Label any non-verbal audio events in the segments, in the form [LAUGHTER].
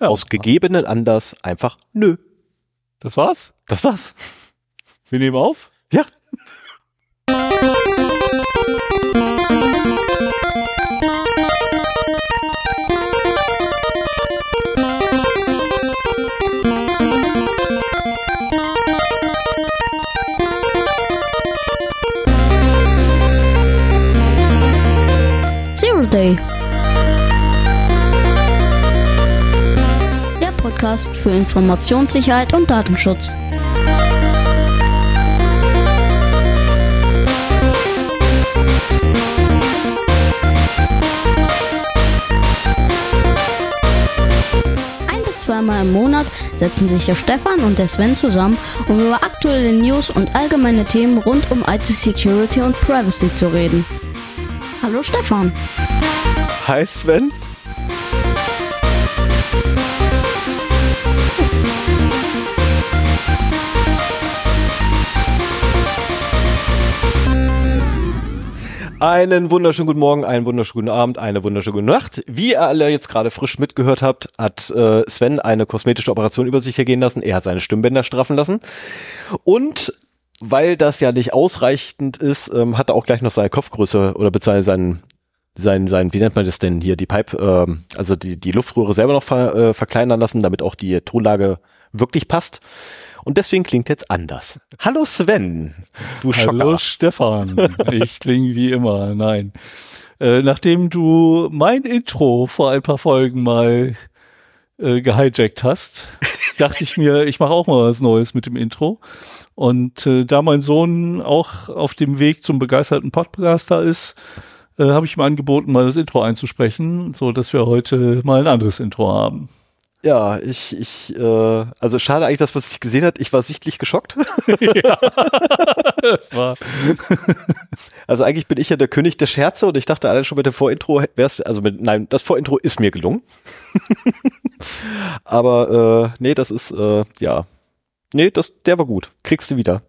Ja. Aus gegebenen Anlass einfach nö. Das war's? Das war's. Wir nehmen auf? Ja. Podcast für Informationssicherheit und Datenschutz. Ein bis zweimal im Monat setzen sich der Stefan und der Sven zusammen, um über aktuelle News und allgemeine Themen rund um IT-Security und Privacy zu reden. Hallo Stefan. Hi Sven. Einen wunderschönen guten Morgen, einen wunderschönen guten Abend, eine wunderschöne gute Nacht. Wie ihr alle jetzt gerade frisch mitgehört habt, hat äh, Sven eine kosmetische Operation über sich ergehen lassen. Er hat seine Stimmbänder straffen lassen. Und weil das ja nicht ausreichend ist, ähm, hat er auch gleich noch seine Kopfgröße oder beziehungsweise seinen, sein, sein, wie nennt man das denn hier, die Pipe, ähm, also die, die Luftröhre selber noch ver, äh, verkleinern lassen, damit auch die Tonlage wirklich passt. Und deswegen klingt jetzt anders. Hallo Sven, du Hallo Schocker. Stefan. [LAUGHS] Ich klinge wie immer. Nein. Äh, nachdem du mein Intro vor ein paar Folgen mal äh, gehijackt hast, [LAUGHS] dachte ich mir, ich mache auch mal was Neues mit dem Intro. Und äh, da mein Sohn auch auf dem Weg zum begeisterten Podcaster ist, äh, habe ich ihm angeboten, mal das Intro einzusprechen, so dass wir heute mal ein anderes Intro haben. Ja, ich, ich, äh, also schade eigentlich, dass man es nicht gesehen hat. Ich war sichtlich geschockt. [LAUGHS] ja, das war [LAUGHS] Also eigentlich bin ich ja der König der Scherze und ich dachte allein schon mit dem Vorintro wär's, also mit, nein, das Vorintro ist mir gelungen. [LAUGHS] Aber äh, nee, das ist, äh, ja. Nee, das, der war gut. Kriegst du wieder.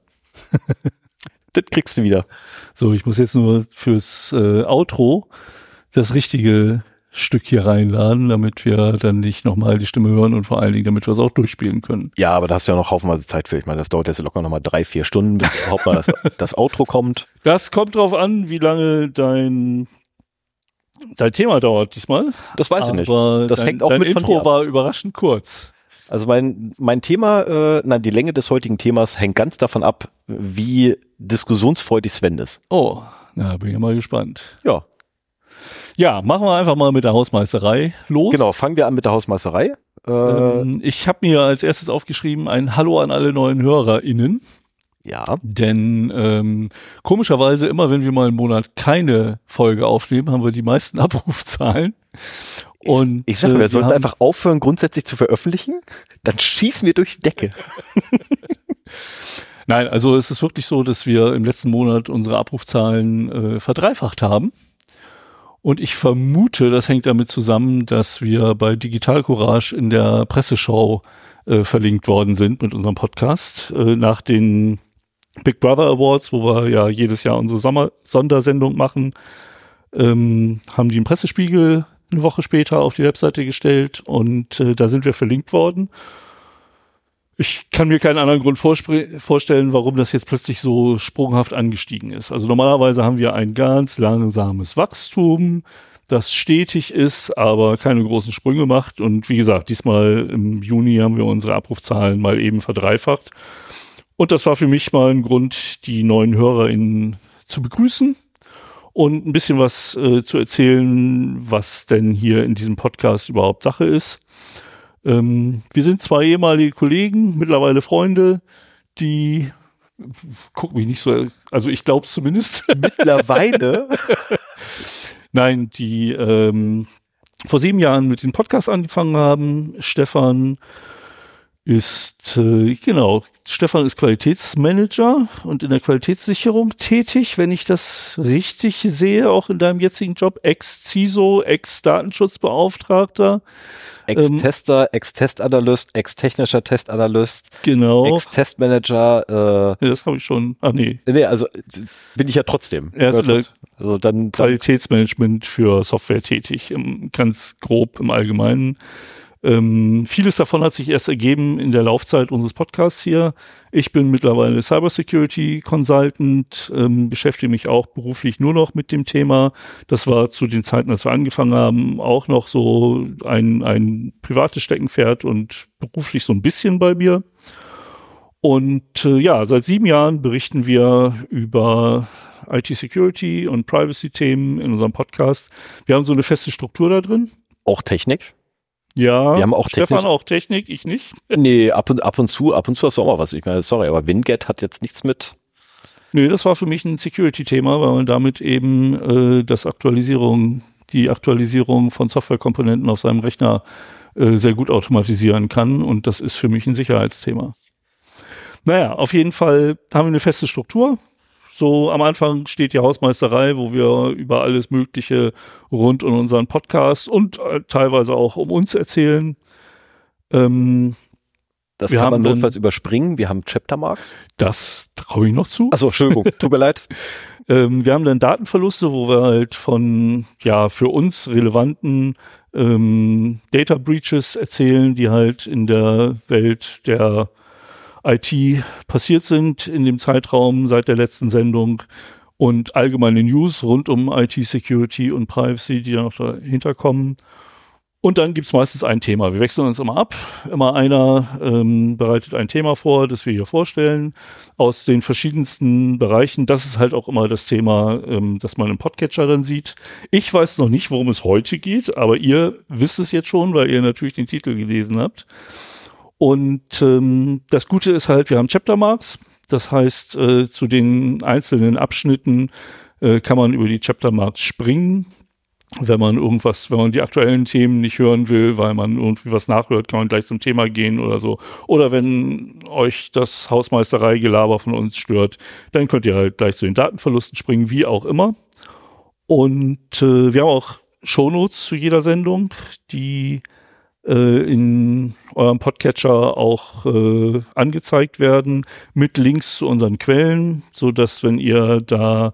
das kriegst du wieder. So, ich muss jetzt nur fürs äh, Outro das richtige Stück hier reinladen, damit wir dann nicht nochmal die Stimme hören und vor allen Dingen, damit wir es auch durchspielen können. Ja, aber da hast du ja noch haufenweise Zeit für. Ich meine, das dauert jetzt locker nochmal drei, vier Stunden, bis überhaupt mal das, [LAUGHS] das Outro kommt. Das kommt drauf an, wie lange dein dein Thema dauert diesmal. Das weiß ich nicht. Aber Das dein, hängt auch dein mit Intro war überraschend kurz. Also mein, mein Thema, äh, nein, die Länge des heutigen Themas hängt ganz davon ab, wie diskussionsfreudig Sven ist. Oh, na, bin ich mal gespannt. Ja, Ja, machen wir einfach mal mit der Hausmeisterei los. genau. Fangen wir an mit der Hausmeisterei. Äh, Ähm, ich habe mir als erstes aufgeschrieben ein Hallo an alle neuen HörerInnen. ja. Denn ähm, komischerweise, immer wenn wir mal einen Monat keine Folge aufnehmen, haben wir die meisten [LAUGHS] Abrufzahlen. Und ich, ich sage, äh, wir sollten einfach aufhören, grundsätzlich zu veröffentlichen. [LAUGHS] Dann schießen wir durch die Decke. [LAUGHS] Nein, also es ist wirklich so, dass wir im letzten Monat unsere Abrufzahlen äh, verdreifacht haben. Und ich vermute, das hängt damit zusammen, dass wir bei Digital Courage in der Presseschau äh, verlinkt worden sind mit unserem Podcast äh, nach den Big Brother Awards, wo wir ja jedes Jahr unsere Sommer Sondersendung machen, ähm, haben die einen Pressespiegel eine Woche später auf die Webseite gestellt und äh, da sind wir verlinkt worden. Ich kann mir keinen anderen Grund vorstellen, warum das jetzt plötzlich so sprunghaft angestiegen ist. Also normalerweise haben wir ein ganz langsames Wachstum, das stetig ist, aber keine großen Sprünge macht. Und wie gesagt, diesmal im Juni haben wir unsere Abrufzahlen mal eben verdreifacht. Und das war für mich mal ein Grund, die neuen HörerInnen zu begrüßen und ein bisschen was äh, zu erzählen, was denn hier in diesem Podcast überhaupt Sache ist. Ähm, wir sind zwei ehemalige Kollegen, mittlerweile Freunde, die guck mich nicht so, also ich glaube zumindest. [LAUGHS] Mittlerweile. Nein, die ähm, vor sieben Jahren mit dem Podcast angefangen haben. Stefan ist, äh, genau, Stefan ist Qualitätsmanager und in der Qualitätssicherung tätig, wenn ich das richtig sehe, auch in deinem jetzigen Job, Ex-CISO, Ex-Datenschutzbeauftragter. Ex-Tester, Ex-Testanalyst, Ex-technischer Testanalyst, Genau. Ex-Testmanager. Ja, das habe ich schon. Ah, nee. Äh, nee, also äh, bin ich ja trotzdem. In der also dann, dann Qualitätsmanagement für Software tätig, ganz grob im Allgemeinen. Ähm, vieles davon hat sich erst ergeben in der Laufzeit unseres Podcasts hier. Ich bin mittlerweile Cybersecurity Consultant, ähm, beschäftige mich auch beruflich nur noch mit dem Thema. Das war zu den Zeiten, als wir angefangen haben, auch noch so ein, ein privates Steckenpferd und beruflich so ein bisschen bei mir. Und äh, ja, seit sieben Jahren berichten wir über IT-Security und Privacy-Themen in unserem Podcast. Wir haben so eine feste Struktur da drin. Auch Technik? Ja, wir haben auch Stefan technisch, auch Technik, ich nicht. [LAUGHS] Nee, ab und, ab und zu, ab und zu hast du auch mal was. Ich meine, sorry, aber Winget hat jetzt nichts mit. Nee, das war für mich ein Security-Thema, weil man damit eben äh, das Aktualisierung, die Aktualisierung von Softwarekomponenten auf seinem Rechner äh, sehr gut automatisieren kann. Und das ist für mich ein Sicherheitsthema. Naja, auf jeden Fall haben wir eine feste Struktur. So am Anfang steht die Hausmeisterei, wo wir über alles Mögliche rund um unseren Podcast und äh, teilweise auch um uns erzählen. Ähm, das kann man notfalls überspringen. Wir haben Chaptermarks. Das traue ich noch zu. Achso, Entschuldigung, [LAUGHS] tut mir leid. Ähm, wir haben dann Datenverluste, wo wir halt von ja für uns relevanten ähm, Data Breaches erzählen, die halt in der Welt der IT passiert sind in dem Zeitraum seit der letzten Sendung und allgemeine News rund um IT-Security und Privacy, die da noch dahinter kommen. Und dann gibt's meistens ein Thema. Wir wechseln uns immer ab. Immer einer ähm, bereitet ein Thema vor, das wir hier vorstellen, aus den verschiedensten Bereichen. Das ist halt auch immer das Thema, ähm, das man im Podcatcher dann sieht. Ich weiß noch nicht, worum es heute geht, aber ihr wisst es jetzt schon, weil ihr natürlich den Titel gelesen habt. Und ähm, das Gute ist halt, wir haben Chapter Marks. Das heißt, äh, zu den einzelnen Abschnitten äh, kann man über die Chapter Marks springen. Wenn man irgendwas, wenn man die aktuellen Themen nicht hören will, weil man irgendwie was nachhört, kann man gleich zum Thema gehen oder so. Oder wenn euch das Hausmeisterei-Gelaber von uns stört, dann könnt ihr halt gleich zu den Datenverlusten springen, wie auch immer. Und äh, wir haben auch Shownotes zu jeder Sendung, die in eurem Podcatcher auch äh, angezeigt werden mit Links zu unseren Quellen, so dass wenn ihr da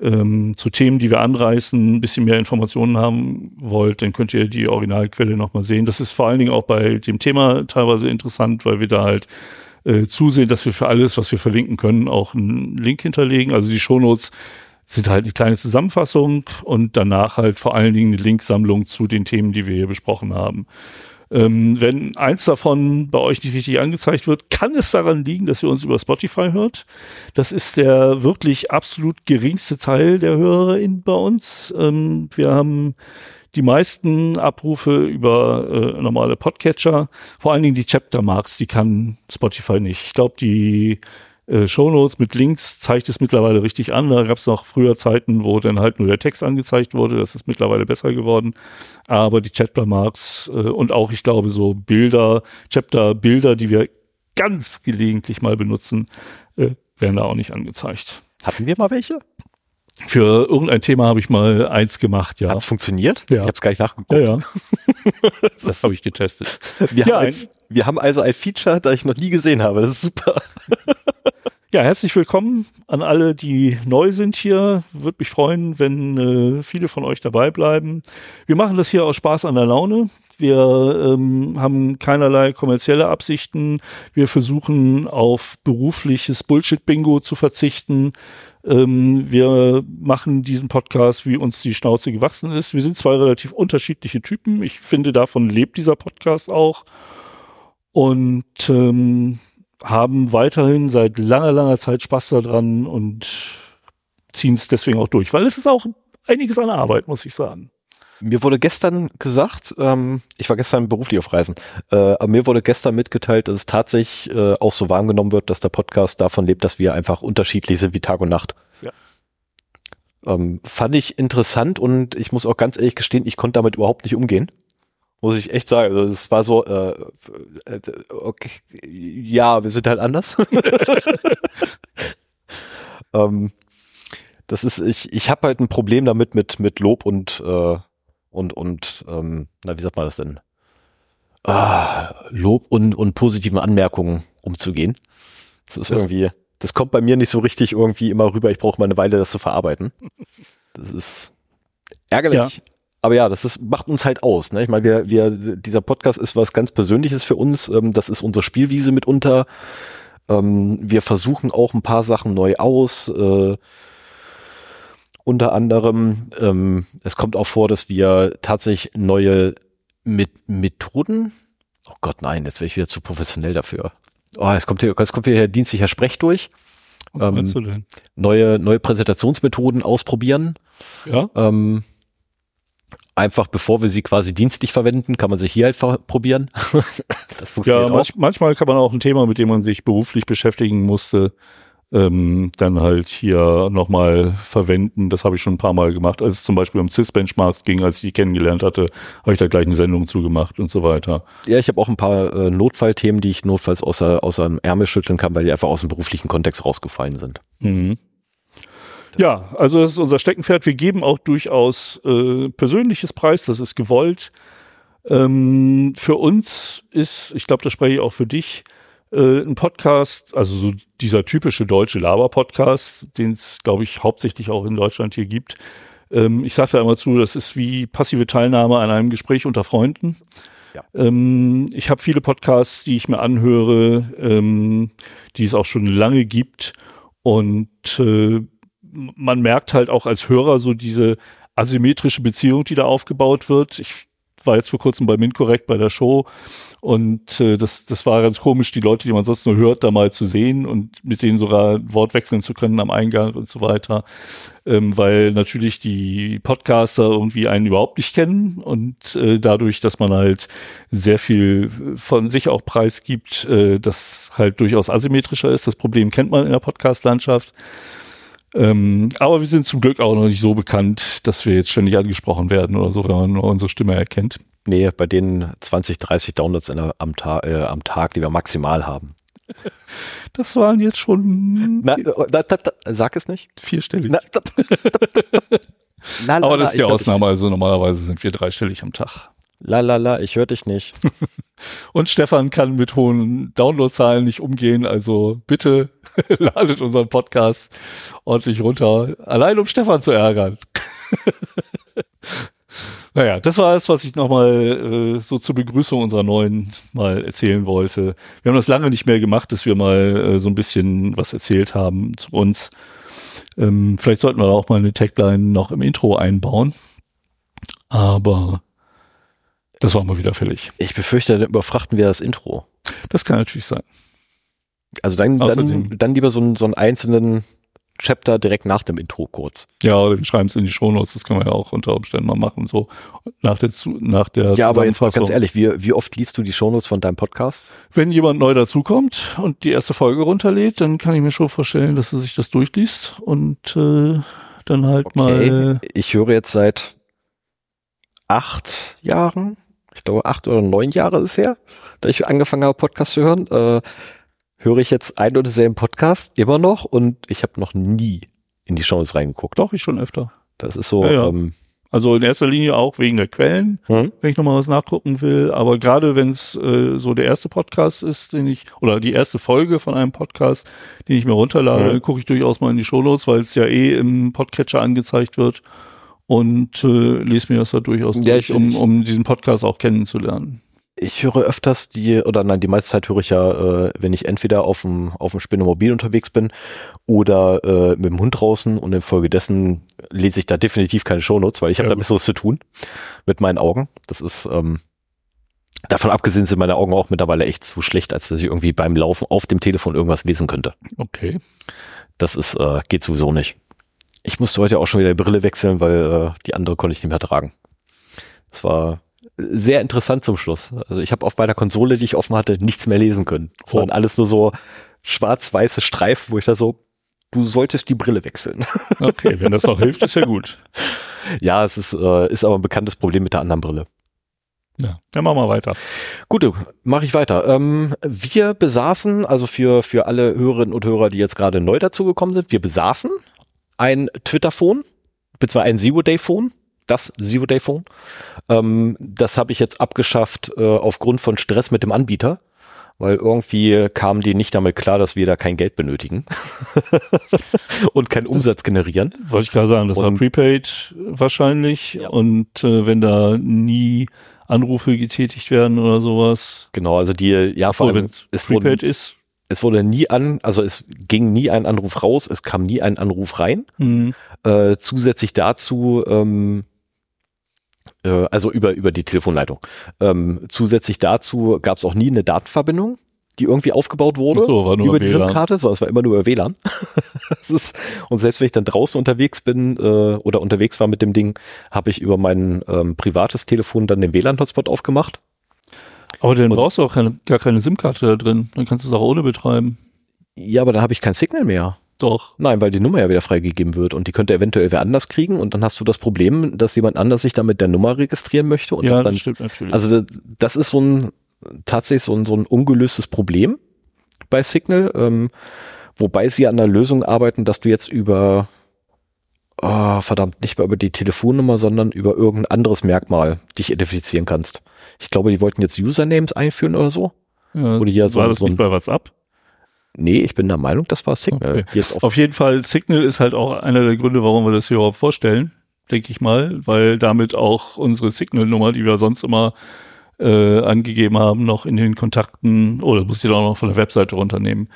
ähm, zu Themen, die wir anreißen, ein bisschen mehr Informationen haben wollt, dann könnt ihr die Originalquelle nochmal sehen. Das ist vor allen Dingen auch bei dem Thema teilweise interessant, weil wir da halt äh, zusehen, dass wir für alles, was wir verlinken können, auch einen Link hinterlegen. Also die Shownotes sind halt eine kleine Zusammenfassung und danach halt vor allen Dingen eine Linksammlung zu den Themen, die wir hier besprochen haben. Ähm, wenn eins davon bei euch nicht richtig angezeigt wird, kann es daran liegen, dass ihr uns über Spotify hört. Das ist der wirklich absolut geringste Teil der HörerInnen bei uns. Ähm, wir haben die meisten Abrufe über äh, normale Podcatcher, vor allen Dingen die Chapter Marks, die kann Spotify nicht. Ich glaube, die äh, Shownotes mit Links zeigt es mittlerweile richtig an. Da gab es noch früher Zeiten, wo dann halt nur der Text angezeigt wurde. Das ist mittlerweile besser geworden. Aber die Chapter-Marks äh, und auch, ich glaube, so Bilder, Chapter-Bilder, die wir ganz gelegentlich mal benutzen, äh, werden da auch nicht angezeigt. Hatten wir mal welche? Für irgendein Thema habe ich mal eins gemacht, ja. Hat's funktioniert? Ja. Ich habe es gar nicht nachgeguckt. Ja, ja. [LAUGHS] das habe ich getestet. Wir, ja, haben ein, wir haben also ein Feature, das ich noch nie gesehen habe. Das ist super. [LAUGHS] Ja, herzlich willkommen an alle, die neu sind hier. Würde mich freuen, wenn äh, viele von euch dabei bleiben. Wir machen das hier aus Spaß an der Laune. Wir ähm, haben keinerlei kommerzielle Absichten. Wir versuchen auf berufliches Bullshit-Bingo zu verzichten. Ähm, wir machen diesen Podcast, wie uns die Schnauze gewachsen ist. Wir sind zwei relativ unterschiedliche Typen. Ich finde, davon lebt dieser Podcast auch. Und ähm, haben weiterhin seit langer, langer Zeit Spaß daran und ziehen es deswegen auch durch, weil es ist auch einiges an Arbeit, muss ich sagen. Mir wurde gestern gesagt, ähm, ich war gestern beruflich auf Reisen, äh, aber mir wurde gestern mitgeteilt, dass es tatsächlich äh, auch so wahrgenommen wird, dass der Podcast davon lebt, dass wir einfach unterschiedlich sind wie Tag und Nacht. Ja. Ähm, fand ich interessant und ich muss auch ganz ehrlich gestehen, ich konnte damit überhaupt nicht umgehen muss ich echt sagen. Also es war so, äh, äh, okay, ja, wir sind halt anders. [LAUGHS] ähm, das ist, ich, ich habe halt ein Problem damit mit mit Lob und äh, und und ähm, na wie sagt man das denn? Ah, Lob und und positiven Anmerkungen umzugehen. Das ist das irgendwie, das kommt bei mir nicht so richtig irgendwie immer rüber. Ich brauche mal eine Weile, das zu verarbeiten. Das ist ärgerlich, ja aber ja, das ist, macht uns halt aus. Ne? Ich meine, wir, wir, dieser Podcast ist was ganz Persönliches für uns. Ähm, das ist unsere Spielwiese mitunter. Ähm, wir versuchen auch ein paar Sachen neu aus. Äh, unter anderem, ähm, es kommt auch vor, dass wir tatsächlich neue mit Methoden. Oh Gott, nein, jetzt wäre ich wieder zu professionell dafür. Oh, es kommt hier, es kommt hier dienstlicher Sprech durch. Denn? Neue, neue Präsentationsmethoden ausprobieren. Ja? Ähm, einfach bevor wir sie quasi dienstlich verwenden, kann man sich hier halt probieren. [LAUGHS] das Ja, funktioniert auch. manch, manchmal kann man auch ein Thema, mit dem man sich beruflich beschäftigen musste, ähm, dann halt hier nochmal verwenden. Das habe ich schon ein paar Mal gemacht. Als es zum Beispiel um CIS-Benchmarks ging, als ich die kennengelernt hatte, habe ich da gleich eine Sendung zugemacht und so weiter. Ja, ich habe auch ein paar äh, Notfallthemen, die ich notfalls außer, außer dem Ärmel schütteln kann, weil die einfach aus dem beruflichen Kontext rausgefallen sind. Mhm. Ja, also das ist unser Steckenpferd. Wir geben auch durchaus äh, persönliches Preis, das ist gewollt. Ähm, für uns ist, ich glaube, das spreche ich auch für dich, äh, ein Podcast, also so dieser typische deutsche Laber-Podcast, den es, glaube ich, hauptsächlich auch in Deutschland hier gibt. Ähm, ich sage da immer zu, das ist wie passive Teilnahme an einem Gespräch unter Freunden. Ja. Ähm, ich habe viele Podcasts, die ich mir anhöre, ähm, die es auch schon lange gibt. Und äh, man merkt halt auch als Hörer so diese asymmetrische Beziehung, die da aufgebaut wird. Ich war jetzt vor kurzem bei Minkorrekt bei der Show und äh, das, das war ganz komisch, die Leute, die man sonst nur hört, da mal zu sehen und mit denen sogar Wort wechseln zu können am Eingang und so weiter, ähm, weil natürlich die Podcaster irgendwie einen überhaupt nicht kennen und äh, dadurch, dass man halt sehr viel von sich auch preisgibt, äh, das halt durchaus asymmetrischer ist. Das Problem kennt man in der Podcast-Landschaft. Ähm, aber wir sind zum Glück auch noch nicht so bekannt, dass wir jetzt ständig angesprochen werden oder so, wenn man nur unsere Stimme erkennt. Nee, bei den 20, 30 Downloads der, am, Ta äh, am Tag, die wir maximal haben. [LAUGHS] Das waren jetzt schon Na, äh, da, da, da, sag es nicht. vierstellig. Na, [LAUGHS] aber das ist die Ausnahme, also normalerweise sind wir dreistellig am Tag. La la la, ich höre dich nicht. [LAUGHS] Und Stefan kann mit hohen Downloadzahlen nicht umgehen, also bitte [LAUGHS] ladet unseren Podcast ordentlich runter, allein um Stefan zu ärgern. [LAUGHS] naja, das war es, was ich nochmal äh, so zur Begrüßung unserer neuen mal erzählen wollte. Wir haben das lange nicht mehr gemacht, dass wir mal äh, so ein bisschen was erzählt haben zu uns. Ähm, vielleicht sollten wir auch mal eine Tagline noch im Intro einbauen. Aber das war mal wieder fällig. Ich befürchte, dann überfrachten wir das Intro. Das kann natürlich sein. Also dann, dann, Außerdem- dann lieber so einen, so einen einzelnen Chapter direkt nach dem Intro kurz. Ja, oder wir schreiben es in die Shownotes, das können wir ja auch unter Umständen mal machen, so nach der, nach der Ja, aber jetzt mal ganz ehrlich, wie, wie oft liest du die Shownotes von deinem Podcast? Wenn jemand neu dazukommt und die erste Folge runterlädt, dann kann ich mir schon vorstellen, dass er sich das durchliest und äh, dann halt mal. Ich höre jetzt seit acht Jahren, ich glaube acht oder neun Jahre ist her, da ich angefangen habe, Podcast zu hören, äh, höre ich jetzt einen und denselben Podcast immer noch und ich habe noch nie in die Shownotes reingeguckt. Doch, ich schon öfter. Das ist so, Ja, ja. Ähm, Also in erster Linie auch wegen der Quellen, hm? wenn ich nochmal was nachgucken will. Aber gerade wenn es äh, so der erste Podcast ist, den ich, oder die erste Folge von einem Podcast, den ich mir runterlade, Mhm. gucke ich durchaus mal in die Shownotes, weil es ja eh im Podcatcher angezeigt wird. Und äh, lese mir das da durchaus Ja, durch, ich- um, um diesen Podcast auch kennenzulernen. ich höre öfters die, oder nein, die meiste Zeit höre ich ja, äh, wenn ich entweder auf dem, auf dem Spinnemobil unterwegs bin oder äh, mit dem Hund draußen und infolgedessen lese ich da definitiv keine Shownotes, weil ich habe Ja, da gut. Besseres zu tun mit meinen Augen. Das ist, ähm, davon abgesehen sind meine Augen auch mittlerweile echt zu schlecht, als dass ich irgendwie beim Laufen auf dem Telefon irgendwas lesen könnte. Okay. Das ist, äh, geht sowieso nicht. Ich musste heute auch schon wieder die Brille wechseln, weil äh, die andere konnte ich nicht mehr tragen. Das war sehr interessant zum Schluss. Also ich habe auf meiner Konsole, die ich offen hatte, nichts mehr lesen können. Es Oh. waren alles nur so schwarz-weiße Streifen, wo ich da so, du solltest die Brille wechseln. [LAUGHS] Okay, wenn das noch hilft, ist ja gut. ja, es ist, äh, ist aber ein bekanntes Problem mit der anderen Brille. Ja, dann machen wir weiter. Gut, mache ich weiter. Ähm, wir besaßen, also für, für alle Hörerinnen und Hörer, die jetzt gerade neu dazugekommen sind, wir besaßen ein Twitter-Phone, beziehungsweise ein Zero-Day-Phone, das Zero-Day-Phone. Ähm, das habe ich jetzt abgeschafft äh, aufgrund von Stress mit dem Anbieter, weil irgendwie kamen die nicht damit klar, dass wir da kein Geld benötigen [LAUGHS] und keinen Umsatz generieren. Wollte ich gerade sagen, das war Und- Prepaid wahrscheinlich Ja. und äh, wenn da nie Anrufe getätigt werden oder sowas, Genau, also die, ja, vor allem, es es wurden, Prepaid ist, es wurde nie an, also es ging nie ein Anruf raus, es kam nie ein Anruf rein. Äh, zusätzlich dazu, ähm, äh, also über, über die Telefonleitung. Ähm, zusätzlich dazu gab es auch nie eine Datenverbindung, die irgendwie aufgebaut wurde. So, war nur über die. SIM-Karte, sondern es war immer nur über WLAN. [LAUGHS] das ist, und selbst wenn ich dann draußen unterwegs bin äh, oder unterwegs war mit dem Ding, habe ich über mein ähm, privates Telefon dann den WLAN-Hotspot aufgemacht. Aber dann brauchst du auch keine, gar keine SIM-Karte da drin, dann kannst du es auch ohne betreiben. Ja, aber dann habe ich kein Signal mehr. Doch. Nein, weil die Nummer ja wieder freigegeben wird und die könnte eventuell wer anders kriegen und dann hast du das Problem, dass jemand anders sich dann mit der Nummer registrieren möchte und ja, das das dann stimmt natürlich. Also da- das ist so ein tatsächlich so ein, so ein ungelöstes Problem bei Signal, ähm, wobei sie an der Lösung arbeiten, dass du jetzt über oh, verdammt nicht mehr über die Telefonnummer, sondern über irgendein anderes Merkmal dich identifizieren kannst. Ich glaube, die wollten jetzt Usernames einführen oder so. ja, oder hier so- war das so ein- nicht bei WhatsApp? Nee, ich bin der Meinung, das war Signal. Okay. Auf jeden Fall, Signal ist halt auch einer der Gründe, warum wir das hier überhaupt vorstellen, denke ich mal, weil damit auch unsere Signal-Nummer, die wir sonst immer äh, angegeben haben, noch in den Kontakten, oder muss ich dann auch noch von der Webseite runternehmen,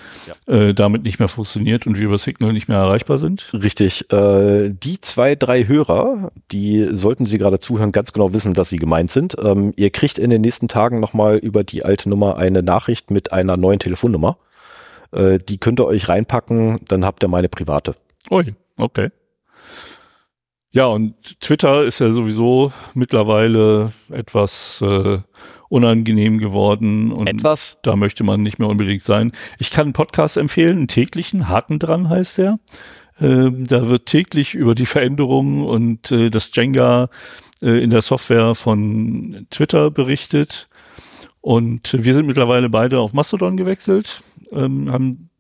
äh, damit nicht mehr funktioniert und wir über Signal nicht mehr erreichbar sind. Richtig. Äh, die zwei, drei Hörer, die sollten Sie gerade zuhören, ganz genau wissen, dass Sie gemeint sind. Ähm, ihr kriegt in den nächsten Tagen nochmal über die alte Nummer eine Nachricht mit einer neuen Telefonnummer. Äh, die könnt ihr euch reinpacken, dann habt ihr meine private. Ui, okay. Ja, und Twitter ist ja sowieso mittlerweile etwas äh, unangenehm geworden und Etwas? da möchte man nicht mehr unbedingt sein. Ich kann einen Podcast empfehlen, einen täglichen, Haken dran heißt der. Ähm, da wird täglich über die Veränderungen und äh, das Jenga äh, in der Software von Twitter berichtet. Und wir sind mittlerweile beide auf Mastodon gewechselt, ähm, haben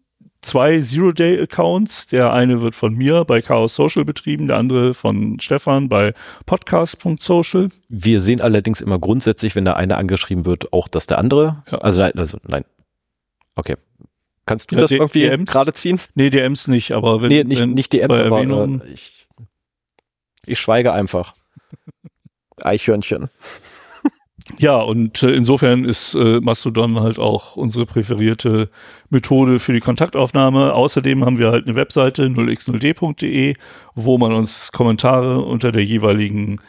zwei Zero-Day-Accounts. Der eine wird von mir bei Chaos Social betrieben, der andere von Stefan bei podcast.social. Wir sehen allerdings immer grundsätzlich, wenn der eine angeschrieben wird, auch, dass der andere. Ja. Also, nein, also nein. Okay. Kannst du Ja, das irgendwie DMs? gerade ziehen? Nee, DMs nicht, aber wenn, nee, nicht, wenn nicht DMs, aber Erwähnungen- äh, ich, ich schweige einfach. Eichhörnchen. Ja, und äh, insofern ist äh, Mastodon halt auch unsere präferierte Methode für die Kontaktaufnahme. Außerdem haben wir halt eine Webseite 0x0d.de, wo man uns Kommentare unter der jeweiligen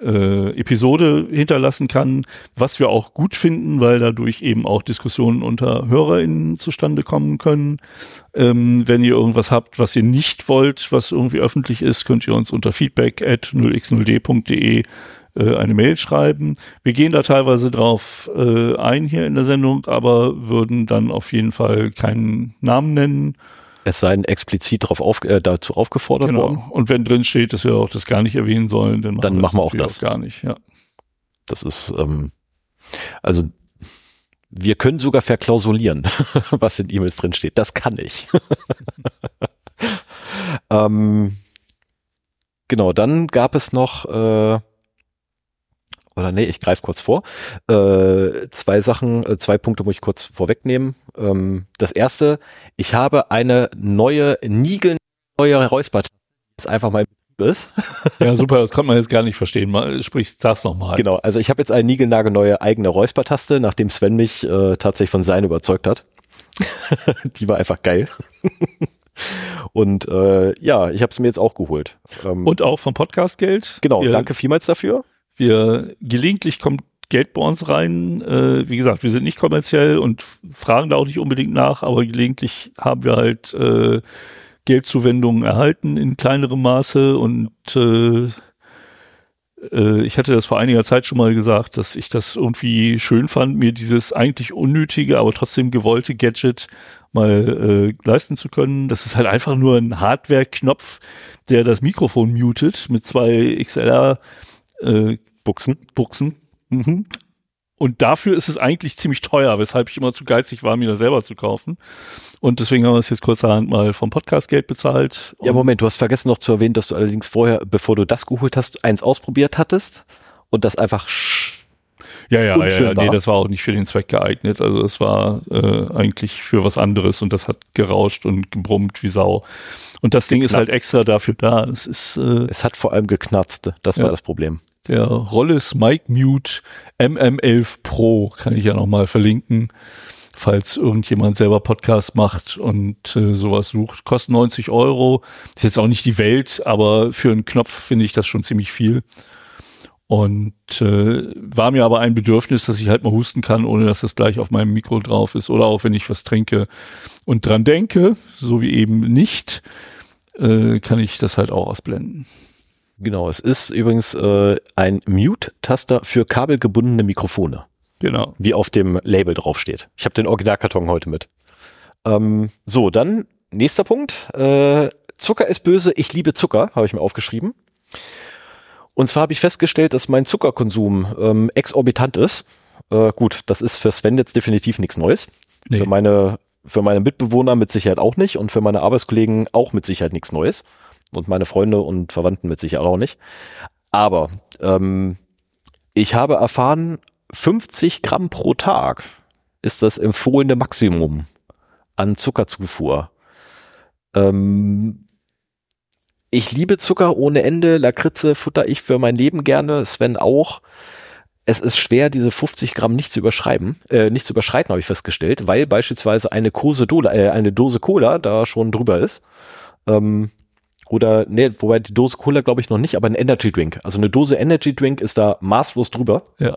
äh, Episode hinterlassen kann, was wir auch gut finden, weil dadurch eben auch Diskussionen unter HörerInnen zustande kommen können. Ähm, wenn ihr irgendwas habt, was ihr nicht wollt, was irgendwie öffentlich ist, könnt ihr uns unter feedback at 0x0d.de äh, eine Mail schreiben. Wir gehen da teilweise drauf äh, ein hier in der Sendung, aber würden dann auf jeden Fall keinen Namen nennen. Es sei denn explizit darauf auf, äh, dazu aufgefordert worden. Genau. Und wenn drin steht, dass wir auch das gar nicht erwähnen sollen, dann machen, Dann wir, machen wir auch das. gar nicht. Ja. Das ist, ähm, also wir können sogar verklausulieren, [LAUGHS] was in E-Mails drin steht. Das kann ich. [LAUGHS] ähm, genau, dann gab es noch, äh, oder nee, ich greife kurz vor. Äh, zwei Sachen, äh, zwei Punkte muss ich kurz vorwegnehmen. Ähm, das erste, ich habe eine neue, niegelneue Räusper, die jetzt einfach mal ist. [LAUGHS] ja, super, das kann man jetzt gar nicht verstehen. Mal, sprich, sag's nochmal. Genau, also ich habe jetzt eine niegelnagelneue eigene Räuspertaste, nachdem Sven mich äh, tatsächlich von sein überzeugt hat. [LAUGHS] Die war einfach geil. [LAUGHS] Und äh, ja, ich habe es mir jetzt auch geholt. Ähm, Und auch vom Podcastgeld. genau, wir, danke vielmals dafür. Wir gelegentlich kommt Geld bei uns rein. Äh, wie gesagt, wir sind nicht kommerziell und fragen da auch nicht unbedingt nach, aber gelegentlich haben wir halt äh, Geldzuwendungen erhalten in kleinerem Maße und äh, äh, ich hatte das vor einiger Zeit schon mal gesagt, dass ich das irgendwie schön fand, mir dieses eigentlich unnötige, aber trotzdem gewollte Gadget mal äh, leisten zu können. Das ist halt einfach nur ein Hardware-Knopf, der das Mikrofon mutet mit zwei XLR äh, Buchsen. Buchsen. Mhm. Und dafür ist es eigentlich ziemlich teuer, weshalb ich immer zu geizig war, mir das selber zu kaufen. Und deswegen haben wir es jetzt kurzerhand mal vom Podcast-Geld bezahlt. Ja, Moment, du hast vergessen noch zu erwähnen, dass du allerdings vorher, bevor du das geholt hast, eins ausprobiert hattest und das einfach Ja, ja, ja, ja. nee, das war auch nicht für den Zweck geeignet. Also es war äh, eigentlich für was anderes und das hat gerauscht und gebrummt wie Sau. Und das Ding ist halt extra dafür da. Es ist äh, Es hat vor allem geknarzt, das Ja. war das Problem. Der Rollis Mic Mute MM11 Pro, kann ich ja nochmal verlinken, falls irgendjemand selber Podcast macht und äh, sowas sucht. Kostet 90 Euro. Ist jetzt auch nicht die Welt, aber für einen Knopf finde ich das schon ziemlich viel. Und äh, war mir aber ein Bedürfnis, dass ich halt mal husten kann, ohne dass es gleich auf meinem Mikro drauf ist oder auch wenn ich was trinke und dran denke, so wie eben nicht, äh, kann ich das halt auch ausblenden. Genau, es ist übrigens äh, ein Mute-Taster für kabelgebundene Mikrofone, Genau. wie auf dem Label draufsteht. Ich habe den Originalkarton heute mit. Ähm, so, dann nächster Punkt. Äh, Zucker ist böse, ich liebe Zucker, habe ich mir aufgeschrieben. Und zwar habe ich festgestellt, dass mein Zuckerkonsum ähm, exorbitant ist. Äh, gut, das ist für Sven jetzt definitiv nichts Neues. Nee. Für meine, für meine Mitbewohner mit Sicherheit auch nicht und für meine Arbeitskollegen auch mit Sicherheit nichts Neues. Und meine Freunde und Verwandten mit Sicherheit auch nicht. Aber ähm, ich habe erfahren, 50 Gramm pro Tag ist das empfohlene Maximum an Zuckerzufuhr. Ähm, ich liebe Zucker ohne Ende. Lakritze futter ich für mein Leben gerne. Sven auch. Es ist schwer, diese 50 Gramm nicht zu überschreiben, äh, nicht zu überschreiten, habe ich festgestellt, weil beispielsweise eine Dose, äh, eine Dose Cola da schon drüber ist. Ähm, oder, nee, wobei die Dose Cola glaube ich noch nicht, aber ein Energy Drink. Also eine Dose Energy Drink ist da maßlos drüber. Ja.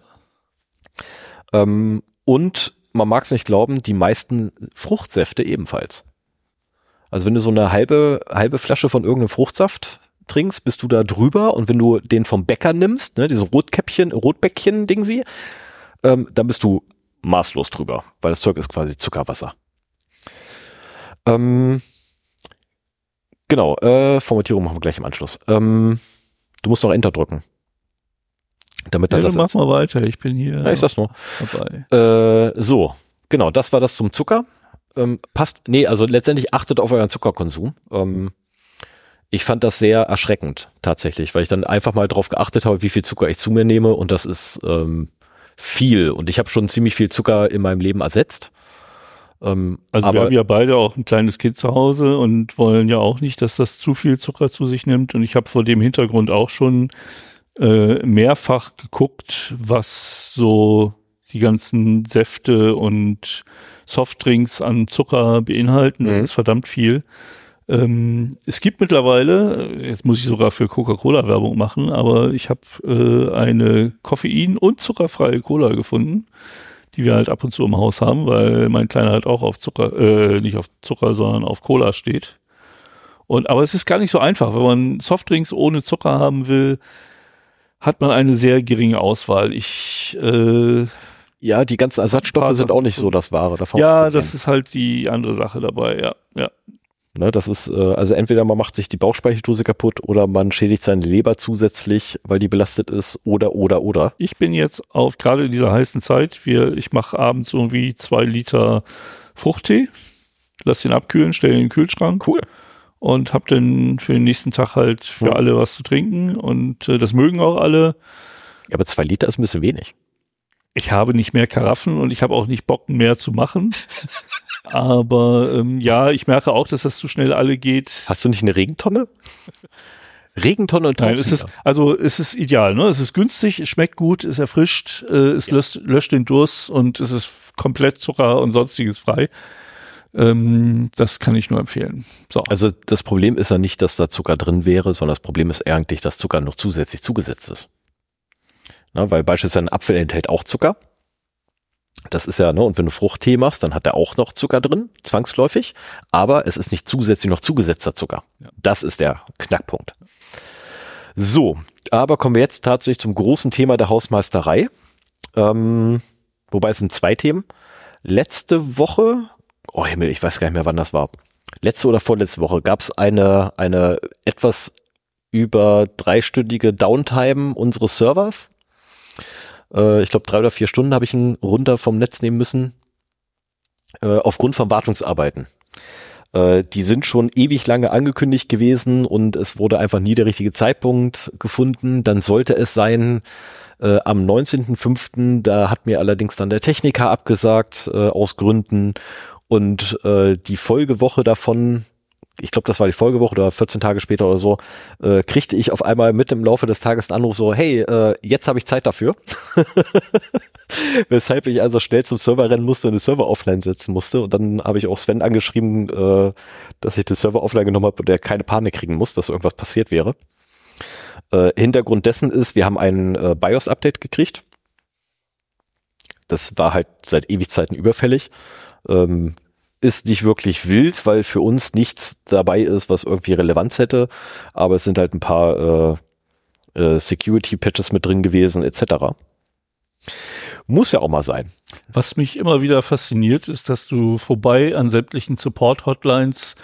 Ähm, und man mag es nicht glauben, die meisten Fruchtsäfte ebenfalls. Also wenn du so eine halbe, halbe Flasche von irgendeinem Fruchtsaft trinkst, bist du da drüber und wenn du den vom Bäcker nimmst, ne, diese Rotkäppchen, Rotbäckchen, Ding sie, ähm, dann bist du maßlos drüber, weil das Zeug ist quasi Zuckerwasser. Ähm, genau, äh, Formatierung machen wir gleich im Anschluss. Ähm, du musst noch Enter drücken. Damit Ja, dann das mach mal weiter. Ich bin hier ja, ich sag's nur. dabei. Äh, so, genau, das war das zum Zucker. Ähm, passt, nee, also letztendlich achtet auf euren Zuckerkonsum. Ähm, ich fand das sehr erschreckend tatsächlich, weil ich dann einfach mal drauf geachtet habe, wie viel Zucker ich zu mir nehme und das ist ähm, viel und ich habe schon ziemlich viel Zucker in meinem Leben ersetzt. Ähm, Also wir aber haben ja beide auch ein kleines Kind zu Hause und wollen ja auch nicht, dass das zu viel Zucker zu sich nimmt. Und ich habe vor dem Hintergrund auch schon äh, mehrfach geguckt, was so die ganzen Säfte und Softdrinks an Zucker beinhalten. Das Mhm. ist verdammt viel. Ähm, es gibt mittlerweile, jetzt muss ich sogar für Coca-Cola Werbung machen, aber ich habe äh, eine koffein- und zuckerfreie Cola gefunden, die wir halt ab und zu im Haus haben, weil mein Kleiner halt auch auf Zucker, äh, nicht auf Zucker, sondern auf Cola steht. Und aber es ist gar nicht so einfach, wenn man Softdrinks ohne Zucker haben will, hat man eine sehr geringe Auswahl. Ich äh, ja, die ganzen Ersatzstoffe sind auch nicht so das Wahre. Davon ja, das ist halt die andere Sache dabei. Ja, ja. Ne, das ist, äh, also entweder man macht sich die Bauchspeicheldrüse kaputt oder man schädigt seine Leber zusätzlich, weil die belastet ist, oder, oder, oder. Ich bin jetzt auf gerade in dieser heißen Zeit. Wir, ich mache abends irgendwie zwei Liter Fruchttee, lass den abkühlen, stelle ihn in den Kühlschrank Cool. und hab dann für den nächsten Tag halt für Ja. alle was zu trinken und äh, das mögen auch alle. Aber zwei Liter ist ein bisschen wenig. Ich habe nicht mehr Karaffen und ich habe auch nicht Bock mehr zu machen. [LAUGHS] Aber ähm, ja, ich merke auch, dass das zu schnell alle geht. Hast du nicht eine Regentonne? Regentonne und Nein, es ist, also es ist ideal, ne? Es ist günstig, es schmeckt gut, es erfrischt, äh, es löscht, löscht den Durst und es ist komplett Zucker und sonstiges frei. Ähm, das kann ich nur empfehlen. So. Also das Problem ist ja nicht, dass da Zucker drin wäre, sondern das Problem ist eigentlich, dass Zucker noch zusätzlich zugesetzt ist. Na, weil beispielsweise ein Apfel enthält auch Zucker. Das ist ja, ne, und wenn du Fruchttee machst, dann hat er auch noch Zucker drin, zwangsläufig, aber es ist nicht zusätzlich noch zugesetzter Zucker. Ja. Das ist der Knackpunkt. So, aber kommen wir jetzt tatsächlich zum großen Thema der Hausmeisterei. Ähm, wobei es sind zwei Themen. Letzte Woche, oh Himmel, ich weiß gar nicht mehr, wann das war. Letzte oder vorletzte Woche gab es eine, eine etwas über dreistündige Downtime unseres Servers. Äh, ich glaube, drei oder vier Stunden habe ich ihn runter vom Netz nehmen müssen. Äh, aufgrund von Wartungsarbeiten. Äh, die sind schon ewig lange angekündigt gewesen und es wurde einfach nie der richtige Zeitpunkt gefunden. Dann sollte es sein, Äh, am 19.05. da hat mir allerdings dann der Techniker abgesagt äh, aus Gründen und äh, die Folgewoche davon, ich glaube, das war die Folgewoche oder 14 Tage später oder so, äh, kriegte ich auf einmal mit im Laufe des Tages einen Anruf so, hey, äh, jetzt habe ich Zeit dafür. [LAUGHS] Weshalb ich also schnell zum Server rennen musste und den Server offline setzen musste. Und dann habe ich auch Sven angeschrieben, äh, dass ich den Server offline genommen habe und der keine Panik kriegen muss, dass irgendwas passiert wäre. Äh, Hintergrund dessen ist, wir haben ein äh, BIOS-Update gekriegt. Das war halt seit Ewigzeiten überfällig. Ähm, ist nicht wirklich wild, weil für uns nichts dabei ist, was irgendwie Relevanz hätte. Aber es sind halt ein paar äh, äh, Security-Patches mit drin gewesen, etc. Muss ja auch mal sein. Was mich immer wieder fasziniert, ist, dass du vorbei an sämtlichen Support-Hotlines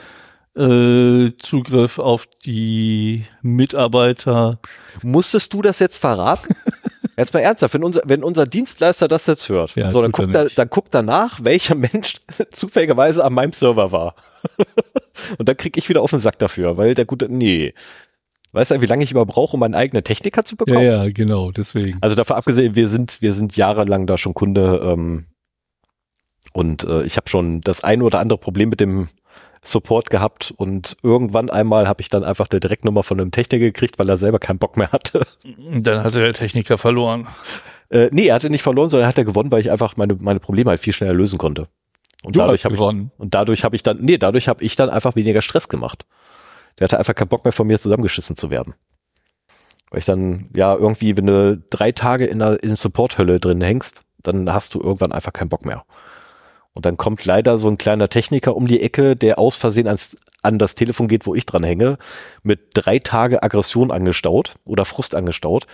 äh, Zugriff auf die Mitarbeiter. Musstest du das jetzt verraten? [LAUGHS] Jetzt mal ernsthaft, wenn unser, wenn unser Dienstleister das jetzt hört, Ja, so, dann, guckt er, nicht. dann guckt er nach, welcher Mensch [LAUGHS] zufälligerweise an meinem Server war. [LAUGHS] Und dann krieg ich wieder auf den Sack dafür, weil der gute, nee. Weißt du, wie lange ich überhaupt brauche, um einen eigenen Techniker zu Ja, bekommen? ja, genau, deswegen. Also davon abgesehen, wir sind, wir sind jahrelang da schon Kunde ähm, und äh, ich habe schon das ein oder andere Problem mit dem Support gehabt und irgendwann einmal habe ich dann einfach eine Direktnummer von einem Techniker gekriegt, weil er selber keinen Bock mehr hatte. Dann hatte der Techniker verloren. Äh, nee, er hatte nicht verloren, sondern er hat er gewonnen, weil ich einfach meine, meine Probleme halt viel schneller lösen konnte. Und Du dadurch habe ich gewonnen. und dadurch habe ich dann, nee, dadurch habe ich dann einfach weniger Stress gemacht. Der hatte einfach keinen Bock mehr von mir zusammengeschissen zu werden. Weil ich dann, ja, irgendwie, wenn du drei Tage in der, in der Support-Hölle drin hängst, dann hast du irgendwann einfach keinen Bock mehr. Und dann kommt leider so ein kleiner Techniker um die Ecke, der aus Versehen ans, an das Telefon geht, wo ich dran hänge, mit drei Tage Aggression angestaut oder Frust angestaut.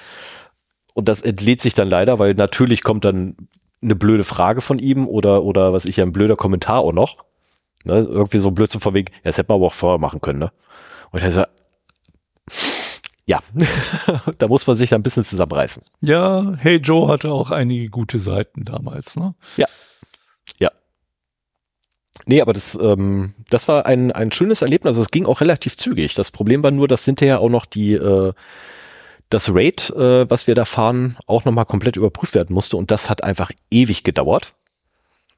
Und das entlädt sich dann leider, weil natürlich kommt dann eine blöde Frage von ihm oder, oder was ich ja, ein blöder Kommentar auch noch. Ne, irgendwie so blöd zu verwegen, ja, das hätte man aber auch vorher machen können, ne? Und ich so, ja, [LAUGHS] da muss man sich dann ein bisschen zusammenreißen. Ja, Hey Joe hatte auch einige gute Seiten damals, ne? Nee, aber das, ähm, das war ein, ein schönes Erlebnis. Also es ging auch relativ zügig. Das Problem war nur, dass hinterher auch noch die, äh, das Raid, äh, was wir da fahren, auch nochmal komplett überprüft werden musste. Und das hat einfach ewig gedauert.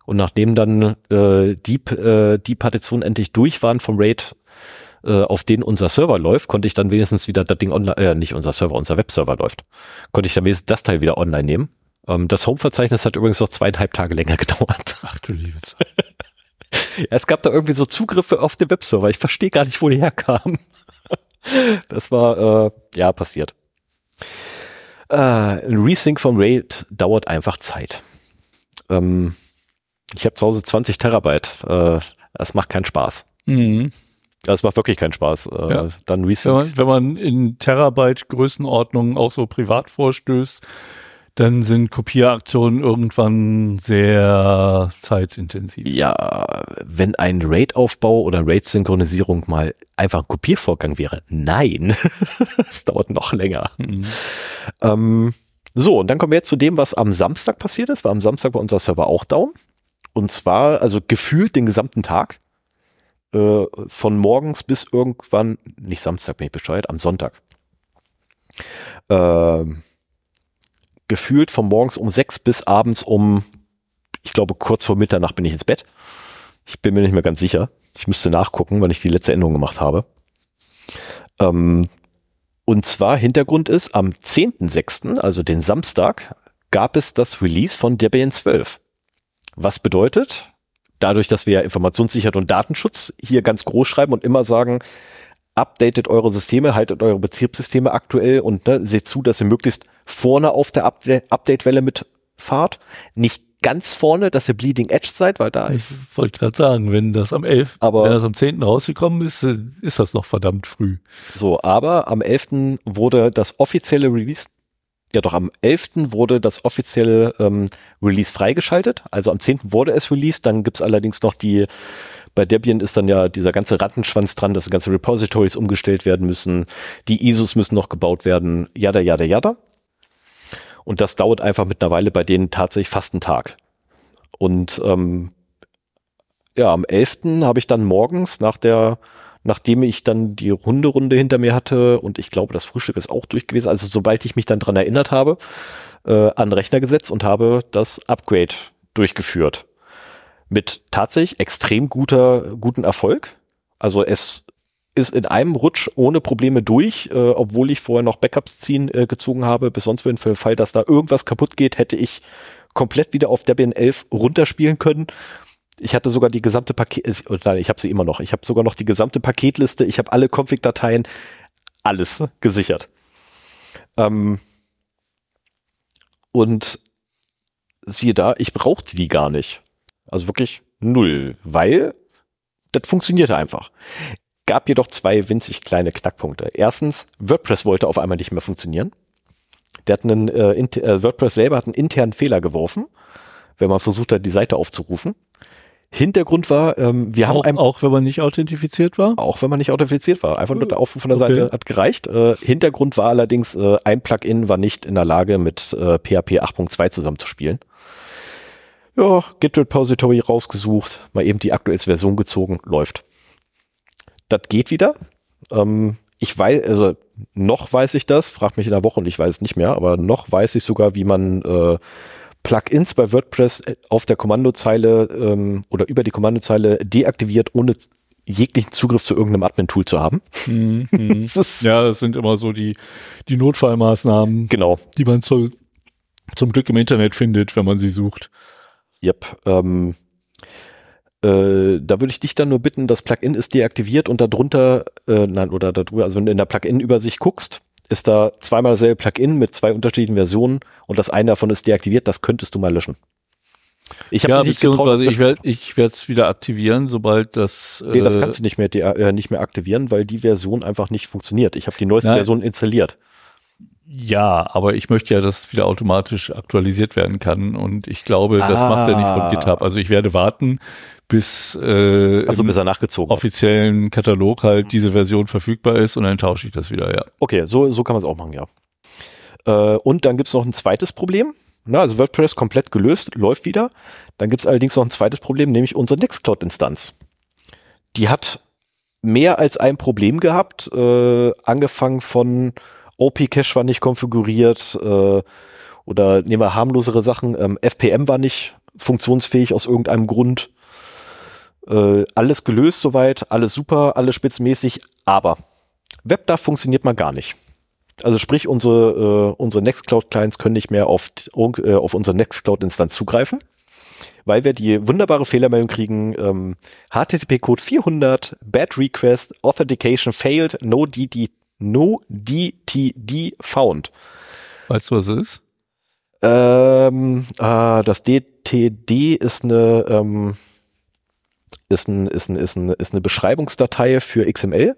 Und nachdem dann äh, die, äh, die Partitionen endlich durch waren vom Raid, äh, auf denen unser Server läuft, konnte ich dann wenigstens wieder das Ding online, äh, nicht unser Server, unser Webserver läuft, konnte ich dann wenigstens das Teil wieder online nehmen. Ähm, das Home-Verzeichnis hat übrigens noch zweieinhalb Tage länger [LAUGHS] gedauert. Ach du liebe Zeit. Ja, [LAUGHS] es gab da irgendwie so Zugriffe auf den Webserver. Ich verstehe gar nicht, wo die herkamen. [LAUGHS] Das war, äh, ja, passiert. Äh, ein Resync vom RAID dauert einfach Zeit. Ähm, ich habe zu Hause 20 Terabyte. Äh, das macht keinen Spaß. Mhm. Das macht wirklich keinen Spaß. Äh, Ja. Dann Wenn, Resync. man, wenn man in Terabyte Größenordnungen auch so privat vorstößt, dann sind Kopieraktionen irgendwann sehr zeitintensiv. Ja, wenn ein RAID-Aufbau oder RAID-Synchronisierung mal einfach ein Kopiervorgang wäre. Nein, [LAUGHS] es dauert noch länger. Mhm. Ähm, so, und dann kommen wir jetzt zu dem, was am Samstag passiert ist. War am Samstag war unser Server auch down. Und zwar, also gefühlt den gesamten Tag. Äh, von morgens bis irgendwann, nicht Samstag bin ich bescheuert, am Sonntag. Ähm, gefühlt von morgens um sechs bis abends um, ich glaube, kurz vor Mitternacht bin ich ins Bett. Ich bin mir nicht mehr ganz sicher. Ich müsste nachgucken, wann ich die letzte Änderung gemacht habe. Ähm, und zwar Hintergrund ist, am 10.06., also den Samstag, gab es das Release von Debian 12. Was bedeutet, dadurch, dass wir ja Informationssicherheit und Datenschutz hier ganz groß schreiben und immer sagen, updatet eure Systeme, haltet eure Betriebssysteme aktuell und ne, seht zu, dass ihr möglichst vorne auf der Upda- Update-Welle mitfahrt. Nicht ganz vorne, dass ihr Bleeding Edge seid, weil da ist Ich wollte gerade sagen, wenn das am 11., Aber- wenn das am 10. rausgekommen ist, äh, ist das noch verdammt früh. So, aber am 11. wurde das offizielle Release, ja doch, am 11. wurde das offizielle ähm, Release freigeschaltet. Also am 10. wurde es released, dann gibt's allerdings noch die, bei Debian ist dann ja dieser ganze Rattenschwanz dran, dass die ganzen Repositories umgestellt werden müssen, die ISOs müssen noch gebaut werden, jada, jada, jada. Und das dauert einfach mittlerweile bei denen tatsächlich fast einen Tag. Und ähm, ja, am 11. habe ich dann morgens nach der nachdem ich dann die Hunderunde hinter mir hatte und ich glaube, das Frühstück ist auch durch gewesen. Also sobald ich mich dann dran erinnert habe, äh, an Rechner gesetzt und habe das Upgrade durchgeführt. Mit tatsächlich extrem guter, guten Erfolg. Also es ist in einem Rutsch ohne Probleme durch, äh, obwohl ich vorher noch Backups ziehen äh, gezogen habe. Bis sonst für den Fall, dass da irgendwas kaputt geht, hätte ich komplett wieder auf Debian 11 runterspielen können. Ich hatte sogar die gesamte Paket, äh, nein, ich habe sie immer noch. Ich habe sogar noch die gesamte Paketliste. Ich habe alle Config-Dateien, alles gesichert. Ähm, und siehe da, ich brauchte die gar nicht. Also wirklich null, weil das funktionierte einfach. Gab jedoch zwei winzig kleine Knackpunkte. Erstens, WordPress wollte auf einmal nicht mehr funktionieren. Der hat einen, äh, äh, WordPress selber hat einen internen Fehler geworfen, wenn man versucht hat, die Seite aufzurufen. Hintergrund war, ähm, wir auch, haben einem, auch wenn man nicht authentifiziert war? Auch wenn man nicht authentifiziert war. Einfach nur der Aufruf von der Okay. Seite hat gereicht. Äh, Hintergrund war allerdings, äh, ein Plugin war nicht in der Lage, mit äh, PHP 8.2 zusammenzuspielen. Ja, Git Repository rausgesucht, mal eben die aktuellste Version gezogen, läuft. Das geht wieder. Ähm, ich weiß, also noch weiß ich das, frag mich in der Woche und ich weiß es nicht mehr, aber noch weiß ich sogar, wie man äh, Plugins bei WordPress auf der Kommandozeile ähm, oder über die Kommandozeile deaktiviert, ohne jeglichen Zugriff zu irgendeinem Admin-Tool zu haben. Mhm, [LAUGHS] mhm. Das ja, das sind immer so die, die Notfallmaßnahmen, Genau. die man zu, zum Glück im Internet findet, wenn man sie sucht. Yep. Ähm, äh, da würde ich dich dann nur bitten, das Plugin ist deaktiviert und darunter, äh, nein, oder darüber, also wenn du in der Plugin-Übersicht guckst, ist da zweimal dasselbe Plugin mit zwei unterschiedlichen Versionen und das eine davon ist deaktiviert, das könntest du mal löschen. Ich habe Ja, nicht beziehungsweise ich werde ich werde es wieder aktivieren, sobald das. Nee, das äh, kannst du nicht mehr, de- äh, nicht mehr aktivieren, weil die Version einfach nicht funktioniert. Ich habe die neueste Nein. Version installiert. Ja, aber ich möchte ja, dass wieder automatisch aktualisiert werden kann und ich glaube, das macht er nicht Ah. von GitHub. Also ich werde warten, bis äh, Also bis er nachgezogen. offiziellen Katalog halt diese Version verfügbar ist und dann tausche ich das wieder, ja. Okay, so, so kann man es auch machen, ja. Äh, und dann gibt's noch ein zweites Problem. Na, also WordPress komplett gelöst, läuft wieder. Dann gibt's allerdings noch ein zweites Problem, nämlich unsere Nextcloud-Instanz. Die hat mehr als ein Problem gehabt, äh, angefangen von OP-Cache war nicht konfiguriert äh, oder nehmen wir harmlosere Sachen, ähm, FPM war nicht funktionsfähig aus irgendeinem Grund. Äh, alles gelöst soweit, alles super, alles spitzmäßig, aber WebDAV funktioniert mal gar nicht. Also sprich, unsere, äh, unsere Nextcloud-Clients können nicht mehr auf, äh, auf unsere Nextcloud-Instanz zugreifen, weil wir die wunderbare Fehlermeldung kriegen, ähm, HTTP-Code 400, Bad Request, Authentication failed, no, DD, no DTD found. Weißt du, was es ist? Ähm, ah, das DTD ist eine, ähm, ist, ein, ist, ein, ist, ein, ist eine Beschreibungsdatei für XML.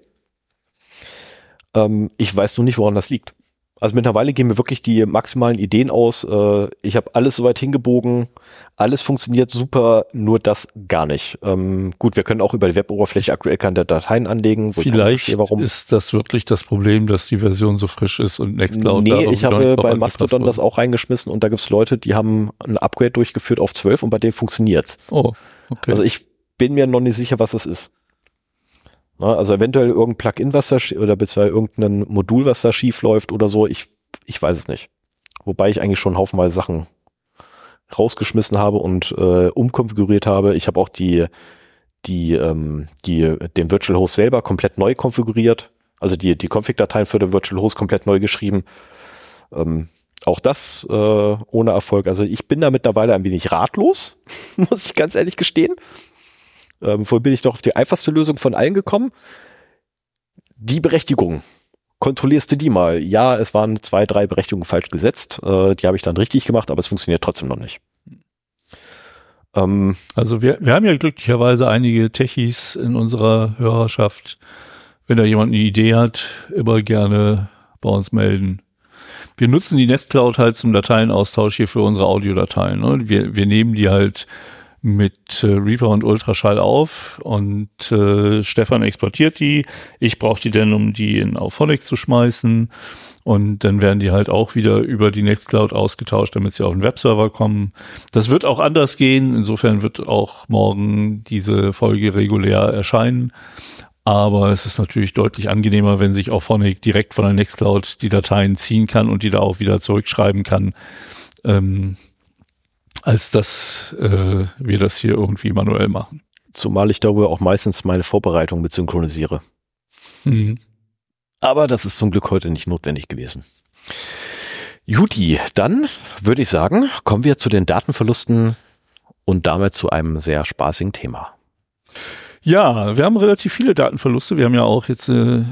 Ähm, ich weiß nur nicht, woran das liegt. Also mittlerweile gehen mir wirklich die maximalen Ideen aus. Äh, ich habe alles soweit hingebogen, alles funktioniert super, nur das gar nicht. Ähm, gut, wir können auch über die Web-Oberfläche aktuell keine Dateien anlegen. wo Vielleicht verstehe, warum. ist das wirklich das Problem, dass die Version so frisch ist und Nextcloud Nee, ich habe bei Mastodon das auch reingeschmissen und da gibt's Leute, die haben ein Upgrade durchgeführt auf 12 und bei denen funktioniert's. Oh, okay. Also ich bin mir noch nicht sicher, was das ist. Na, also eventuell irgendein Plugin, was da oder beziehungsweise irgendein Modul, was da schief läuft oder so. Ich, ich weiß es nicht. Wobei ich eigentlich schon haufenweise Sachen rausgeschmissen habe und äh, umkonfiguriert habe. Ich habe auch die, die, ähm, die, den Virtual Host selber komplett neu konfiguriert. Also die, die Config-Dateien für den Virtual Host komplett neu geschrieben. Ähm, auch das äh, ohne Erfolg. Also ich bin da mittlerweile ein wenig ratlos, [LAUGHS] muss ich ganz ehrlich gestehen. Ähm, vorhin bin ich doch auf die einfachste Lösung von allen gekommen. Die Berechtigung. Kontrollierst du die mal? Ja, es waren zwei, drei Berechtigungen falsch gesetzt. Äh, die habe ich dann richtig gemacht, aber es funktioniert trotzdem noch nicht. Ähm, Also wir, wir haben ja glücklicherweise einige Techies in unserer Hörerschaft. Wenn da jemand eine Idee hat, immer gerne bei uns melden. Wir nutzen die Nextcloud halt zum Dateienaustausch hier für unsere Audiodateien. Ne? Wir, wir nehmen die halt mit äh, Reaper und Ultraschall auf und äh, Stefan exportiert die. Ich brauche die dann, um die in Auphonic zu schmeißen. Und dann werden die halt auch wieder über die Nextcloud ausgetauscht, damit sie auf den Webserver kommen. Das wird auch anders gehen. Insofern wird auch morgen diese Folge regulär erscheinen. Aber es ist natürlich deutlich angenehmer, wenn sich vorne direkt von der Nextcloud die Dateien ziehen kann und die da auch wieder zurückschreiben kann, ähm, als dass äh, wir das hier irgendwie manuell machen. Zumal ich darüber auch meistens meine Vorbereitung mit synchronisiere. Mhm. Aber das ist zum Glück heute nicht notwendig gewesen. Juti, dann würde ich sagen, kommen wir zu den Datenverlusten und damit zu einem sehr spaßigen Thema. Ja, wir haben relativ viele Datenverluste. Wir haben ja auch jetzt äh,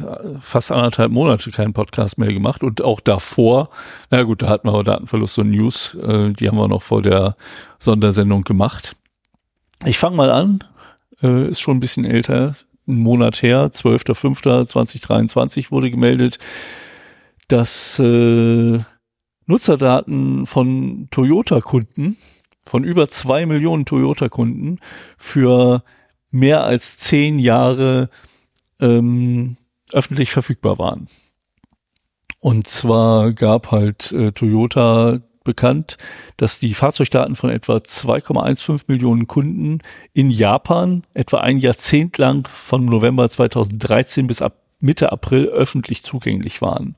fast anderthalb Monate keinen Podcast mehr gemacht und auch davor, na gut, da hatten wir aber Datenverluste und News, äh, die haben wir noch vor der Sondersendung gemacht. Ich fange mal an, äh, ist schon ein bisschen älter, ein Monat her, 12.05.2023 wurde gemeldet, dass äh, Nutzerdaten von Toyota-Kunden, von über zwei Millionen Toyota-Kunden für mehr als zehn Jahre ähm, öffentlich verfügbar waren. Und zwar gab halt äh, Toyota bekannt, dass die Fahrzeugdaten von etwa 2,15 Millionen Kunden in Japan etwa ein Jahrzehnt lang von November 2013 bis ab Mitte April öffentlich zugänglich waren.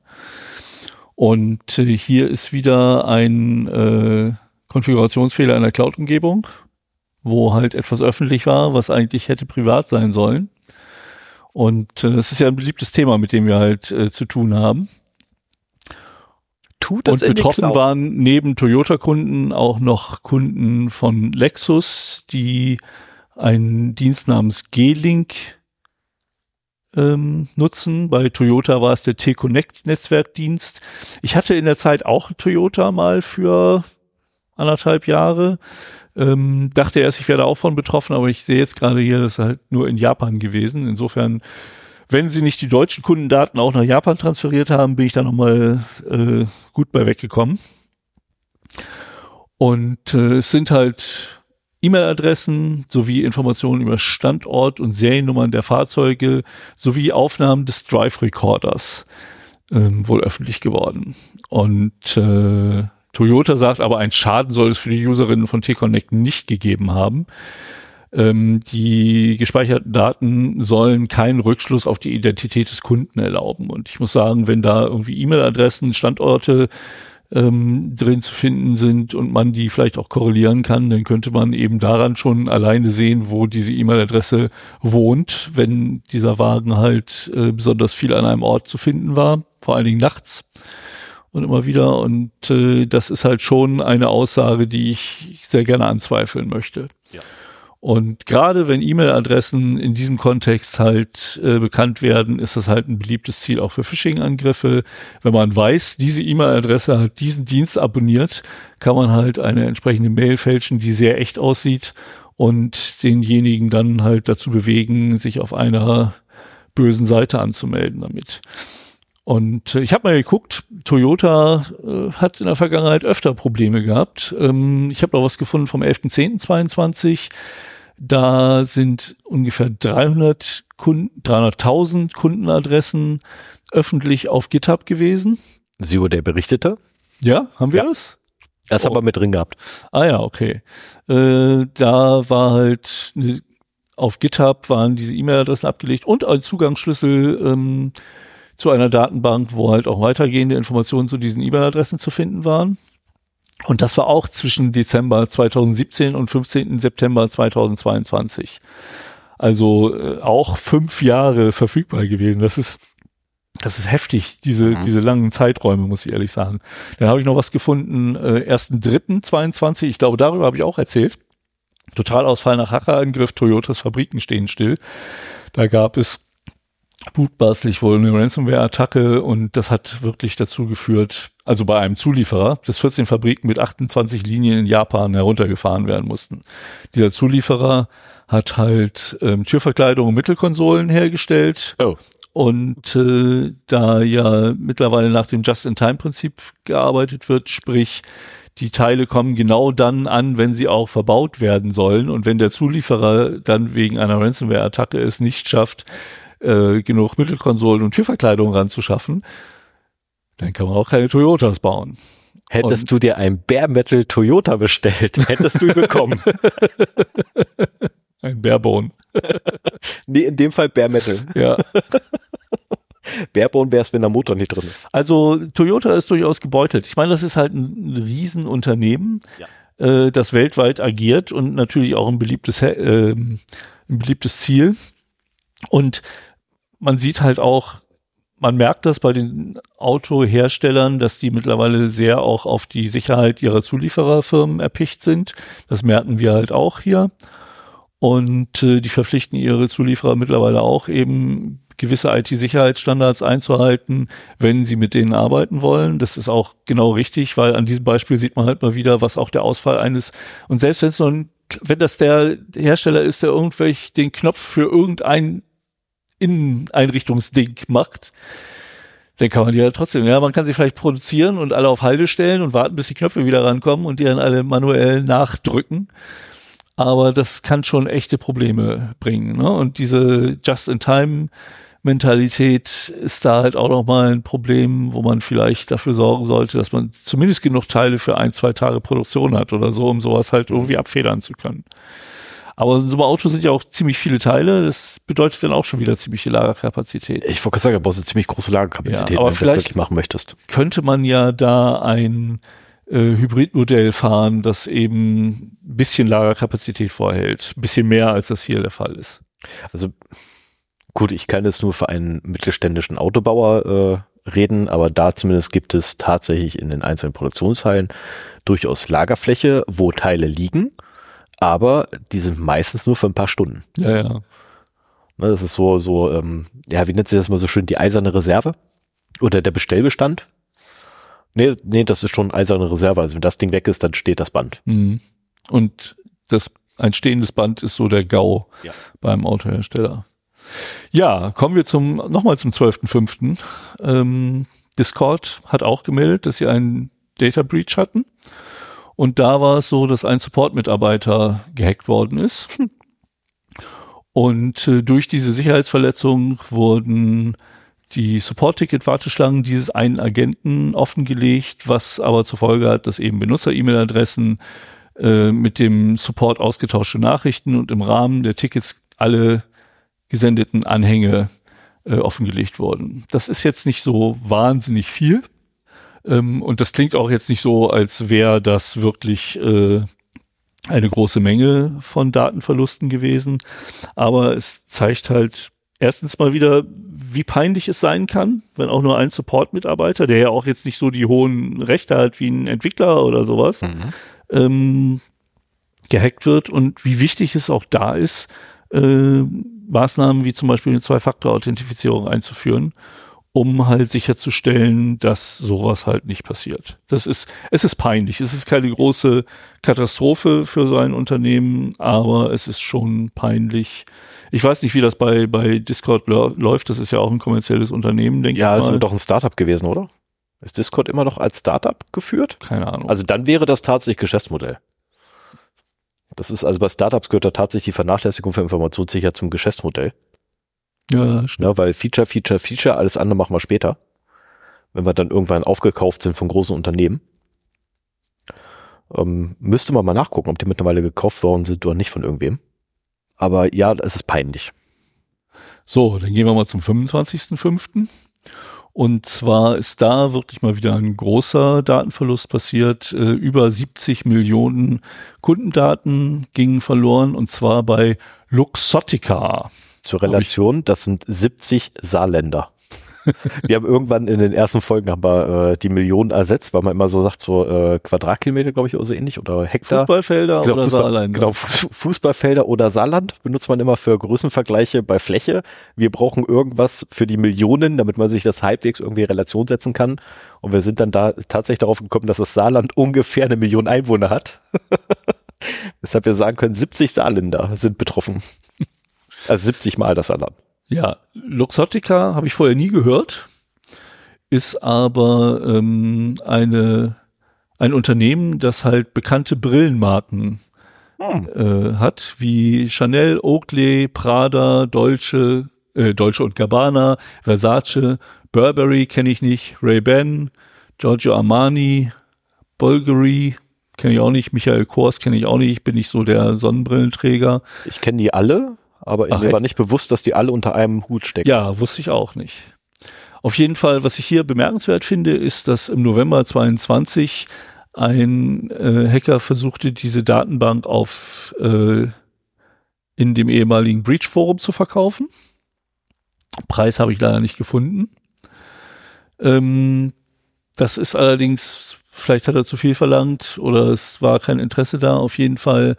Und äh, hier ist wieder ein äh, Konfigurationsfehler in der Cloud-Umgebung wo halt etwas öffentlich war, was eigentlich hätte privat sein sollen. Und äh, es ist ja ein beliebtes Thema, mit dem wir halt äh, zu tun haben. Tut das Und betroffen waren neben Toyota-Kunden auch noch Kunden von Lexus, die einen Dienst namens G-Link ähm, nutzen. Bei Toyota war es der T-Connect-Netzwerkdienst. Ich hatte in der Zeit auch Toyota mal für anderthalb Jahre. Ähm, dachte erst, ich werde auch von betroffen, aber ich sehe jetzt gerade hier, das ist halt nur in Japan gewesen. Insofern, wenn sie nicht die deutschen Kundendaten auch nach Japan transferiert haben, bin ich da nochmal äh, gut bei weggekommen. Und äh, es sind halt E-Mail-Adressen sowie Informationen über Standort und Seriennummern der Fahrzeuge sowie Aufnahmen des Drive-Recorders ähm, wohl öffentlich geworden. Und äh, Toyota sagt aber, ein Schaden soll es für die Userinnen von T-Connect nicht gegeben haben. Ähm, die gespeicherten Daten sollen keinen Rückschluss auf die Identität des Kunden erlauben. Und ich muss sagen, wenn da irgendwie E-Mail-Adressen, Standorte ähm, drin zu finden sind und man die vielleicht auch korrelieren kann, dann könnte man eben daran schon alleine sehen, wo diese E-Mail-Adresse wohnt, wenn dieser Wagen halt äh, besonders viel an einem Ort zu finden war, vor allen Dingen nachts und immer wieder. Und äh, das ist halt schon eine Aussage, die ich sehr gerne anzweifeln möchte. Ja. Und gerade wenn E-Mail-Adressen in diesem Kontext halt äh, bekannt werden, ist das halt ein beliebtes Ziel auch für Phishing-Angriffe. Wenn man weiß, diese E-Mail-Adresse hat diesen Dienst abonniert, kann man halt eine entsprechende Mail fälschen, die sehr echt aussieht und denjenigen dann halt dazu bewegen, sich auf einer bösen Seite anzumelden damit. Und äh, ich habe mal geguckt, Toyota äh, hat in der Vergangenheit öfter Probleme gehabt. Ähm, ich habe noch was gefunden vom 11.10.22. Da sind ungefähr 300 Kunden, 300.000 Kundenadressen öffentlich auf GitHub gewesen. Sie der Berichtete? Ja, haben wir ja. das? Er ist oh. aber mit drin gehabt. Ah ja, okay. Äh, da war halt ne, auf GitHub waren diese E-Mail-Adressen abgelegt und ein Zugangsschlüssel ähm, zu einer Datenbank, wo halt auch weitergehende Informationen zu diesen E-Mail-Adressen zu finden waren. Und das war auch zwischen Dezember 2017 und 15. September 2022. Also äh, auch fünf Jahre verfügbar gewesen. Das ist das ist heftig, diese, mhm. diese langen Zeiträume, muss ich ehrlich sagen. Dann habe ich noch was gefunden, äh, 1.3.22, ich glaube, darüber habe ich auch erzählt. Totalausfall nach Hackerangriff, Toyotas Fabriken stehen still. Da gab es mutmaßlich wohl eine Ransomware-Attacke und das hat wirklich dazu geführt, also bei einem Zulieferer, dass 14 Fabriken mit 28 Linien in Japan heruntergefahren werden mussten. Dieser Zulieferer hat halt ähm, Türverkleidung und Mittelkonsolen hergestellt. Oh. Und äh, da ja mittlerweile nach dem Just-in-Time-Prinzip gearbeitet wird, sprich die Teile kommen genau dann an, wenn sie auch verbaut werden sollen. Und wenn der Zulieferer dann wegen einer Ransomware-Attacke es nicht schafft, äh, genug Mittelkonsolen und Türverkleidung ranzuschaffen, dann kann man auch keine Toyotas bauen. Hättest und du dir ein Bare Metal Toyota bestellt, [LAUGHS] hättest du ihn bekommen. [LAUGHS] ein Barebone. [LAUGHS] Nee, in dem Fall Bare Metal. Ja. Barebone wäre es, wenn der Motor nicht drin ist. Also Toyota ist durchaus gebeutelt. Ich meine, das ist halt ein Riesenunternehmen, Ja. äh, das weltweit agiert und natürlich auch ein beliebtes, ähm, ein beliebtes Ziel. Und man sieht halt auch, man merkt das bei den Autoherstellern, dass die mittlerweile sehr auch auf die Sicherheit ihrer Zuliefererfirmen erpicht sind. Das merken wir halt auch hier. Und äh, die verpflichten ihre Zulieferer mittlerweile auch eben gewisse IT-Sicherheitsstandards einzuhalten, wenn sie mit denen arbeiten wollen. Das ist auch genau richtig, weil an diesem Beispiel sieht man halt mal wieder, was auch der Ausfall eines und selbst wenn es so ein, wenn das der Hersteller ist, der irgendwelch den Knopf für irgendein Inneneinrichtungsding macht, dann kann man die ja trotzdem, ja, man kann sie vielleicht produzieren und alle auf Halde stellen und warten, bis die Knöpfe wieder rankommen und die dann alle manuell nachdrücken. Aber das kann schon echte Probleme bringen. Ne? Und diese Just-in-Time-Mentalität ist da halt auch nochmal ein Problem, wo man vielleicht dafür sorgen sollte, dass man zumindest genug Teile für ein, zwei Tage Produktion hat oder so, um sowas halt irgendwie abfedern zu können. Aber in so einem Auto sind ja auch ziemlich viele Teile. Das bedeutet dann auch schon wieder ziemliche Lagerkapazität. Ich wollte gerade sagen, du brauchst eine ziemlich große Lagerkapazität, Ja, aber wenn du das wirklich machen möchtest. könnte man ja da ein äh, Hybridmodell fahren, das eben ein bisschen Lagerkapazität vorhält. Ein bisschen mehr, als das hier der Fall ist. Also gut, ich kann jetzt nur für einen mittelständischen Autobauer äh, reden, aber da zumindest gibt es tatsächlich in den einzelnen Produktionshallen durchaus Lagerfläche, wo Teile liegen, aber die sind meistens nur für ein paar Stunden. Ja, ja. Ne, das ist so, so, ähm, ja, wie nennt sich das mal so schön, die eiserne Reserve? Oder der Bestellbestand? Nee, nee, das ist schon eiserne Reserve. Also wenn das Ding weg ist, dann steht das Band. Mhm. Und das ein stehendes Band ist so der GAU Ja. beim Autohersteller. Ja, kommen wir zum nochmal zum 12.05. Ähm, Discord hat auch gemeldet, dass sie einen Data Breach hatten. Und da war es so, dass ein Support-Mitarbeiter gehackt worden ist. [LAUGHS] Und äh, durch diese Sicherheitsverletzung wurden die Support-Ticket-Warteschlangen dieses einen Agenten offengelegt, was aber zur Folge hat, dass eben Benutzer-E-Mail-Adressen äh, mit dem Support ausgetauschte Nachrichten und im Rahmen der Tickets alle gesendeten Anhänge äh, offengelegt wurden. Das ist jetzt nicht so wahnsinnig viel. Ähm, und das klingt auch jetzt nicht so, als wäre das wirklich äh, eine große Menge von Datenverlusten gewesen. Aber es zeigt halt erstens mal wieder, wie peinlich es sein kann, wenn auch nur ein Support-Mitarbeiter, der ja auch jetzt nicht so die hohen Rechte hat wie ein Entwickler oder sowas, ähm, gehackt wird und wie wichtig es auch da ist, äh, Maßnahmen wie zum Beispiel eine Zwei-Faktor-Authentifizierung einzuführen, um halt sicherzustellen, dass sowas halt nicht passiert. Das ist, es ist peinlich. Es ist keine große Katastrophe für so ein Unternehmen, aber es ist schon peinlich. Ich weiß nicht, wie das bei, bei Discord läuft. Das ist ja auch ein kommerzielles Unternehmen, denke Ja, ich mal. ist doch ein Startup gewesen, oder? Ist Discord immer noch als Startup geführt? Keine Ahnung. Also dann wäre das tatsächlich Geschäftsmodell. Das ist also bei Startups gehört da tatsächlich die Vernachlässigung für Informationssicherheit zum Geschäftsmodell. Ja, stimmt. Ne, weil Feature, Feature, Feature, alles andere machen wir später. Wenn wir dann irgendwann aufgekauft sind von großen Unternehmen. Ähm, müsste man mal nachgucken, ob die mittlerweile gekauft worden sind oder nicht von irgendwem. Aber ja, es ist peinlich. So, dann gehen wir mal zum 25.05. Und zwar ist da wirklich mal wieder ein großer Datenverlust passiert. Äh, über 70 Millionen Kundendaten gingen verloren und zwar bei Luxottica. Zur Relation, das sind 70 Saarländer. [LAUGHS] Wir haben irgendwann in den ersten Folgen aber äh, die Millionen ersetzt, weil man immer so sagt, so äh, Quadratkilometer, glaube ich, oder so ähnlich, oder Hektar. Fußballfelder Genau, oder Fußball, Saarland. genau, Fuß- Fußballfelder oder Saarland benutzt man immer für Größenvergleiche bei Fläche. Wir brauchen irgendwas für die Millionen, damit man sich das halbwegs irgendwie in Relation setzen kann. Und wir sind dann da tatsächlich darauf gekommen, dass das Saarland ungefähr eine Million Einwohner hat. [LAUGHS] Weshalb wir sagen können, 70 Saarländer sind betroffen. Also 70 mal das Saarland. Ja, Luxottica habe ich vorher nie gehört, ist aber ähm, eine, ein Unternehmen, das halt bekannte Brillenmarken äh, hat, wie Chanel, Oakley, Prada, Dolce, äh, Dolce und Gabbana, Versace, Burberry kenne ich nicht, Ray-Ban, Giorgio Armani, Bulgari kenne ich auch nicht, Michael Kors kenne ich auch nicht, ich bin nicht so der Sonnenbrillenträger. Ich kenne die alle, aber Ach, mir war nicht bewusst, dass die alle unter einem Hut stecken. Ja, wusste ich auch nicht. Auf jeden Fall, was ich hier bemerkenswert finde, ist, dass im November 22 ein äh, Hacker versuchte, diese Datenbank auf äh, in dem ehemaligen Breach Forum zu verkaufen. Preis habe ich leider nicht gefunden. Ähm, das ist allerdings, vielleicht hat er zu viel verlangt oder es war kein Interesse da. Auf jeden Fall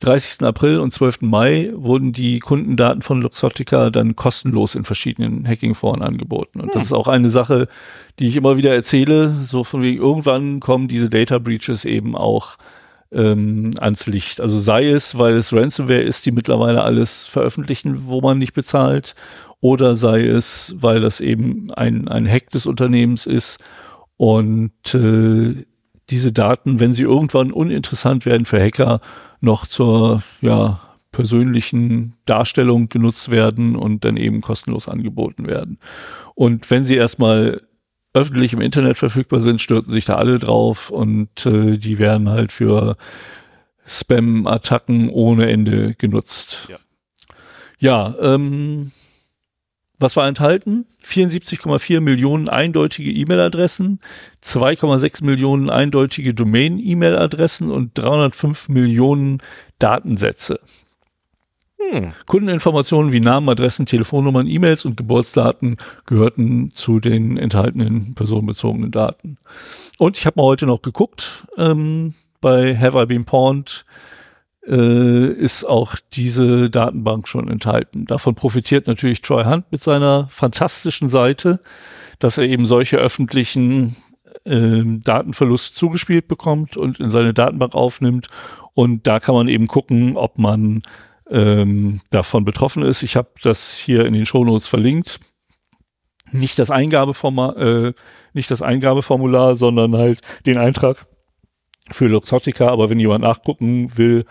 30. April und 12. Mai wurden die Kundendaten von Luxottica dann kostenlos in verschiedenen Hacking-Foren angeboten. Und das ist auch eine Sache, die ich immer wieder erzähle, so von wegen, irgendwann kommen diese Data Breaches eben auch ähm, ans Licht. Also sei es, weil es Ransomware ist, die mittlerweile alles veröffentlichen, wo man nicht bezahlt, oder sei es, weil das eben ein, ein Hack des Unternehmens ist und äh, diese Daten, wenn sie irgendwann uninteressant werden für Hacker, noch zur ja, persönlichen Darstellung genutzt werden und dann eben kostenlos angeboten werden. Und wenn sie erstmal öffentlich im Internet verfügbar sind, stürzen sich da alle drauf und äh, die werden halt für Spam-Attacken ohne Ende genutzt. Ja. Ja, ähm, was war enthalten? 74,4 Millionen eindeutige E-Mail-Adressen, 2,6 Millionen eindeutige Domain-E-Mail-Adressen und 305 Millionen Datensätze. Hm. Kundeninformationen wie Namen, Adressen, Telefonnummern, E-Mails und Geburtsdaten gehörten zu den enthaltenen personenbezogenen Daten. Und ich habe mal heute noch geguckt, ähm, bei Have I Been Pawned äh, ist auch diese Datenbank schon enthalten. Davon profitiert natürlich Troy Hunt mit seiner fantastischen Seite, dass er eben solche öffentlichen ähm, Datenverlust zugespielt bekommt und in seine Datenbank aufnimmt. Und da kann man eben gucken, ob man ähm, davon betroffen ist. Ich habe das hier in den Shownotes verlinkt. Nicht das Eingabeformular, äh, nicht das Eingabeformular, sondern halt den Eintrag für Luxottica. Aber wenn jemand nachgucken will,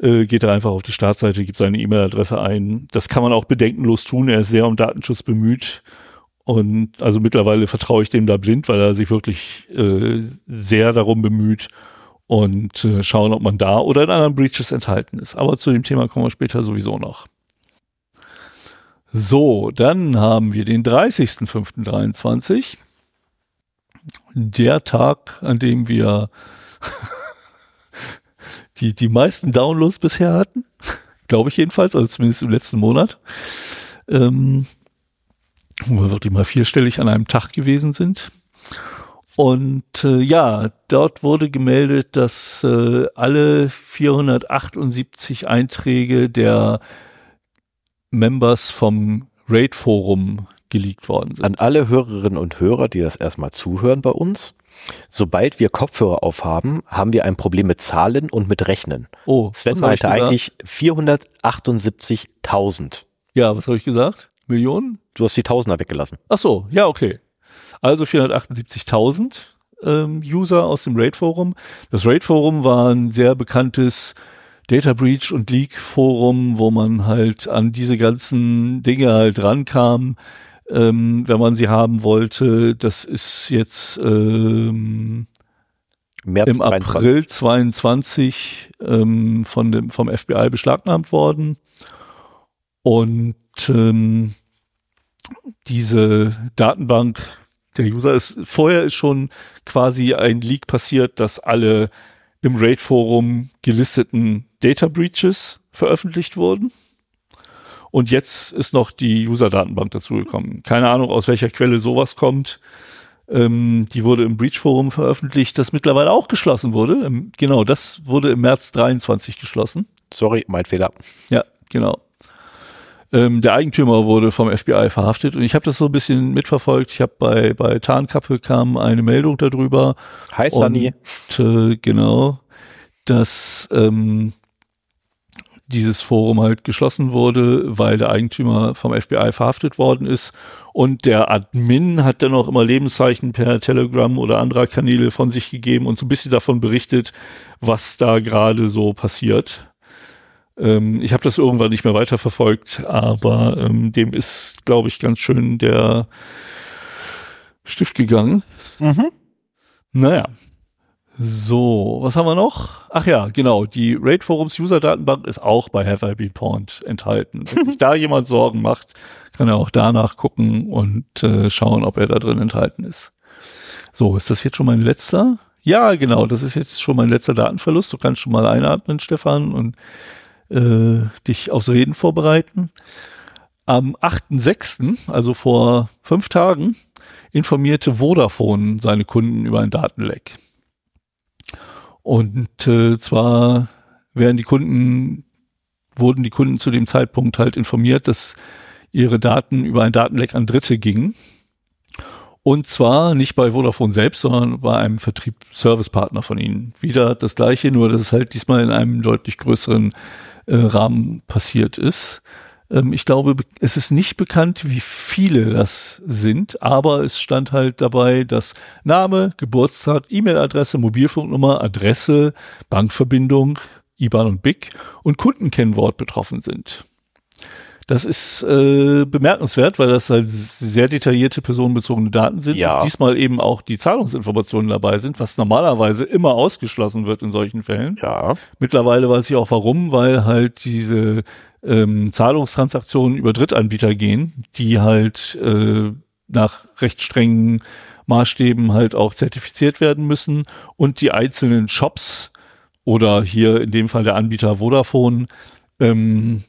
äh, geht er einfach auf die Startseite, gibt seine E-Mail-Adresse ein. Das kann man auch bedenkenlos tun. Er ist sehr um Datenschutz bemüht. Und also mittlerweile vertraue ich dem da blind, weil er sich wirklich äh, sehr darum bemüht und äh, schauen, ob man da oder in anderen Breaches enthalten ist. Aber zu dem Thema kommen wir später sowieso noch. So, dann haben wir den 30.05.23. Der Tag, an dem wir die, die meisten Downloads bisher hatten. Glaube ich jedenfalls, also zumindest im letzten Monat. Ähm, wo wir wirklich mal vierstellig an einem Tag gewesen sind. Und äh, ja, dort wurde gemeldet, dass äh, alle 478 Einträge der Members vom Raid-Forum geleakt worden sind. An alle Hörerinnen und Hörer, die das erstmal zuhören bei uns. Sobald wir Kopfhörer aufhaben, haben wir ein Problem mit Zahlen und mit Rechnen. Oh, Sven meinte eigentlich 478.000. Ja, was habe ich gesagt? Millionen? Du hast die Tausender weggelassen. Ach so, ja, okay. Also 478.000 ähm, User aus dem Raid-Forum. Das Raid-Forum war ein sehr bekanntes Data Breach und Leak Forum, wo man halt an diese ganzen Dinge halt rankam, ähm, wenn man sie haben wollte. Das ist jetzt ähm, März im 23. April 22 ähm, von dem, vom FBI beschlagnahmt worden. Und ähm, diese Datenbank der User ist, vorher ist schon quasi ein Leak passiert, dass alle im Raid-Forum gelisteten Data Breaches veröffentlicht wurden. Und jetzt ist noch die User-Datenbank dazugekommen. Keine Ahnung, aus welcher Quelle sowas kommt. Ähm, die wurde im Breach-Forum veröffentlicht, das mittlerweile auch geschlossen wurde. Im, genau, das wurde im März 23 geschlossen. Sorry, mein Fehler. Ja, genau. Ähm, der Eigentümer wurde vom FBI verhaftet und ich habe das so ein bisschen mitverfolgt. Ich habe bei bei Tarnkappe kam eine Meldung darüber Sunny. und äh, genau, dass ähm, dieses Forum halt geschlossen wurde, weil der Eigentümer vom FBI verhaftet worden ist und der Admin hat dann auch immer Lebenszeichen per Telegram oder anderer Kanäle von sich gegeben und so ein bisschen davon berichtet, was da gerade so passiert. Ähm, ich habe das irgendwann nicht mehr weiterverfolgt, aber ähm, dem ist, glaube ich, ganz schön der Stift gegangen. Mhm. Naja. So, was haben wir noch? Ach ja, genau. Die Raid Forums User Datenbank ist auch bei Have I Been Pawned enthalten. Wenn sich [LAUGHS] da jemand Sorgen macht, kann er auch danach gucken und äh, schauen, ob er da drin enthalten ist. So, ist das jetzt schon mein letzter? Ja, genau. Das ist jetzt schon mein letzter Datenverlust. Du kannst schon mal einatmen, Stefan, und äh, dich aufs Reden vorbereiten. Am 8.6., also vor fünf Tagen, informierte Vodafone seine Kunden über ein Datenleck. Und äh, zwar werden die Kunden, wurden die Kunden zu dem Zeitpunkt halt informiert, dass ihre Daten über ein Datenleck an Dritte gingen. Und zwar nicht bei Vodafone selbst, sondern bei einem Vertriebsservicepartner von ihnen. Wieder das gleiche, nur dass es halt diesmal in einem deutlich größeren äh, Rahmen passiert ist. Ähm, ich glaube, es ist nicht bekannt, wie viele das sind, aber es stand halt dabei, dass Name, Geburtstag, E-Mail-Adresse, Mobilfunknummer, Adresse, Bankverbindung, IBAN und BIC und Kundenkennwort betroffen sind. Das ist äh, bemerkenswert, weil das halt sehr detaillierte personenbezogene Daten sind. Ja. Und diesmal eben auch die Zahlungsinformationen dabei sind, was normalerweise immer ausgeschlossen wird in solchen Fällen. Ja. Mittlerweile weiß ich auch warum, weil halt diese ähm, Zahlungstransaktionen über Drittanbieter gehen, die halt äh, nach recht strengen Maßstäben halt auch zertifiziert werden müssen und die einzelnen Shops oder hier in dem Fall der Anbieter Vodafone ähm,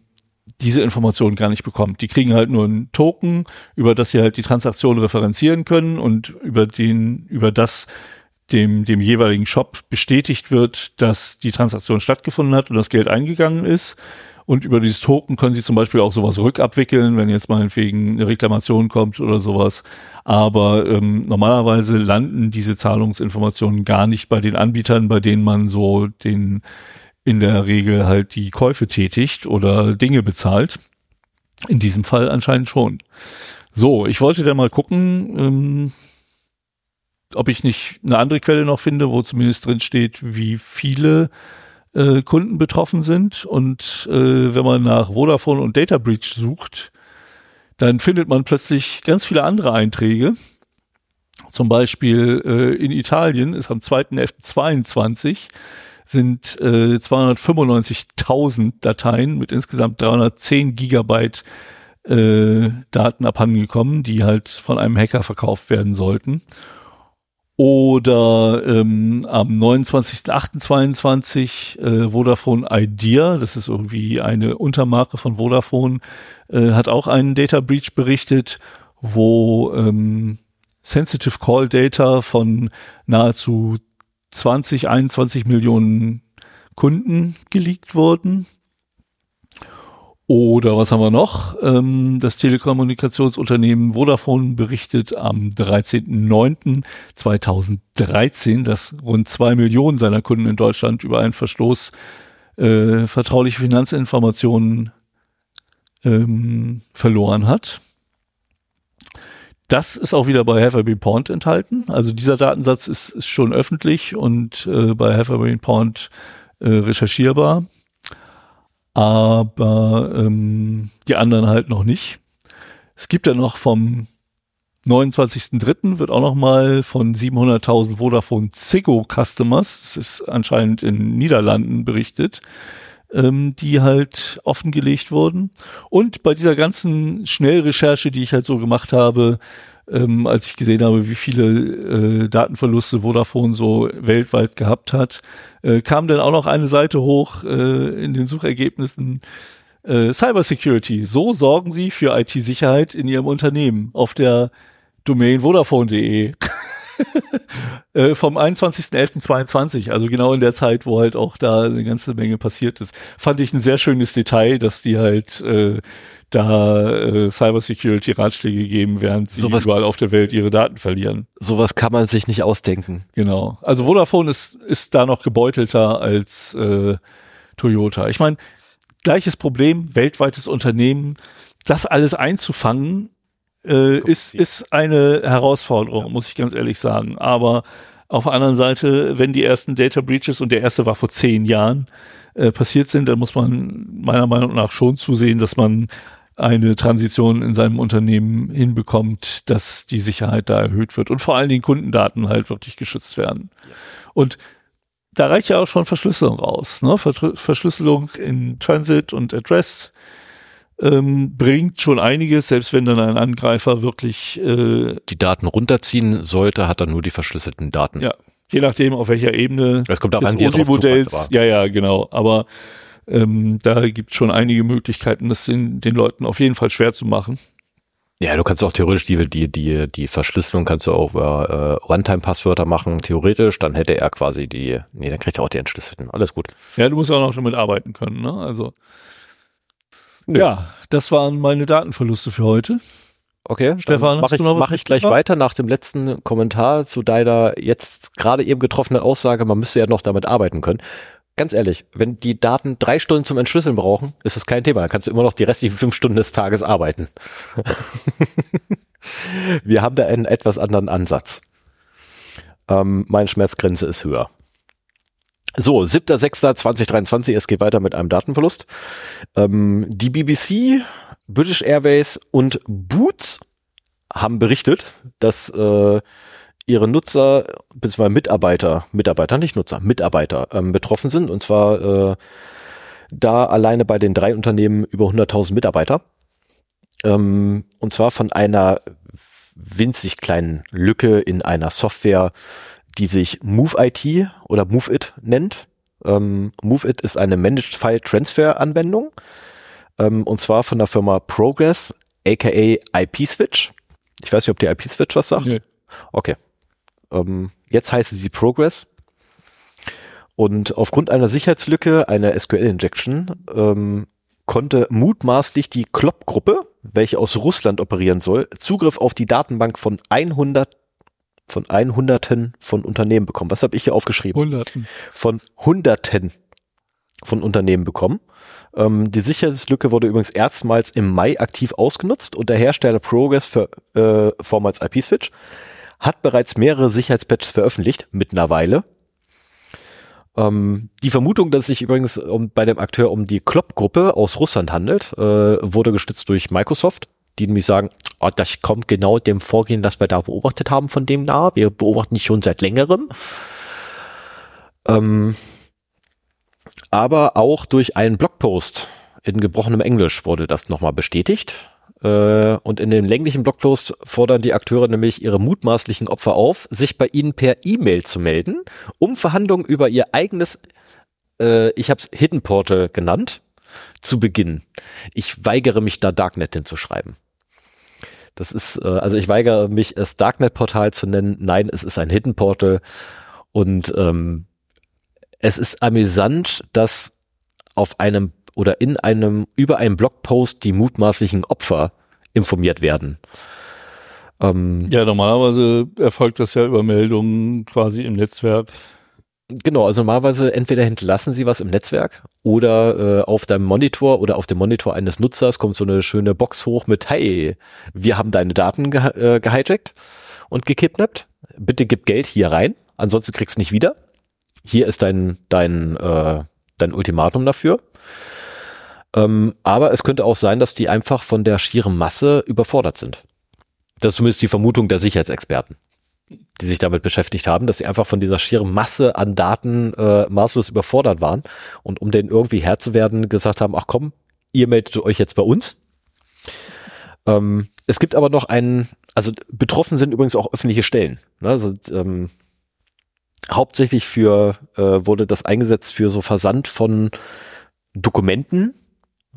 diese Informationen gar nicht bekommt. Die kriegen halt nur einen Token, über das sie halt die Transaktion referenzieren können und über den, über das dem, dem jeweiligen Shop bestätigt wird, dass die Transaktion stattgefunden hat und das Geld eingegangen ist. Und über dieses Token können Sie zum Beispiel auch sowas rückabwickeln, wenn jetzt meinetwegen eine Reklamation kommt oder sowas. Aber ähm, normalerweise landen diese Zahlungsinformationen gar nicht bei den Anbietern, bei denen man so den in der Regel halt die Käufe tätigt oder Dinge bezahlt. In diesem Fall anscheinend schon. So, ich wollte da mal gucken, ähm, ob ich nicht eine andere Quelle noch finde, wo zumindest drin steht, wie viele äh, Kunden betroffen sind. Und äh, wenn man nach Vodafone und Data Breach sucht, dann findet man plötzlich ganz viele andere Einträge. Zum Beispiel äh, in Italien ist am 2.11.22 sind äh, 295.000 Dateien mit insgesamt 310 Gigabyte äh, Daten abhandengekommen, die halt von einem Hacker verkauft werden sollten. Oder ähm, am 29.08.22 äh, Vodafone Idea, das ist irgendwie eine Untermarke von Vodafone, äh, hat auch einen Data Breach berichtet, wo ähm, Sensitive Call Data von nahezu 20, 21 Millionen Kunden geleakt wurden. Oder was haben wir noch? Ähm, das Telekommunikationsunternehmen Vodafone berichtet am 13.09.2013, dass rund zwei Millionen seiner Kunden in Deutschland über einen Verstoß äh, vertrauliche Finanzinformationen ähm, verloren hat. Das ist auch wieder bei Have Pond enthalten. Also dieser Datensatz ist, ist schon öffentlich und äh, bei Have Pond äh, recherchierbar. Aber ähm, die anderen halt noch nicht. Es gibt ja noch vom 29.03. wird auch noch mal von 700.000 Vodafone Ziggo Customers, das ist anscheinend in Niederlanden berichtet, ähm, die halt offengelegt wurden. Und bei dieser ganzen Schnellrecherche, die ich halt so gemacht habe, ähm, als ich gesehen habe, wie viele äh, Datenverluste Vodafone so weltweit gehabt hat, äh, kam dann auch noch eine Seite hoch äh, in den Suchergebnissen. Äh, Cybersecurity. So sorgen Sie für IT-Sicherheit in Ihrem Unternehmen auf der Domain Vodafone.de. [LAUGHS] äh, vom 21.11.22, also genau in der Zeit, wo halt auch da eine ganze Menge passiert ist. Fand ich ein sehr schönes Detail, dass die halt äh, da äh, Cybersecurity-Ratschläge geben, während sie sowas, überall auf der Welt ihre Daten verlieren. Sowas kann man sich nicht ausdenken. Genau. Also Vodafone ist, ist da noch gebeutelter als äh, Toyota. Ich meine, gleiches Problem, weltweites Unternehmen, das alles einzufangen, äh, ist, ist eine Herausforderung, ja. muss ich ganz ehrlich sagen. Aber auf der anderen Seite, wenn die ersten Data Breaches und der erste war vor zehn Jahren äh, passiert sind, dann muss man meiner Meinung nach schon zusehen, dass man eine Transition in seinem Unternehmen hinbekommt, dass die Sicherheit da erhöht wird und vor allen Dingen Kundendaten halt wirklich geschützt werden. Ja. Und da reicht ja auch schon Verschlüsselung raus. Ne? Verschlüsselung in Transit und Address ähm, bringt schon einiges, selbst wenn dann ein Angreifer wirklich äh, die Daten runterziehen sollte, hat er nur die verschlüsselten Daten. Ja, je nachdem auf welcher Ebene es kommt auch des OSI-Modells. Ja, ja, genau. Aber ähm, da gibt es schon einige Möglichkeiten, das den, den Leuten auf jeden Fall schwer zu machen. Ja, du kannst auch theoretisch die, die, die, die Verschlüsselung kannst du auch über äh, Runtime-Passwörter machen, theoretisch, dann hätte er quasi die, nee, dann kriegt er auch die entschlüsselten. Alles gut. Ja, du musst auch noch damit arbeiten können, ne? Also. Nö. Ja, das waren meine Datenverluste für heute. Okay, Stefan, mache ich, mach ich gleich weiter nach dem letzten Kommentar zu deiner jetzt gerade eben getroffenen Aussage, man müsste ja noch damit arbeiten können ganz ehrlich, wenn die Daten drei Stunden zum Entschlüsseln brauchen, ist das kein Thema. Dann kannst du immer noch die restlichen fünf Stunden des Tages arbeiten. [LAUGHS] Wir haben da einen etwas anderen Ansatz. Ähm, meine Schmerzgrenze ist höher. So, 7.6.2023, es geht weiter mit einem Datenverlust. Ähm, die BBC, British Airways und Boots haben berichtet, dass äh, ihre Nutzer bzw. Mitarbeiter, Mitarbeiter, nicht Nutzer, Mitarbeiter ähm, betroffen sind. Und zwar äh, da alleine bei den drei Unternehmen über 100.000 Mitarbeiter. Ähm, und zwar von einer winzig kleinen Lücke in einer Software, die sich MoveIT oder MoveIt nennt. Ähm, MoveIt ist eine Managed File Transfer Anwendung. Ähm, und zwar von der Firma Progress, aka IP Switch. Ich weiß nicht, ob die IP Switch was sagt. Nee. Okay. Ähm, jetzt heißt sie Progress. Und aufgrund einer Sicherheitslücke, einer SQL-Injection, ähm, konnte mutmaßlich die Klopp-Gruppe, welche aus Russland operieren soll, Zugriff auf die Datenbank von 100 von 100 von Unternehmen bekommen. Was habe ich hier aufgeschrieben? Hunderten. Von Hunderten von Unternehmen bekommen. Ähm, die Sicherheitslücke wurde übrigens erstmals im Mai aktiv ausgenutzt und der Hersteller Progress für äh, vormals IP-Switch hat bereits mehrere Sicherheitspatches veröffentlicht, mittlerweile. Ähm, die Vermutung, dass es sich übrigens um, bei dem Akteur um die Klopp-Gruppe aus Russland handelt, äh, wurde gestützt durch Microsoft, die nämlich sagen, oh, das kommt genau dem Vorgehen, das wir da beobachtet haben von dem nahe. Wir beobachten die schon seit längerem. Ähm, aber auch durch einen Blogpost in gebrochenem Englisch wurde das nochmal bestätigt. Äh, und in dem länglichen Blogpost fordern die Akteure nämlich ihre mutmaßlichen Opfer auf, sich bei ihnen per E-Mail zu melden, um Verhandlungen über ihr eigenes, äh, ich habe es Hidden Portal genannt, zu beginnen. Ich weigere mich da Darknet hinzuschreiben. Das ist, äh, also ich weigere mich, es Darknet-Portal zu nennen. Nein, es ist ein Hidden Portal. Und ähm, es ist amüsant, dass auf einem oder in einem, über einen Blogpost die mutmaßlichen Opfer informiert werden. Ähm, ja, normalerweise erfolgt das ja über Meldungen quasi im Netzwerk. Genau, also normalerweise entweder hinterlassen sie was im Netzwerk oder äh, auf deinem Monitor oder auf dem Monitor eines Nutzers kommt so eine schöne Box hoch mit, hey, wir haben deine Daten ge äh, gehijackt und gekidnappt. Bitte gib Geld hier rein, ansonsten kriegst du nicht wieder. Hier ist dein, dein, äh, dein Ultimatum dafür. Ähm, aber es könnte auch sein, dass die einfach von der schieren Masse überfordert sind. Das ist zumindest die Vermutung der Sicherheitsexperten, die sich damit beschäftigt haben, dass sie einfach von dieser schieren Masse an Daten äh, maßlos überfordert waren und um denen irgendwie Herr zu werden, gesagt haben, ach komm, ihr meldet euch jetzt bei uns. Ähm, es gibt aber noch einen, also betroffen sind übrigens auch öffentliche Stellen. Ne? Also, ähm, hauptsächlich für äh, wurde das eingesetzt für so Versand von Dokumenten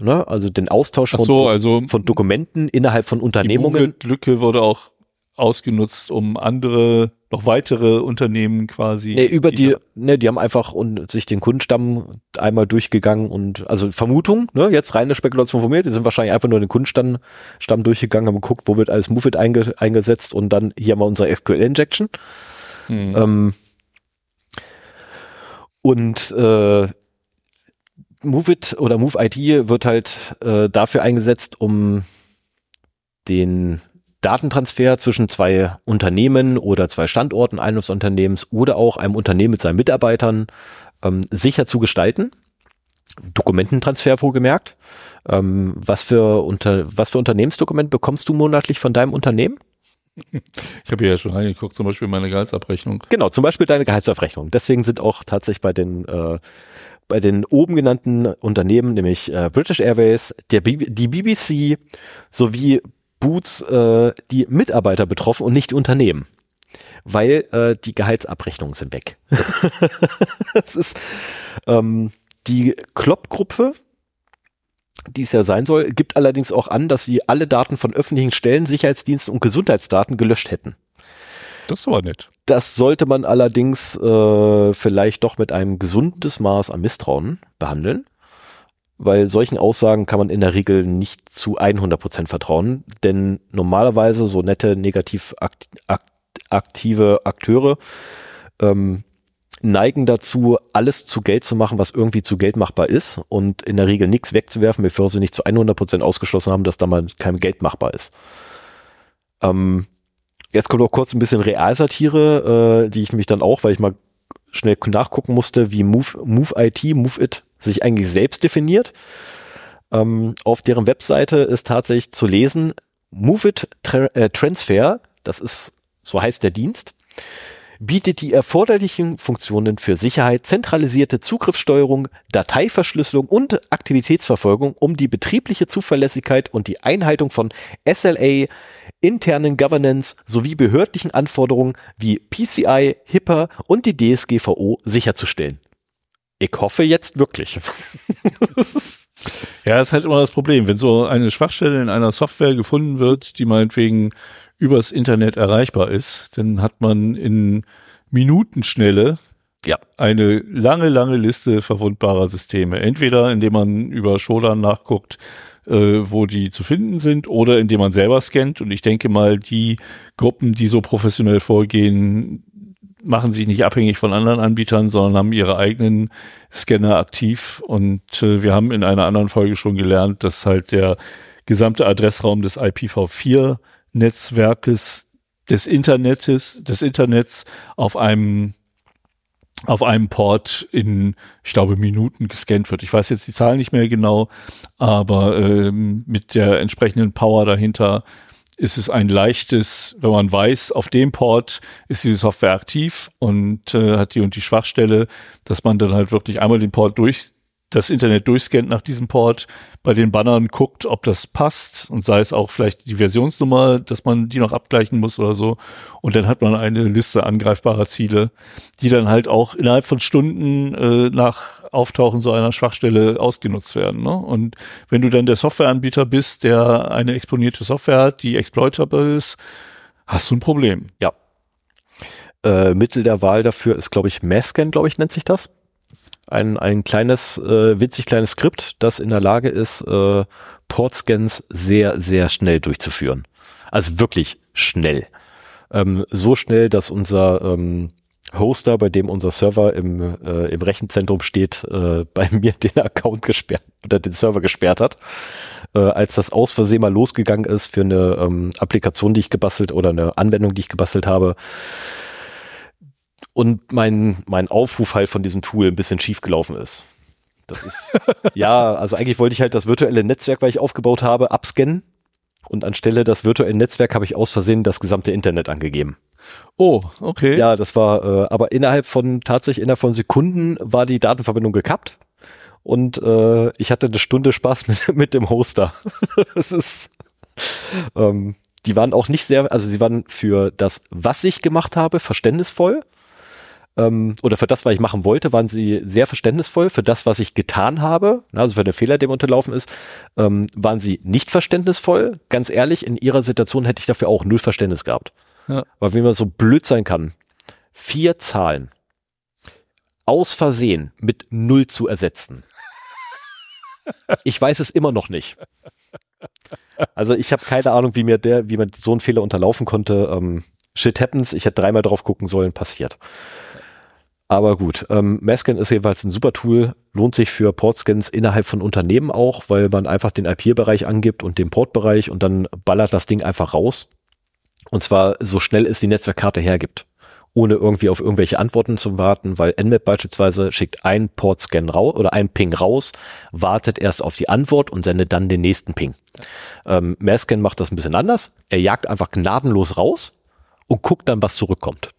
Ne? Also den Austausch von, so, also von Dokumenten innerhalb von Unternehmungen. Die Lücke wurde auch ausgenutzt, um andere, noch weitere Unternehmen quasi. Nee, über die, ne, die haben einfach und sich den Kundenstamm einmal durchgegangen und, also Vermutung, ne, jetzt reine Spekulation von mir, die sind wahrscheinlich einfach nur den Kundenstamm Stamm durchgegangen, haben geguckt, wo wird alles Moveit einge, eingesetzt und dann hier haben wir unsere SQL-Injection. Hm. Ähm, und äh, MoveIt oder MoveID wird halt äh, dafür eingesetzt, um den Datentransfer zwischen zwei Unternehmen oder zwei Standorten eines Unternehmens oder auch einem Unternehmen mit seinen Mitarbeitern ähm, sicher zu gestalten. Dokumententransfer wohlgemerkt. Ähm, was für unter, was für Unternehmensdokument bekommst du monatlich von deinem Unternehmen? Ich habe ja schon reingeguckt, zum Beispiel meine Gehaltsabrechnung. Genau, zum Beispiel deine Gehaltsabrechnung. Deswegen sind auch tatsächlich bei den äh, bei den oben genannten Unternehmen, nämlich äh, British Airways, der B die BBC sowie Boots, äh, die Mitarbeiter betroffen und nicht die Unternehmen. Weil äh, die Gehaltsabrechnungen sind weg. [LAUGHS] das ist ähm, die Klopp-Gruppe, die es ja sein soll, gibt allerdings auch an, dass sie alle Daten von öffentlichen Stellen, Sicherheitsdiensten und Gesundheitsdaten gelöscht hätten. Das ist aber nett. Das sollte man allerdings äh, vielleicht doch mit einem gesundes Maß an Misstrauen behandeln, weil solchen Aussagen kann man in der Regel nicht zu 100 Prozent vertrauen, denn normalerweise so nette negativ akt akt aktive Akteure ähm, neigen dazu, alles zu Geld zu machen, was irgendwie zu Geld machbar ist und in der Regel nichts wegzuwerfen, bevor sie nicht zu 100 Prozent ausgeschlossen haben, dass da mal kein Geld machbar ist. Ähm, Jetzt kommt auch kurz ein bisschen Realsatire, äh, die ich mich dann auch, weil ich mal schnell nachgucken musste, wie Move, Move IT, Move It sich eigentlich selbst definiert. Ähm, auf deren Webseite ist tatsächlich zu lesen, Move It Tra äh, Transfer, das ist, so heißt der Dienst, bietet die erforderlichen Funktionen für Sicherheit, zentralisierte Zugriffssteuerung, Dateiverschlüsselung und Aktivitätsverfolgung, um die betriebliche Zuverlässigkeit und die Einhaltung von SLA, internen Governance sowie behördlichen Anforderungen wie PCI, HIPAA und die DSGVO sicherzustellen. Ich hoffe jetzt wirklich. [LAUGHS] ja, ist halt immer das Problem. Wenn so eine Schwachstelle in einer Software gefunden wird, die meinetwegen übers Internet erreichbar ist, dann hat man in Minutenschnelle ja. eine lange, lange Liste verwundbarer Systeme. Entweder indem man über Shodan nachguckt, äh, wo die zu finden sind, oder indem man selber scannt. Und ich denke mal, die Gruppen, die so professionell vorgehen, machen sich nicht abhängig von anderen Anbietern, sondern haben ihre eigenen Scanner aktiv. Und äh, wir haben in einer anderen Folge schon gelernt, dass halt der gesamte Adressraum des IPv4 Netzwerkes des Internets, des Internets auf einem auf einem Port in, ich glaube, Minuten gescannt wird. Ich weiß jetzt die Zahl nicht mehr genau, aber ähm, mit der entsprechenden Power dahinter ist es ein leichtes, wenn man weiß, auf dem Port ist diese Software aktiv und äh, hat die und die Schwachstelle, dass man dann halt wirklich einmal den Port durch das Internet durchscannt nach diesem Port, bei den Bannern guckt, ob das passt und sei es auch vielleicht die Versionsnummer, dass man die noch abgleichen muss oder so. Und dann hat man eine Liste angreifbarer Ziele, die dann halt auch innerhalb von Stunden äh, nach Auftauchen so einer Schwachstelle ausgenutzt werden. Ne? Und wenn du dann der Softwareanbieter bist, der eine exponierte Software hat, die exploitable ist, hast du ein Problem. Ja. Äh, Mittel der Wahl dafür ist, glaube ich, Masscan, glaube ich, nennt sich das ein, ein kleines, äh, witzig kleines Skript, das in der Lage ist, äh, Portscans sehr, sehr schnell durchzuführen. Also wirklich schnell. Ähm, so schnell, dass unser ähm, Hoster, bei dem unser Server im, äh, im Rechenzentrum steht, äh, [LAUGHS] bei mir den Account gesperrt oder den Server gesperrt hat. Äh, als das aus Versehen mal losgegangen ist für eine ähm, Applikation, die ich gebastelt oder eine Anwendung, die ich gebastelt habe, und mein, mein Aufruf halt von diesem Tool ein bisschen schief gelaufen ist. Das ist, [LAUGHS] ja, also eigentlich wollte ich halt das virtuelle Netzwerk, weil ich aufgebaut habe, abscannen. Und anstelle das virtuelle Netzwerk habe ich aus Versehen das gesamte Internet angegeben. Oh, okay. Ja, das war, äh, aber innerhalb von, tatsächlich innerhalb von Sekunden war die Datenverbindung gekappt. Und äh, ich hatte eine Stunde Spaß [LAUGHS] mit, mit dem Hoster. [LAUGHS] das ist, ähm, die waren auch nicht sehr, also sie waren für das, was ich gemacht habe, verständnisvoll ähm, oder für das, was ich machen wollte, waren sie sehr verständnisvoll. Für das, was ich getan habe, also für den Fehler, der mir unterlaufen ist, ähm, waren sie nicht verständnisvoll. Ganz ehrlich, in ihrer Situation hätte ich dafür auch null Verständnis gehabt. Ja. Weil wie man so blöd sein kann, vier Zahlen aus Versehen mit null zu ersetzen. Ich weiß es immer noch nicht. Also ich habe keine Ahnung, wie mir der, wie man so einen Fehler unterlaufen konnte. Ähm, shit happens. Ich hätte dreimal drauf gucken sollen, passiert. Aber gut, ähm, Mascan ist jedenfalls ein super Tool, lohnt sich für Portscans innerhalb von Unternehmen auch, weil man einfach den IP-Bereich angibt und den Portbereich und dann ballert das Ding einfach raus. Und zwar so schnell es die Netzwerkkarte hergibt. ohne irgendwie auf irgendwelche Antworten zu warten, weil Nmap beispielsweise schickt einen Port-Scan raus oder einen Ping raus, wartet erst auf die Antwort und sendet dann den nächsten Ping. Ähm, Merscan macht das ein bisschen anders. Er jagt einfach gnadenlos raus und guckt dann, was zurückkommt.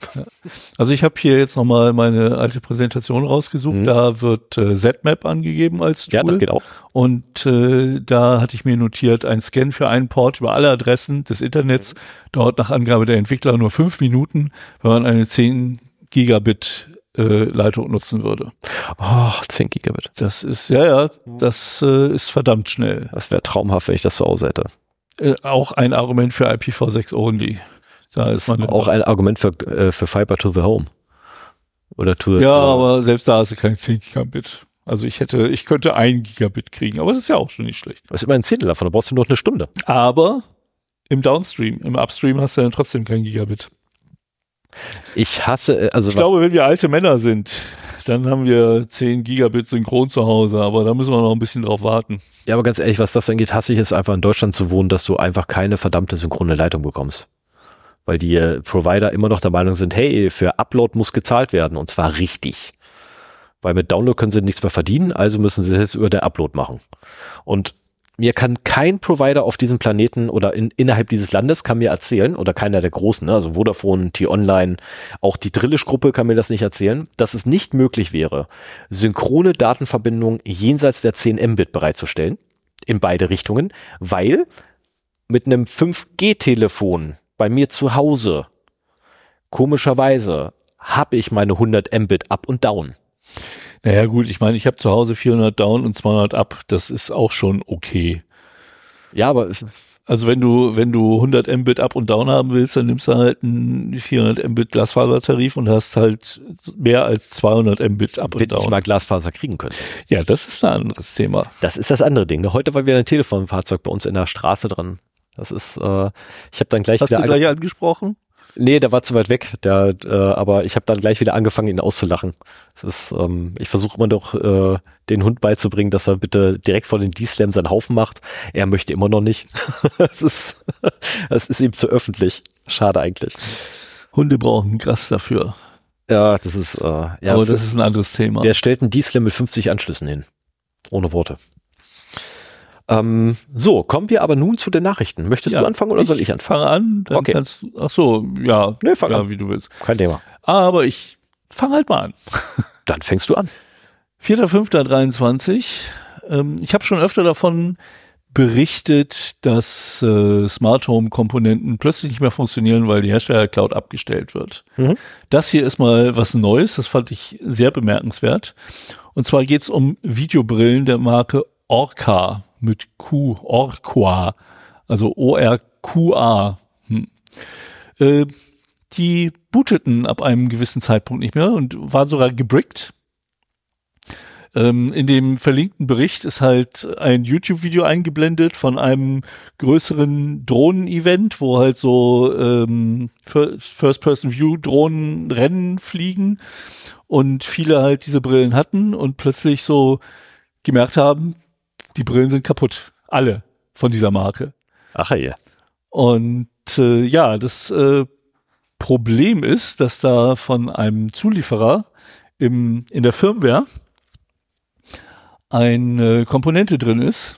Also ich habe hier jetzt nochmal meine alte Präsentation rausgesucht. Mhm. Da wird äh, ZMap angegeben als Tool. Ja, das geht auch. Und äh, da hatte ich mir notiert, ein Scan für einen Port über alle Adressen des Internets mhm. dauert nach Angabe der Entwickler nur fünf Minuten, wenn man eine 10 Gigabit äh, Leitung nutzen würde. Oh, 10 Gigabit. Das ist, ja, ja, das äh, ist verdammt schnell. Das wäre traumhaft, wenn ich das zu Hause hätte. Äh, auch ein Argument für IPv6 only. Da das ist, ist auch ein Argument für, äh, für Fiber to the Home. Oder to Ja, aber selbst da hast du keine 10 Gigabit. Also ich hätte, ich könnte ein Gigabit kriegen, aber das ist ja auch schon nicht schlecht. Das ist immer ein Zehntel davon, da brauchst du nur eine Stunde. Aber im Downstream, im Upstream hast du dann trotzdem kein Gigabit. Ich hasse, äh, also Ich glaube, wenn wir alte Männer sind, dann haben wir 10 Gigabit synchron zu Hause, aber da müssen wir noch ein bisschen drauf warten. Ja, aber ganz ehrlich, was das angeht, hasse ich es einfach in Deutschland zu wohnen, dass du einfach keine verdammte synchrone Leitung bekommst weil die äh, Provider immer noch der Meinung sind, hey, für Upload muss gezahlt werden und zwar richtig. Weil mit Download können sie nichts mehr verdienen, also müssen sie es über der Upload machen. Und mir kann kein Provider auf diesem Planeten oder in, innerhalb dieses Landes kann mir erzählen, oder keiner der großen, ne, also Vodafone, T-Online, auch die Drillisch-Gruppe kann mir das nicht erzählen, dass es nicht möglich wäre, synchrone Datenverbindungen jenseits der 10 Mbit bereitzustellen, in beide Richtungen, weil mit einem 5G-Telefon bei mir zu Hause, komischerweise, habe ich meine 100 Mbit up und down. Naja gut, ich meine, ich habe zu Hause 400 down und 200 up, das ist auch schon okay. Ja, aber also wenn du wenn du 100 Mbit up und down haben willst, dann nimmst du halt einen 400 Mbit Glasfasertarif und hast halt mehr als 200 Mbit up und down. Wenn ich mal Glasfaser kriegen können. Ja, das ist ein anderes Thema. Das ist das andere Ding. Heute war wieder ein Telefonfahrzeug bei uns in der Straße dran. Das ist, äh, ich habe dann gleich Hast wieder. Hast du gleich angesprochen? Nee, der war zu weit weg. Der, äh, aber ich habe dann gleich wieder angefangen, ihn auszulachen. Das ist, ähm, ich versuche immer doch äh, den Hund beizubringen, dass er bitte direkt vor den D-Slam seinen Haufen macht. Er möchte immer noch nicht. [LAUGHS] Es ist, [LAUGHS] es ist ihm zu öffentlich. Schade eigentlich. Hunde brauchen Gras dafür. Ja, das ist. Äh, ja, aber das ist ein anderes Thema. Der stellt einen D-Slam mit 50 Anschlüssen hin. Ohne Worte. Ähm, so, kommen wir aber nun zu den Nachrichten. Möchtest ja, du anfangen oder soll ich anfangen? Fange an. Dann okay. Kannst, ach so, ja. Nee, fang ja, an. wie du willst. Kein Thema. Aber ich fange halt mal an. [LAUGHS] Dann fängst du an. 4.5.23. Ähm, ich habe schon öfter davon berichtet, dass äh, Smart Home Komponenten plötzlich nicht mehr funktionieren, weil die Hersteller Cloud abgestellt wird. Mhm. Das hier ist mal was Neues, das fand ich sehr bemerkenswert. Und zwar geht es um Videobrillen der Marke Orca mit Q, Orqua, also O-R-Q-A. Hm. Äh, die booteten ab einem gewissen Zeitpunkt nicht mehr und waren sogar gebrickt. Ähm, in dem verlinkten Bericht ist halt ein YouTube-Video eingeblendet von einem größeren Drohnen-Event, wo halt so ähm, First-Person-View-Drohnen Rennen fliegen und viele halt diese Brillen hatten und plötzlich so gemerkt haben, die Brillen sind kaputt. Alle von dieser Marke. Ach ja. Und äh, ja, das äh, Problem ist, dass da von einem Zulieferer im, in der Firmware eine Komponente drin ist,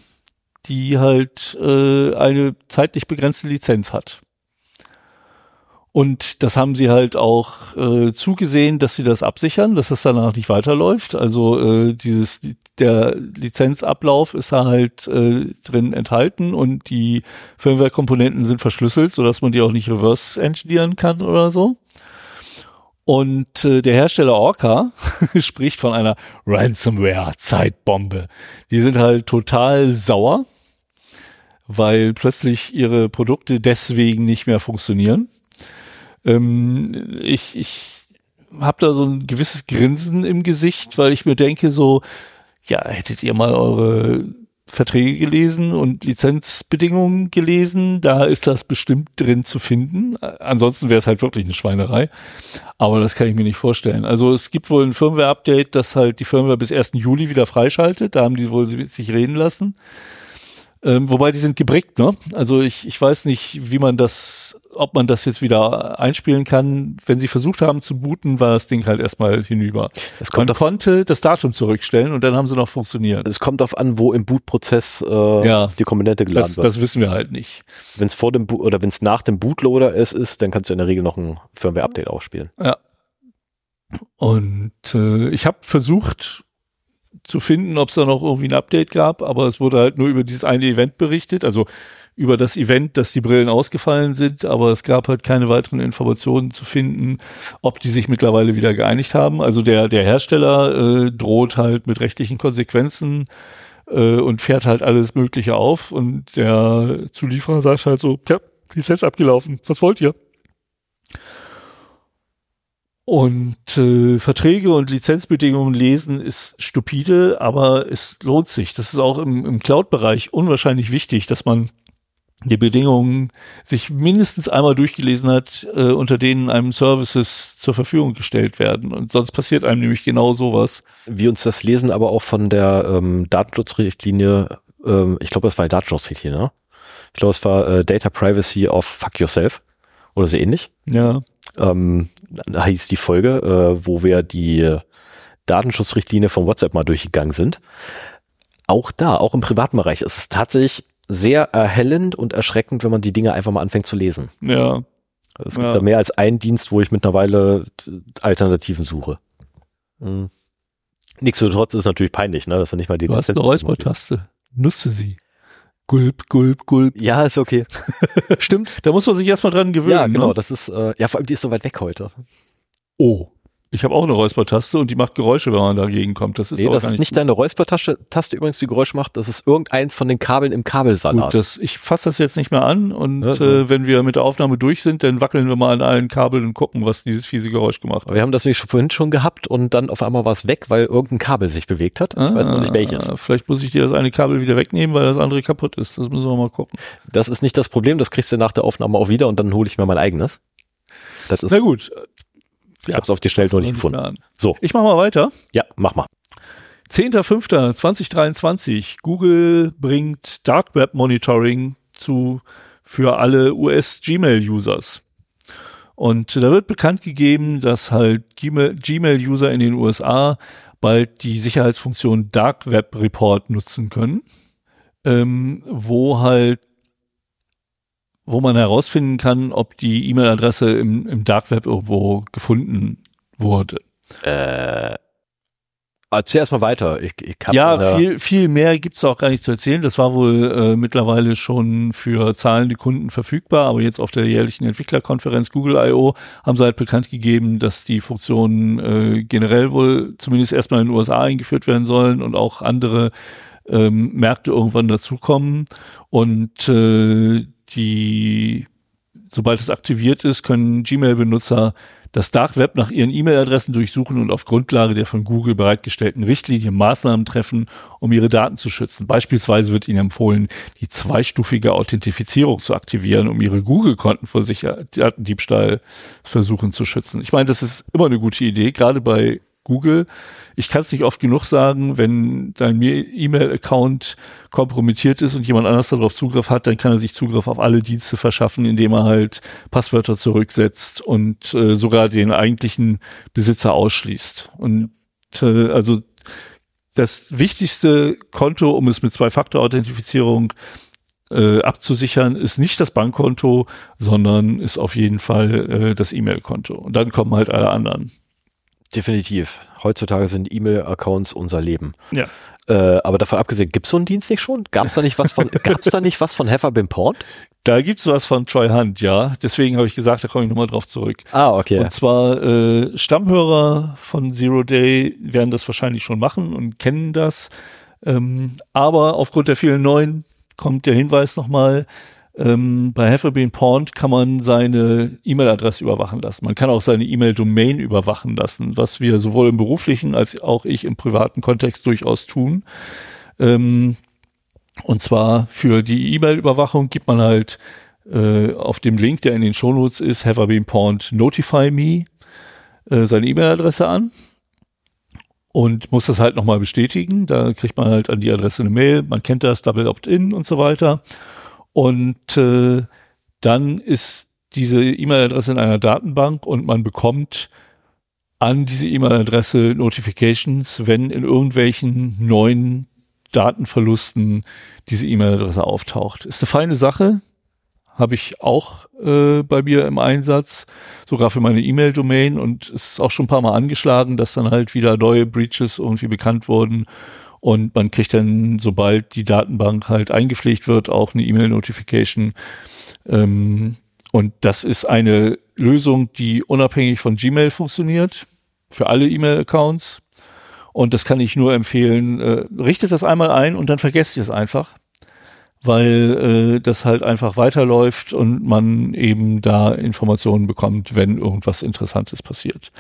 die halt äh, eine zeitlich begrenzte Lizenz hat. Und das haben sie halt auch äh, zugesehen, dass sie das absichern, dass es danach nicht weiterläuft. Also äh, dieses der Lizenzablauf ist da halt äh, drin enthalten und die Firmware-Komponenten sind verschlüsselt, sodass man die auch nicht reverse engineeren kann oder so. Und äh, der Hersteller Orca [LAUGHS] spricht von einer Ransomware-Zeitbombe. Die sind halt total sauer, weil plötzlich ihre Produkte deswegen nicht mehr funktionieren. Ähm, ich ich habe da so ein gewisses Grinsen im Gesicht, weil ich mir denke so, ja, hättet ihr mal eure Verträge gelesen und Lizenzbedingungen gelesen, da ist das bestimmt drin zu finden. Ansonsten wäre es halt wirklich eine Schweinerei. Aber das kann ich mir nicht vorstellen. Also es gibt wohl ein Firmware-Update, das halt die Firmware bis 1. Juli wieder freischaltet. Da haben die wohl sich reden lassen. Ähm, wobei die sind gebrickt, ne? Also ich, ich weiß nicht, wie man das, ob man das jetzt wieder einspielen kann. Wenn sie versucht haben zu booten, war das Ding halt erstmal hinüber. Es kommt man auf, konnte das Datum zurückstellen und dann haben sie noch funktioniert. es kommt auf an, wo im Bootprozess äh, Ja. die Komponente geladen Das, wird. das wissen wir halt nicht. Wenn es vor dem Bo oder wenn es nach dem Bootloader es ist, dann kannst du in der Regel noch ein Firmware-Update ausspielen. Ja. Und äh, ich habe versucht zu finden, ob es da noch irgendwie ein Update gab, aber es wurde halt nur über dieses eine Event berichtet, also über das Event, dass die Brillen ausgefallen sind, aber es gab halt keine weiteren Informationen zu finden, ob die sich mittlerweile wieder geeinigt haben. Also der, der Hersteller äh, droht halt mit rechtlichen Konsequenzen äh, und fährt halt alles Mögliche auf und der Zulieferer sagt halt so, tja, die ist jetzt abgelaufen, was wollt ihr? Und äh, Verträge und Lizenzbedingungen lesen ist stupide, aber es lohnt sich. Das ist auch im, im Cloud-Bereich unwahrscheinlich wichtig, dass man die Bedingungen sich mindestens einmal durchgelesen hat, äh, unter denen einem Services zur Verfügung gestellt werden. Und sonst passiert einem nämlich genau sowas. Wir uns das lesen aber auch von der ähm, Datenschutzrichtlinie, ähm, ich glaube, das war die Datenschutzrichtlinie, ne? Ich glaube, es war äh, Data Privacy of Fuck Yourself oder so ähnlich. Ja, Ähm, da hieß die Folge, äh, wo wir die Datenschutzrichtlinie von WhatsApp mal durchgegangen sind. Auch da, auch im privaten Bereich, ist es tatsächlich sehr erhellend und erschreckend, wenn man die Dinge einfach mal anfängt zu lesen. ja. Es Ja. gibt da mehr als einen Dienst, wo ich mittlerweile Alternativen suche. Mhm. Nichtsdestotrotz ist es natürlich peinlich, ne? dass er nicht mal die Du hast eine Räuspertaste. Nutze sie. Gulp, gulp, gulp. Ja, ist okay. [LAUGHS] Stimmt. Da muss man sich erstmal dran gewöhnen. Ja, genau. Ne? Das ist, äh, ja, vor allem die ist so weit weg heute. Oh. Ich habe auch eine Räuspertaste und die macht Geräusche, wenn man dagegen kommt. Das ist nee, das ist nicht deine Räuspertaste, Taste übrigens, die Geräusch macht. Das ist irgendeins von den Kabeln im Kabelsalat. Gut, das, ich fasse das jetzt nicht mehr an und Ja, äh, wenn wir mit der Aufnahme durch sind, dann wackeln wir mal an allen Kabeln und gucken, was dieses fiese Geräusch gemacht hat. Aber wir haben das nämlich schon vorhin schon gehabt und dann auf einmal war es weg, weil irgendein Kabel sich bewegt hat. Ich weiß noch nicht welches. Ah, Vielleicht muss ich dir das eine Kabel wieder wegnehmen, weil das andere kaputt ist. Das müssen wir mal gucken. Das ist nicht das Problem, das kriegst du nach der Aufnahme auch wieder und dann hole ich mir mein eigenes. Das ist, Na gut. Ich hab's auf die Schnelle noch nicht gefunden. An. So, Ich mache mal weiter. ja, mach mal. 10.05.2023. Google bringt Dark Web Monitoring zu für alle US Gmail Users. Und da wird bekannt gegeben, dass halt Gmail- Gmail-User in den USA bald die Sicherheitsfunktion Dark Web Report nutzen können, ähm, wo halt wo man herausfinden kann, ob die E-Mail-Adresse im, im Dark Web irgendwo gefunden wurde. Äh, erzähl erst mal weiter. Ich, ich hab Ja, viel, viel mehr gibt's auch gar nicht zu erzählen. Das war wohl äh, mittlerweile schon für zahlende Kunden verfügbar, aber jetzt auf der jährlichen Entwicklerkonferenz Google I.O. haben sie halt bekannt gegeben, dass die Funktionen äh, generell wohl zumindest erstmal in den USA eingeführt werden sollen und auch andere ähm, Märkte irgendwann dazukommen. Und äh, die, sobald es aktiviert ist, können Gmail-Benutzer das Dark Web nach ihren E-Mail-Adressen durchsuchen und auf Grundlage der von Google bereitgestellten Richtlinien Maßnahmen treffen, um ihre Daten zu schützen. Beispielsweise wird ihnen empfohlen, die zweistufige Authentifizierung zu aktivieren, um ihre Google-Konten vor Sicher- Datendiebstahlversuchen zu schützen. Ich meine, das ist immer eine gute Idee, gerade bei Google. Ich kann es nicht oft genug sagen, wenn dein E-Mail-Account kompromittiert ist und jemand anders darauf Zugriff hat, dann kann er sich Zugriff auf alle Dienste verschaffen, indem er halt Passwörter zurücksetzt und äh, sogar den eigentlichen Besitzer ausschließt. Und äh, also das wichtigste Konto, um es mit Zwei-Faktor-Authentifizierung äh, abzusichern, ist nicht das Bankkonto, sondern ist auf jeden Fall äh, das E-Mail-Konto. Und dann kommen halt alle anderen. Definitiv. Heutzutage sind E-Mail-Accounts unser Leben. Ja. Äh, aber davon abgesehen, gibt's so einen Dienst nicht schon? Gab's da nicht was von, [LAUGHS] gab's da nicht was von Heifer Bim Porn? Da gibt's was von Troy Hunt, ja. Deswegen habe ich gesagt, da komme ich nochmal drauf zurück. Ah, okay. Und zwar äh, Stammhörer von Zero Day werden das wahrscheinlich schon machen und kennen das. Ähm, aber aufgrund der vielen neuen kommt der Hinweis nochmal, ähm, bei Hefferbean Pond kann man seine E-Mail-Adresse überwachen lassen. Man kann auch seine E-Mail-Domain überwachen lassen, was wir sowohl im beruflichen als auch ich im privaten Kontext durchaus tun. Ähm, und zwar für die E-Mail-Überwachung gibt man halt äh, auf dem Link, der in den Shownotes ist, been pawned, notify me, äh, seine E-Mail-Adresse an. und muss das halt nochmal bestätigen. Da kriegt man halt an die Adresse eine Mail, man kennt das, Double Opt-in und so weiter. Und äh, dann ist diese E-Mail-Adresse in einer Datenbank und man bekommt an diese E-Mail-Adresse Notifications, wenn in irgendwelchen neuen Datenverlusten diese E-Mail-Adresse auftaucht. Ist eine feine Sache, habe ich auch äh, bei mir im Einsatz, sogar für meine E-Mail-Domain. Und es ist auch schon ein paar Mal angeschlagen, dass dann halt wieder neue Breaches irgendwie bekannt wurden und man kriegt dann, sobald die Datenbank halt eingepflegt wird, auch eine E-Mail-Notification. Ähm, und das ist eine Lösung, die unabhängig von Gmail funktioniert, für alle E-Mail-Accounts. Und das kann ich nur empfehlen. Äh, richtet das einmal ein und dann vergesst ihr es einfach weil äh, das halt einfach weiterläuft und man eben da Informationen bekommt, wenn irgendwas Interessantes passiert.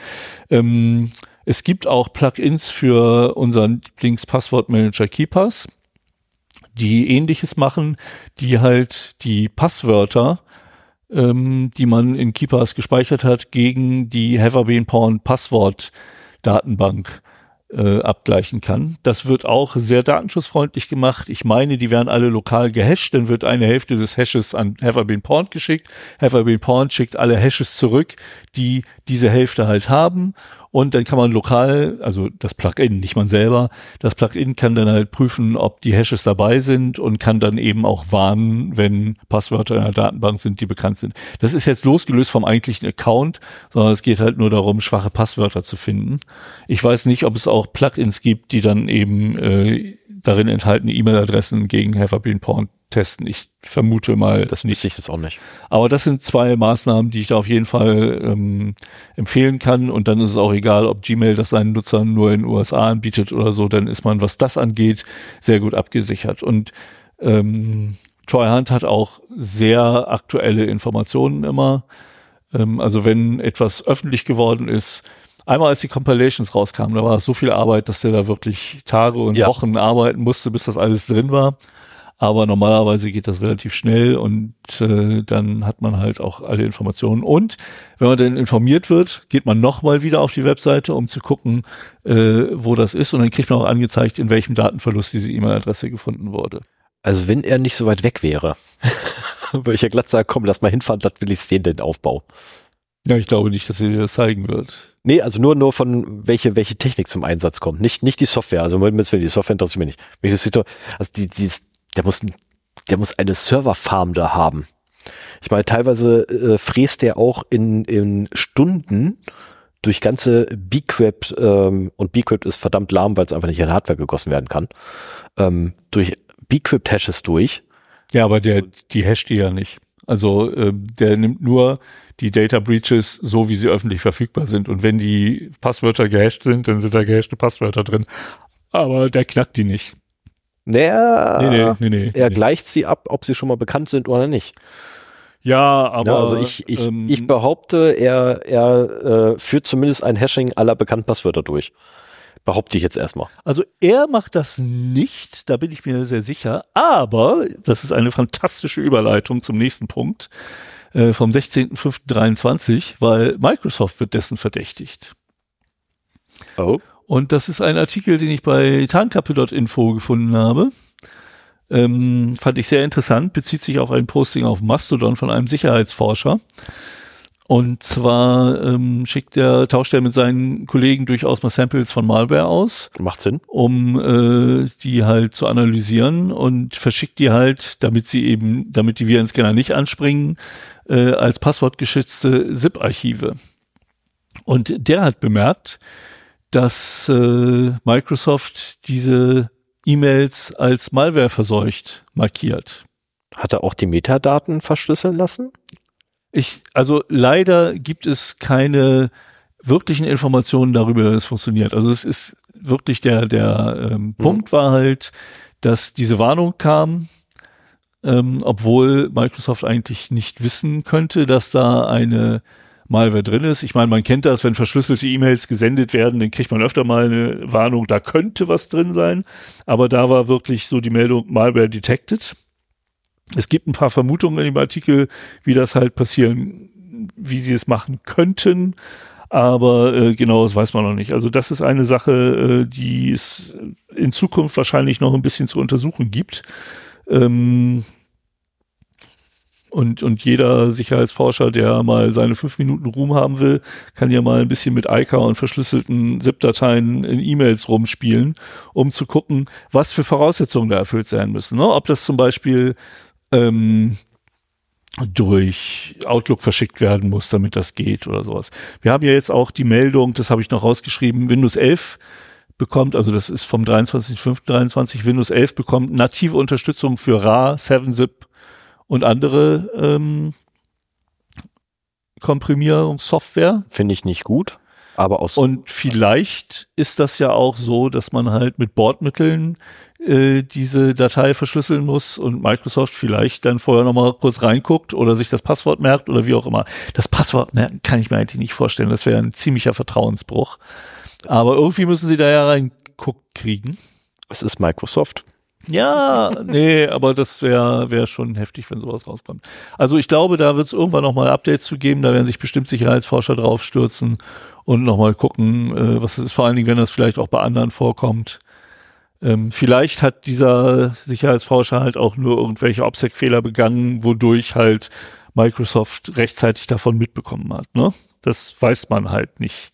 Ähm, es gibt auch Plugins für unseren Lieblings-Passwortmanager KeyPass, die ähnliches machen, die halt die Passwörter, ähm, die man in KeyPass gespeichert hat, gegen die Haverbeen Porn Passwort Datenbank äh, abgleichen kann. Das wird auch sehr datenschutzfreundlich gemacht. Ich meine, die werden alle lokal gehasht, dann wird eine Hälfte des Hashes an Haverbeen Porn geschickt. Haverbeen Porn schickt alle Hashes zurück, die diese Hälfte halt haben und dann kann man lokal, also das Plugin, nicht man selber, das Plugin kann dann halt prüfen, ob die Hashes dabei sind und kann dann eben auch warnen, wenn Passwörter in der Datenbank sind, die bekannt sind. Das ist jetzt losgelöst vom eigentlichen Account, sondern es geht halt nur darum, schwache Passwörter zu finden. Ich weiß nicht, ob es auch Plugins gibt, die dann eben äh, darin enthaltene E-Mail-Adressen gegen Haverbeen Porn testen. Ich vermute mal. Das nicht. ich jetzt auch nicht. Aber das sind zwei Maßnahmen, die ich da auf jeden Fall ähm, empfehlen kann. Und dann ist es auch egal, ob Gmail das seinen Nutzern nur in den USA anbietet oder so. Dann ist man, was das angeht, sehr gut abgesichert. Und ähm, Troy Hunt hat auch sehr aktuelle Informationen immer. Ähm, also wenn etwas öffentlich geworden ist, einmal als die Compilations rauskamen, da war es so viel Arbeit, dass der da wirklich Tage und ja. Wochen arbeiten musste, bis das alles drin war. Aber normalerweise geht das relativ schnell und äh, dann hat man halt auch alle Informationen. Und wenn man dann informiert wird, geht man nochmal wieder auf die Webseite, um zu gucken, äh, wo das ist. Und dann kriegt man auch angezeigt, in welchem Datenverlust diese E-Mail-Adresse gefunden wurde. Also wenn er nicht so weit weg wäre, [LAUGHS] würde ich ja glatt sagen, komm, lass mal hinfahren, das will ich sehen, den Aufbau. Ja, ich glaube nicht, dass sie dir das zeigen wird. Nee, also nur, nur von welche, welche Technik zum Einsatz kommt. Nicht, nicht die Software. Also, wenn die Software interessiert mich nicht. Also, die, die, der muss, der muss eine Serverfarm da haben. Ich meine, teilweise äh, fräst der auch in, in Stunden durch ganze Bcrypt, ähm, und Bcrypt ist verdammt lahm, weil es einfach nicht in Hardware gegossen werden kann, ähm, durch Bcrypt-Hashes durch. Ja, aber der, die hasht die ja nicht. Also äh, der nimmt nur die Data Breaches so, wie sie öffentlich verfügbar sind. Und wenn die Passwörter gehasht sind, dann sind da gehashte Passwörter drin. Aber der knackt die nicht. Naja, nee, nee, nee, nee, er nee. gleicht sie ab, ob sie schon mal bekannt sind oder nicht. Ja, aber. Ja, also ich, ich, ähm, ich behaupte, er, er äh, führt zumindest ein Hashing aller bekannten Passwörter durch. Behaupte ich jetzt erstmal. Also er macht das nicht, da bin ich mir sehr sicher. Aber, das ist eine fantastische Überleitung zum nächsten Punkt äh, vom 16.05.23, weil Microsoft wird dessen verdächtigt. Oh. Und das ist ein Artikel, den ich bei tarnkappe.info gefunden habe. Ähm, fand ich sehr interessant, bezieht sich auf ein Posting auf Mastodon von einem Sicherheitsforscher. Und zwar ähm, schickt er, tauscht er mit seinen Kollegen durchaus mal Samples von Malware aus. Macht Sinn. Um äh, die halt zu analysieren und verschickt die halt, damit sie eben, damit die Virenscanner nicht anspringen, äh, als passwortgeschützte ZIP-Archive. Und der hat bemerkt, dass äh, Microsoft diese E-Mails als Malware verseucht markiert. Hat er auch die Metadaten verschlüsseln lassen? Ich, also leider gibt es keine wirklichen Informationen darüber, dass es funktioniert. Also es ist wirklich der, der ähm, hm. Punkt war halt, dass diese Warnung kam, ähm, obwohl Microsoft eigentlich nicht wissen könnte, dass da eine Malware drin ist. Ich meine, man kennt das, wenn verschlüsselte E-Mails gesendet werden, dann kriegt man öfter mal eine Warnung, da könnte was drin sein. Aber da war wirklich so die Meldung Malware detected. Es gibt ein paar Vermutungen in dem Artikel, wie das halt passieren, wie sie es machen könnten. Aber äh, genau, das weiß man noch nicht. Also das ist eine Sache, äh, die es in Zukunft wahrscheinlich noch ein bisschen zu untersuchen gibt. Ähm, und, und jeder Sicherheitsforscher, der mal seine fünf Minuten Ruhm haben will, kann ja mal ein bisschen mit ICA und verschlüsselten ZIP-Dateien in E-Mails rumspielen, um zu gucken, was für Voraussetzungen da erfüllt sein müssen. Ne? Ob das zum Beispiel ähm, durch Outlook verschickt werden muss, damit das geht oder sowas. Wir haben ja jetzt auch die Meldung, das habe ich noch rausgeschrieben, Windows 11 bekommt, also das ist vom 23.05.23, Windows 11 bekommt native Unterstützung für RA, 7-Zip und andere ähm, Komprimierungssoftware. Finde ich nicht gut. Aber aus und vielleicht ist das ja auch so, dass man halt mit Bordmitteln äh, diese Datei verschlüsseln muss und Microsoft vielleicht dann vorher nochmal kurz reinguckt oder sich das Passwort merkt oder wie auch immer. Das Passwort merken kann ich mir eigentlich nicht vorstellen. Das wäre ein ziemlicher Vertrauensbruch. Aber irgendwie müssen sie da ja reinguckt kriegen. Es ist Microsoft. Ja, [LAUGHS] nee, aber das wäre wär schon heftig, wenn sowas rauskommt. Also ich glaube, da wird es irgendwann nochmal Updates zu geben, da werden sich bestimmt Sicherheitsforscher draufstürzen und nochmal gucken, äh, was es ist, vor allen Dingen, wenn das vielleicht auch bei anderen vorkommt. Ähm, vielleicht hat dieser Sicherheitsforscher halt auch nur irgendwelche OPSEC-Fehler begangen, wodurch halt Microsoft rechtzeitig davon mitbekommen hat. Ne? Das weiß man halt nicht.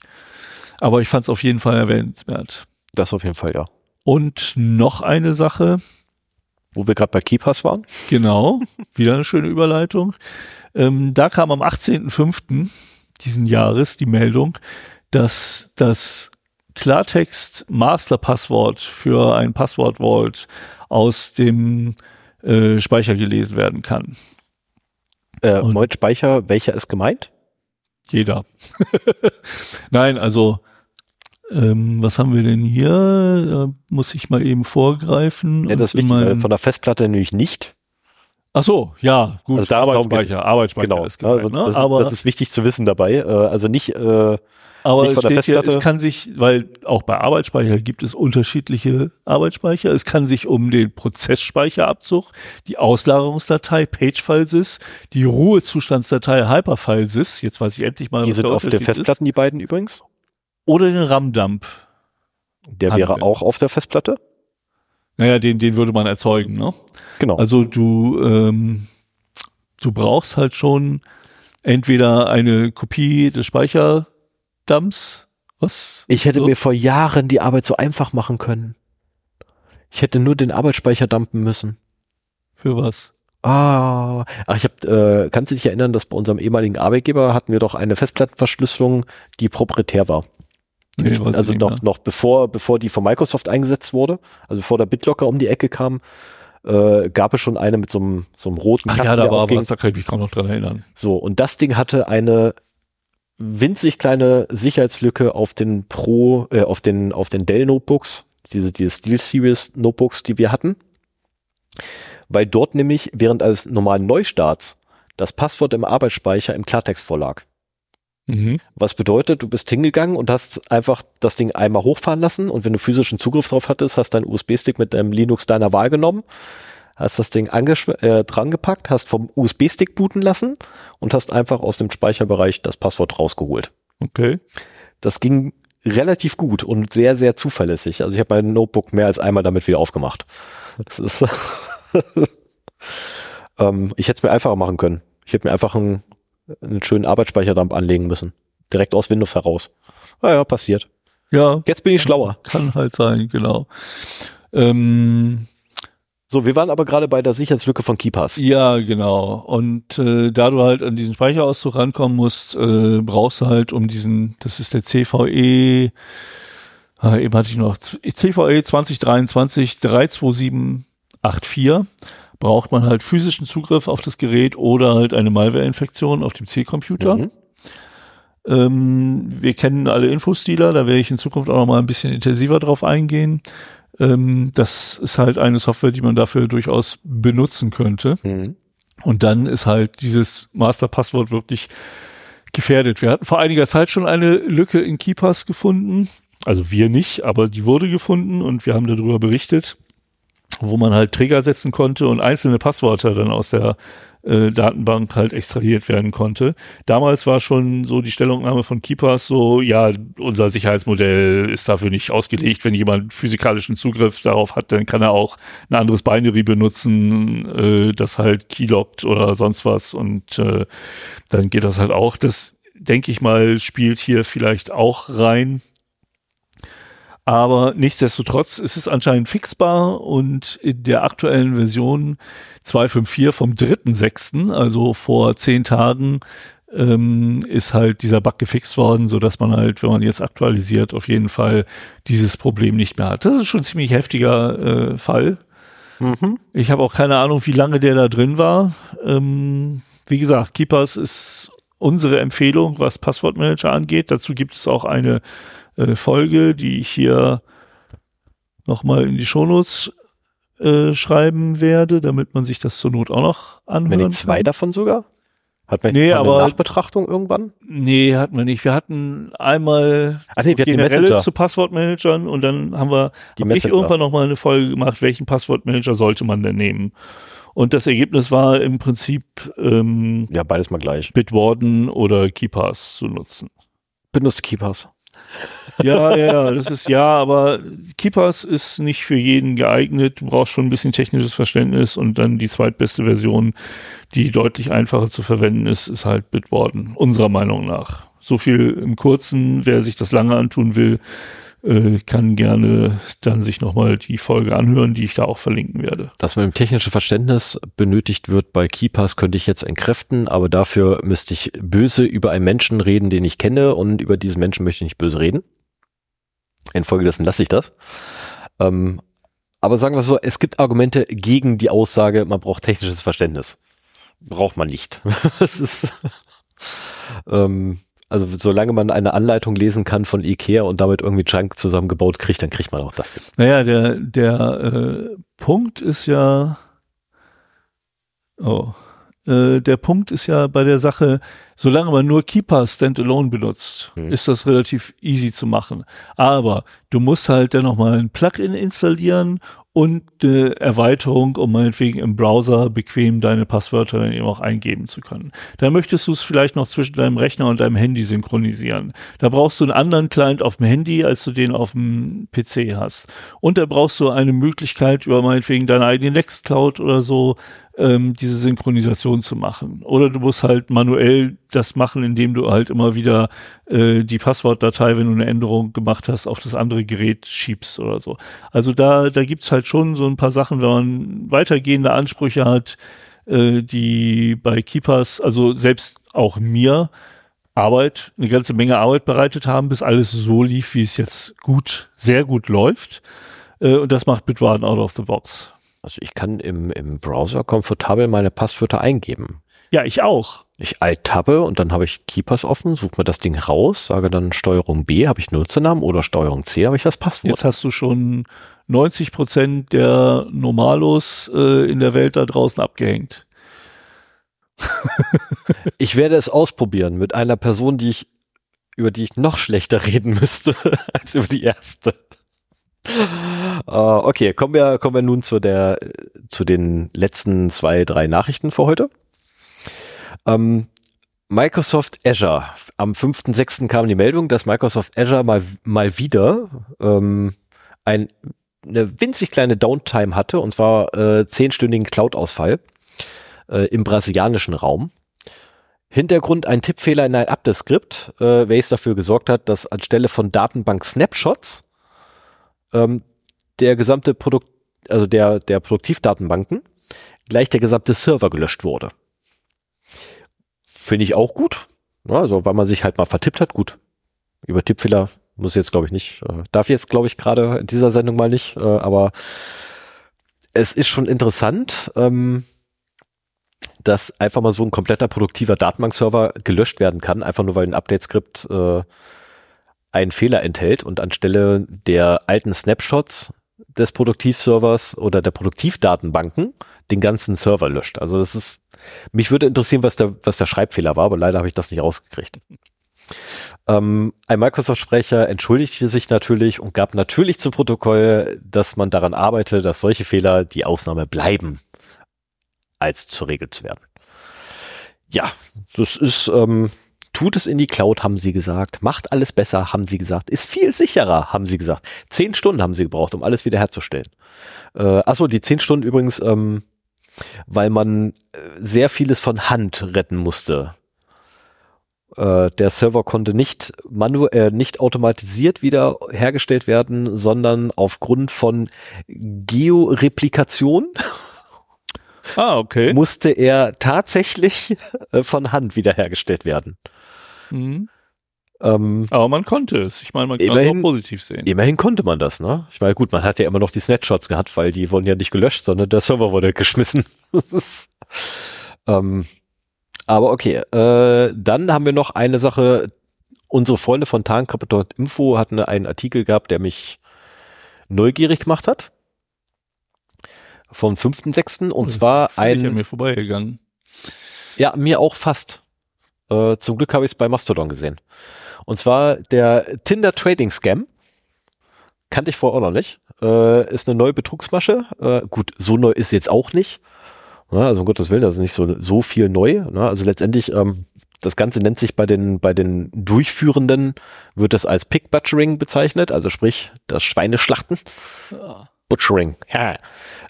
Aber ich fand es auf jeden Fall erwähnenswert. Das auf jeden Fall, ja. Und noch eine Sache. Wo wir gerade bei Keepers waren. Genau, [LAUGHS] wieder eine schöne Überleitung. Ähm, da kam am 18.05. diesen Jahres die Meldung, dass das Klartext Masterpasswort für ein Passwort Vault aus dem äh, Speicher gelesen werden kann. Äh, Speicher, welcher ist gemeint? Jeder. [LAUGHS] Nein, also ähm, was haben wir denn hier? Da muss ich mal eben vorgreifen. Ja, das ist wichtig, von der Festplatte nämlich nicht. Ach so, ja, gut. Also da Arbeitsspeicher, Arbeitsspeicher genau, ist gemeint, also, ne? das, aber das ist wichtig zu wissen dabei. Äh, also nicht, äh, aber nicht es steht hier, es kann sich, weil auch bei Arbeitsspeicher gibt es unterschiedliche Arbeitsspeicher. Es kann sich um den Prozessspeicherabzug, die Auslagerungsdatei PageFileSys, die Ruhezustandsdatei HyperFileSys. Jetzt weiß ich endlich mal, die was sind auf der Festplatten ist. die beiden übrigens oder den RAM-Dump. Der wäre auch auf der Festplatte? Naja, den, den würde man erzeugen, ne? Genau. Also du, ähm, du brauchst halt schon entweder eine Kopie des Speicherdumps, was? Ich hätte so? mir vor Jahren die Arbeit so einfach machen können. Ich hätte nur den Arbeitsspeicher dumpen müssen. Für was? Ah, ach, ich hab, äh, kannst du dich erinnern, dass bei unserem ehemaligen Arbeitgeber hatten wir doch eine Festplattenverschlüsselung, die proprietär war. Nee, also noch, noch bevor, bevor die von Microsoft eingesetzt wurde, also bevor der BitLocker um die Ecke kam, äh, gab es schon eine mit so einem, so einem roten Ach ja, da war was, da kann ich mich kaum noch dran erinnern. So, und das Ding hatte eine winzig kleine Sicherheitslücke auf den Pro, äh, auf den, auf den Dell Notebooks, diese, diese Steel Series Notebooks, die wir hatten. Weil dort nämlich während eines normalen Neustarts das Passwort im Arbeitsspeicher im Klartext vorlag. Mhm. Was bedeutet, du bist hingegangen und hast einfach das Ding einmal hochfahren lassen und wenn du physischen Zugriff drauf hattest, hast deinen USB-Stick mit deinem Linux deiner Wahl genommen, hast das Ding äh, dran gepackt, hast vom USB-Stick booten lassen und hast einfach aus dem Speicherbereich das Passwort rausgeholt. Okay. Das ging relativ gut und sehr, sehr zuverlässig. Also ich habe mein Notebook mehr als einmal damit wieder aufgemacht. Das ist [LAUGHS] ähm, ich hätte es mir einfacher machen können. Ich hätte mir einfach ein einen schönen Arbeitsspeicherdump anlegen müssen. Direkt aus Windows heraus. Naja, passiert. Ja. Jetzt bin ich schlauer. Kann halt sein, genau. Ähm, so, wir waren aber gerade bei der Sicherheitslücke von KeyPass. Ja, genau. Und äh, da du halt an diesen Speicherauszug rankommen musst, äh, brauchst du halt um diesen, das ist der CVE, ah, eben hatte ich noch, CVE 2023 32784 braucht man halt physischen Zugriff auf das Gerät oder halt eine Malware-Infektion auf dem C-Computer. Mhm. Ähm, wir kennen alle Infostealer, da werde ich in Zukunft auch noch mal ein bisschen intensiver drauf eingehen. Ähm, das ist halt eine Software, die man dafür durchaus benutzen könnte. Mhm. Und dann ist halt dieses Masterpasswort wirklich gefährdet. Wir hatten vor einiger Zeit schon eine Lücke in KeyPass gefunden. Also wir nicht, aber die wurde gefunden und wir haben darüber berichtet wo man halt Trigger setzen konnte und einzelne Passwörter dann aus der äh, Datenbank halt extrahiert werden konnte. Damals war schon so die Stellungnahme von Keepers so, ja, unser Sicherheitsmodell ist dafür nicht ausgelegt. Wenn jemand physikalischen Zugriff darauf hat, dann kann er auch ein anderes Binary benutzen, äh, das halt keylockt oder sonst was und äh, dann geht das halt auch. Das denke ich mal, spielt hier vielleicht auch rein. Aber nichtsdestotrotz ist es anscheinend fixbar und in der aktuellen Version 254 vom 3.6., also vor zehn Tagen, ähm, ist halt dieser Bug gefixt worden, so dass man halt, wenn man jetzt aktualisiert, auf jeden Fall dieses Problem nicht mehr hat. Das ist schon ein ziemlich heftiger äh, Fall. Mhm. Ich habe auch keine Ahnung, wie lange der da drin war. Ähm, wie gesagt, Keepers ist unsere Empfehlung, was Passwortmanager angeht. Dazu gibt es auch eine äh, Folge, die ich hier nochmal in die Shownotes äh, schreiben werde, damit man sich das zur Not auch noch anhören Wenn nicht zwei kann. davon sogar? Hat man nee, aber, eine Nachbetrachtung irgendwann? Nee, hatten wir nicht. Wir hatten einmal Ach nee, wir generelle zu Passwortmanagern und dann haben wir die hab ich irgendwann nochmal eine Folge gemacht, welchen Passwortmanager sollte man denn nehmen? Und das Ergebnis war im Prinzip ähm, ja beides mal gleich. Bitwarden oder KeyPass zu nutzen. Benutzt KeyPass. Ja, ja, ja, das ist ja, aber KeyPass ist nicht für jeden geeignet. Du brauchst schon ein bisschen technisches Verständnis und dann die zweitbeste Version, die deutlich einfacher zu verwenden ist, ist halt Bitwarden, unserer Meinung nach. So viel im Kurzen, wer sich das lange antun will, äh, kann gerne dann sich nochmal die Folge anhören, die ich da auch verlinken werde. Dass man im technischen Verständnis benötigt wird bei KeyPass, könnte ich jetzt entkräften, aber dafür müsste ich böse über einen Menschen reden, den ich kenne und über diesen Menschen möchte ich nicht böse reden. Infolgedessen lasse ich das. Ähm, aber sagen wir so, es gibt Argumente gegen die Aussage, man braucht technisches Verständnis. Braucht man nicht. [LAUGHS] das ist ähm, also solange man eine Anleitung lesen kann von Ikea und damit irgendwie Junk zusammengebaut kriegt, dann kriegt man auch das hin. Naja, der, der äh, Punkt ist ja, oh, äh, der Punkt ist ja bei der Sache, solange man nur Keeper Standalone benutzt, hm. ist das relativ easy zu machen. Aber du musst halt dann nochmal ein Plugin installieren und eine Erweiterung, um meinetwegen im Browser bequem deine Passwörter dann eben auch eingeben zu können. Dann möchtest du es vielleicht noch zwischen deinem Rechner und deinem Handy synchronisieren. Da brauchst du einen anderen Client auf dem Handy, als du den auf dem PC hast. Und da brauchst du eine Möglichkeit über meinetwegen deine eigene Nextcloud oder so ähm, diese Synchronisation zu machen. Oder du musst halt manuell das machen, indem du halt immer wieder äh, die Passwortdatei, wenn du eine Änderung gemacht hast, auf das andere Gerät schiebst oder so. Also da, da gibt's halt schon so ein paar Sachen, wenn man weitergehende Ansprüche hat, äh, die bei Keepers, also selbst auch mir, Arbeit, eine ganze Menge Arbeit bereitet haben, bis alles so lief, wie es jetzt gut, sehr gut läuft. Äh, und das macht Bitwarden out of the box. Also ich kann im, im Browser komfortabel meine Passwörter eingeben. Ja, ich auch. Ich alt-tabbe und dann habe ich Keepers offen, suche mir das Ding raus, sage dann Steuerung B, habe ich Nutzernamen oder Steuerung C, habe ich das Passwort. Jetzt hast du schon 90 Prozent der Normalos äh, in der Welt da draußen abgehängt. [LAUGHS] ich werde es ausprobieren mit einer Person, die ich, über die ich noch schlechter reden müsste [LAUGHS] als über die erste. Uh, okay, kommen wir, kommen wir nun zu der, zu den letzten zwei, drei Nachrichten für heute. Ähm, Microsoft Azure. Am 5.6. kam die Meldung, dass Microsoft Azure mal, mal wieder ähm, ein, eine winzig kleine Downtime hatte, und zwar äh, zehnstündigen Cloud-Ausfall äh, im brasilianischen Raum. Hintergrund ein Tippfehler in ein Update-Skript, äh, welches dafür gesorgt hat, dass anstelle von Datenbank-Snapshots ähm, der gesamte Produkt, also der, der Produktivdatenbanken, gleich der gesamte Server gelöscht wurde. Finde ich auch gut. Also, weil man sich halt mal vertippt hat, gut. Über Tippfehler muss jetzt, glaube ich, nicht, äh, darf jetzt, glaube ich, gerade in dieser Sendung mal nicht, äh, aber es ist schon interessant, ähm, dass einfach mal so ein kompletter produktiver Datenbankserver gelöscht werden kann, einfach nur weil ein Update-Skript äh, einen Fehler enthält und anstelle der alten Snapshots des Produktivservers oder der Produktivdatenbanken den ganzen Server löscht. Also das ist, mich würde interessieren, was der, was der Schreibfehler war, aber leider habe ich das nicht rausgekriegt. Ähm, ein Microsoft-Sprecher entschuldigte sich natürlich und gab natürlich zu Protokoll, dass man daran arbeite, dass solche Fehler die Ausnahme bleiben. als zur Regel zu werden. Ja, das ist, ähm, tut es in die Cloud, haben sie gesagt. Macht alles besser, haben sie gesagt. Ist viel sicherer, haben sie gesagt. Zehn Stunden haben sie gebraucht, um alles wiederherzustellen. Äh, achso, die zehn Stunden übrigens, ähm, weil man äh, sehr vieles von Hand retten musste. Äh, der Server konnte nicht manuell, äh, nicht automatisiert wieder hergestellt werden, sondern aufgrund von Georeplikation Ah, okay. musste er tatsächlich äh, von Hand wiederhergestellt werden. Mhm. Ähm, Aber man konnte es. Ich meine, man kann es Immerhin- auch positiv sehen. immerhin konnte man das, ne? Ich meine, gut, man hat ja immer noch die Snapshots gehabt, weil die wurden ja nicht gelöscht, sondern der Server wurde geschmissen. [LAUGHS] Ist, ähm, aber okay, äh, dann haben wir noch eine Sache. Unsere Freunde von Tarnkappe.info hatten einen Artikel gehabt, der mich neugierig gemacht hat. Vom 5.6. und zwar Völlig an ein, mir vorbeigegangen. ja, mir auch fast. Äh, zum Glück habe ich es bei Mastodon gesehen. Und zwar der Tinder Trading Scam. Kannte ich vorher auch noch nicht. Äh, ist eine neue Betrugsmasche. Äh, gut, so neu ist sie jetzt auch nicht. Ja, also um Gottes Willen, das ist nicht so, so viel neu. Ne? Also letztendlich, ähm, das Ganze nennt sich bei den, bei den Durchführenden, wird das als Pig Butchering bezeichnet, also sprich das Schweineschlachten. Butchering. Ja.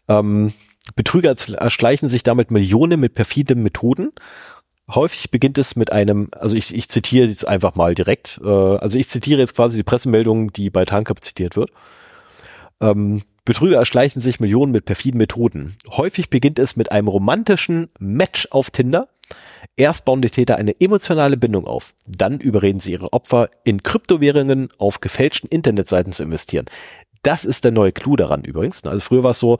Ähm, Betrüger erschleichen sich damit Millionen mit perfiden Methoden. Häufig beginnt es mit einem, also ich, ich zitiere jetzt einfach mal direkt, äh, also ich zitiere jetzt quasi die Pressemeldung, die bei Tankap zitiert wird. Ähm, Betrüger erschleichen sich Millionen mit perfiden Methoden. Häufig beginnt es mit einem romantischen Match auf Tinder. Erst bauen die Täter eine emotionale Bindung auf. Dann überreden sie ihre Opfer, in Kryptowährungen auf gefälschten Internetseiten zu investieren. Das ist der neue Clou daran übrigens. Also früher war es so,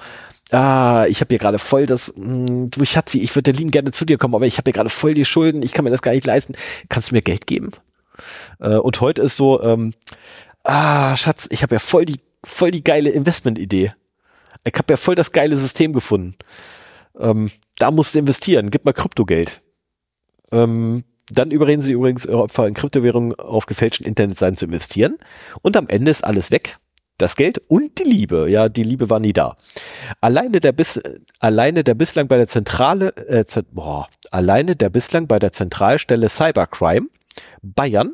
ah, ich habe hier gerade voll das, mh, du Schatzi, ich würde lieben gerne zu dir kommen, aber ich habe hier gerade voll die Schulden, ich kann mir das gar nicht leisten. Kannst du mir Geld geben? Äh, und heute ist so, ähm, ah, Schatz, ich habe ja voll die, voll die geile Investmentidee. Ich habe ja voll das geile System gefunden. Ähm, da musst du investieren, gib mal Kryptogeld. Ähm, dann überreden sie übrigens ihre Opfer in Kryptowährungen auf gefälschten Internetseiten zu investieren. Und am Ende ist alles weg. Das Geld und die Liebe. Ja, die Liebe war nie da. Alleine der bis, alleine der bislang bei der Zentrale, äh, boah, alleine der bislang bei der Zentralstelle Cybercrime Bayern,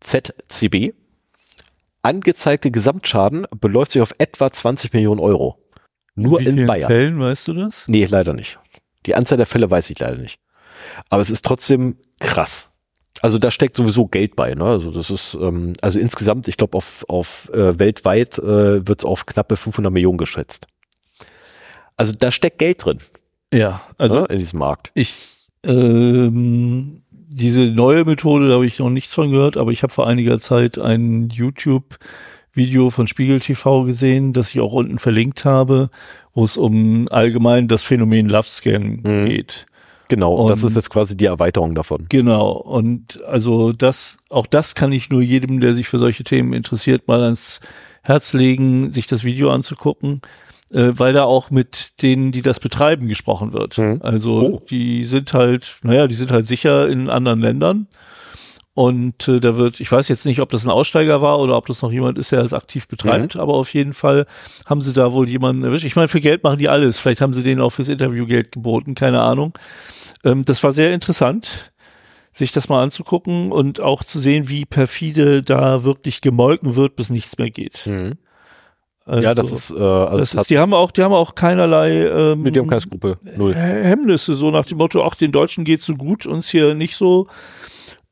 ZCB, angezeigte Gesamtschaden beläuft sich auf etwa 20 Millionen Euro. Nur in vielen Bayern. Fällen weißt du das? Nee, leider nicht. Die Anzahl der Fälle weiß ich leider nicht. Aber es ist trotzdem krass. Also da steckt sowieso Geld bei. Ne? Also das ist, ähm, also insgesamt, ich glaube, auf, auf äh, weltweit äh, wird es auf knappe 500 Millionen geschätzt. Also da steckt Geld drin Ja, also ne, in diesem Markt. ich ähm, diese neue Methode, da habe ich noch nichts von gehört, aber ich habe vor einiger Zeit ein YouTube-Video von Spiegel TV gesehen, das ich auch unten verlinkt habe, wo es um allgemein das Phänomen Love Scam Mhm. geht. Genau, und das ist jetzt quasi die Erweiterung davon. Genau. Und also das, auch das kann ich nur jedem, der sich für solche Themen interessiert, mal ans Herz legen, sich das Video anzugucken, äh, weil da auch mit denen, die das betreiben, gesprochen wird. Mhm. Also Oh. die sind halt, naja, die sind halt sicher in anderen Ländern. Und äh, da wird, ich weiß jetzt nicht, ob das ein Aussteiger war oder ob das noch jemand ist, der es aktiv betreibt, aber auf jeden Fall haben sie da wohl jemanden erwischt. Ich meine, für Geld machen die alles. Vielleicht haben sie denen auch fürs Interview Geld geboten, keine Ahnung. Ähm, das war sehr interessant, sich das mal anzugucken und auch zu sehen, wie perfide da wirklich gemolken wird, bis nichts mehr geht. Also, ja, das ist, äh, also das das ist, die haben auch, die haben auch keinerlei ähm, mit dem keine Skrupel. Null. Hemmnisse, so nach dem Motto, ach, den Deutschen geht's so gut, uns hier nicht so,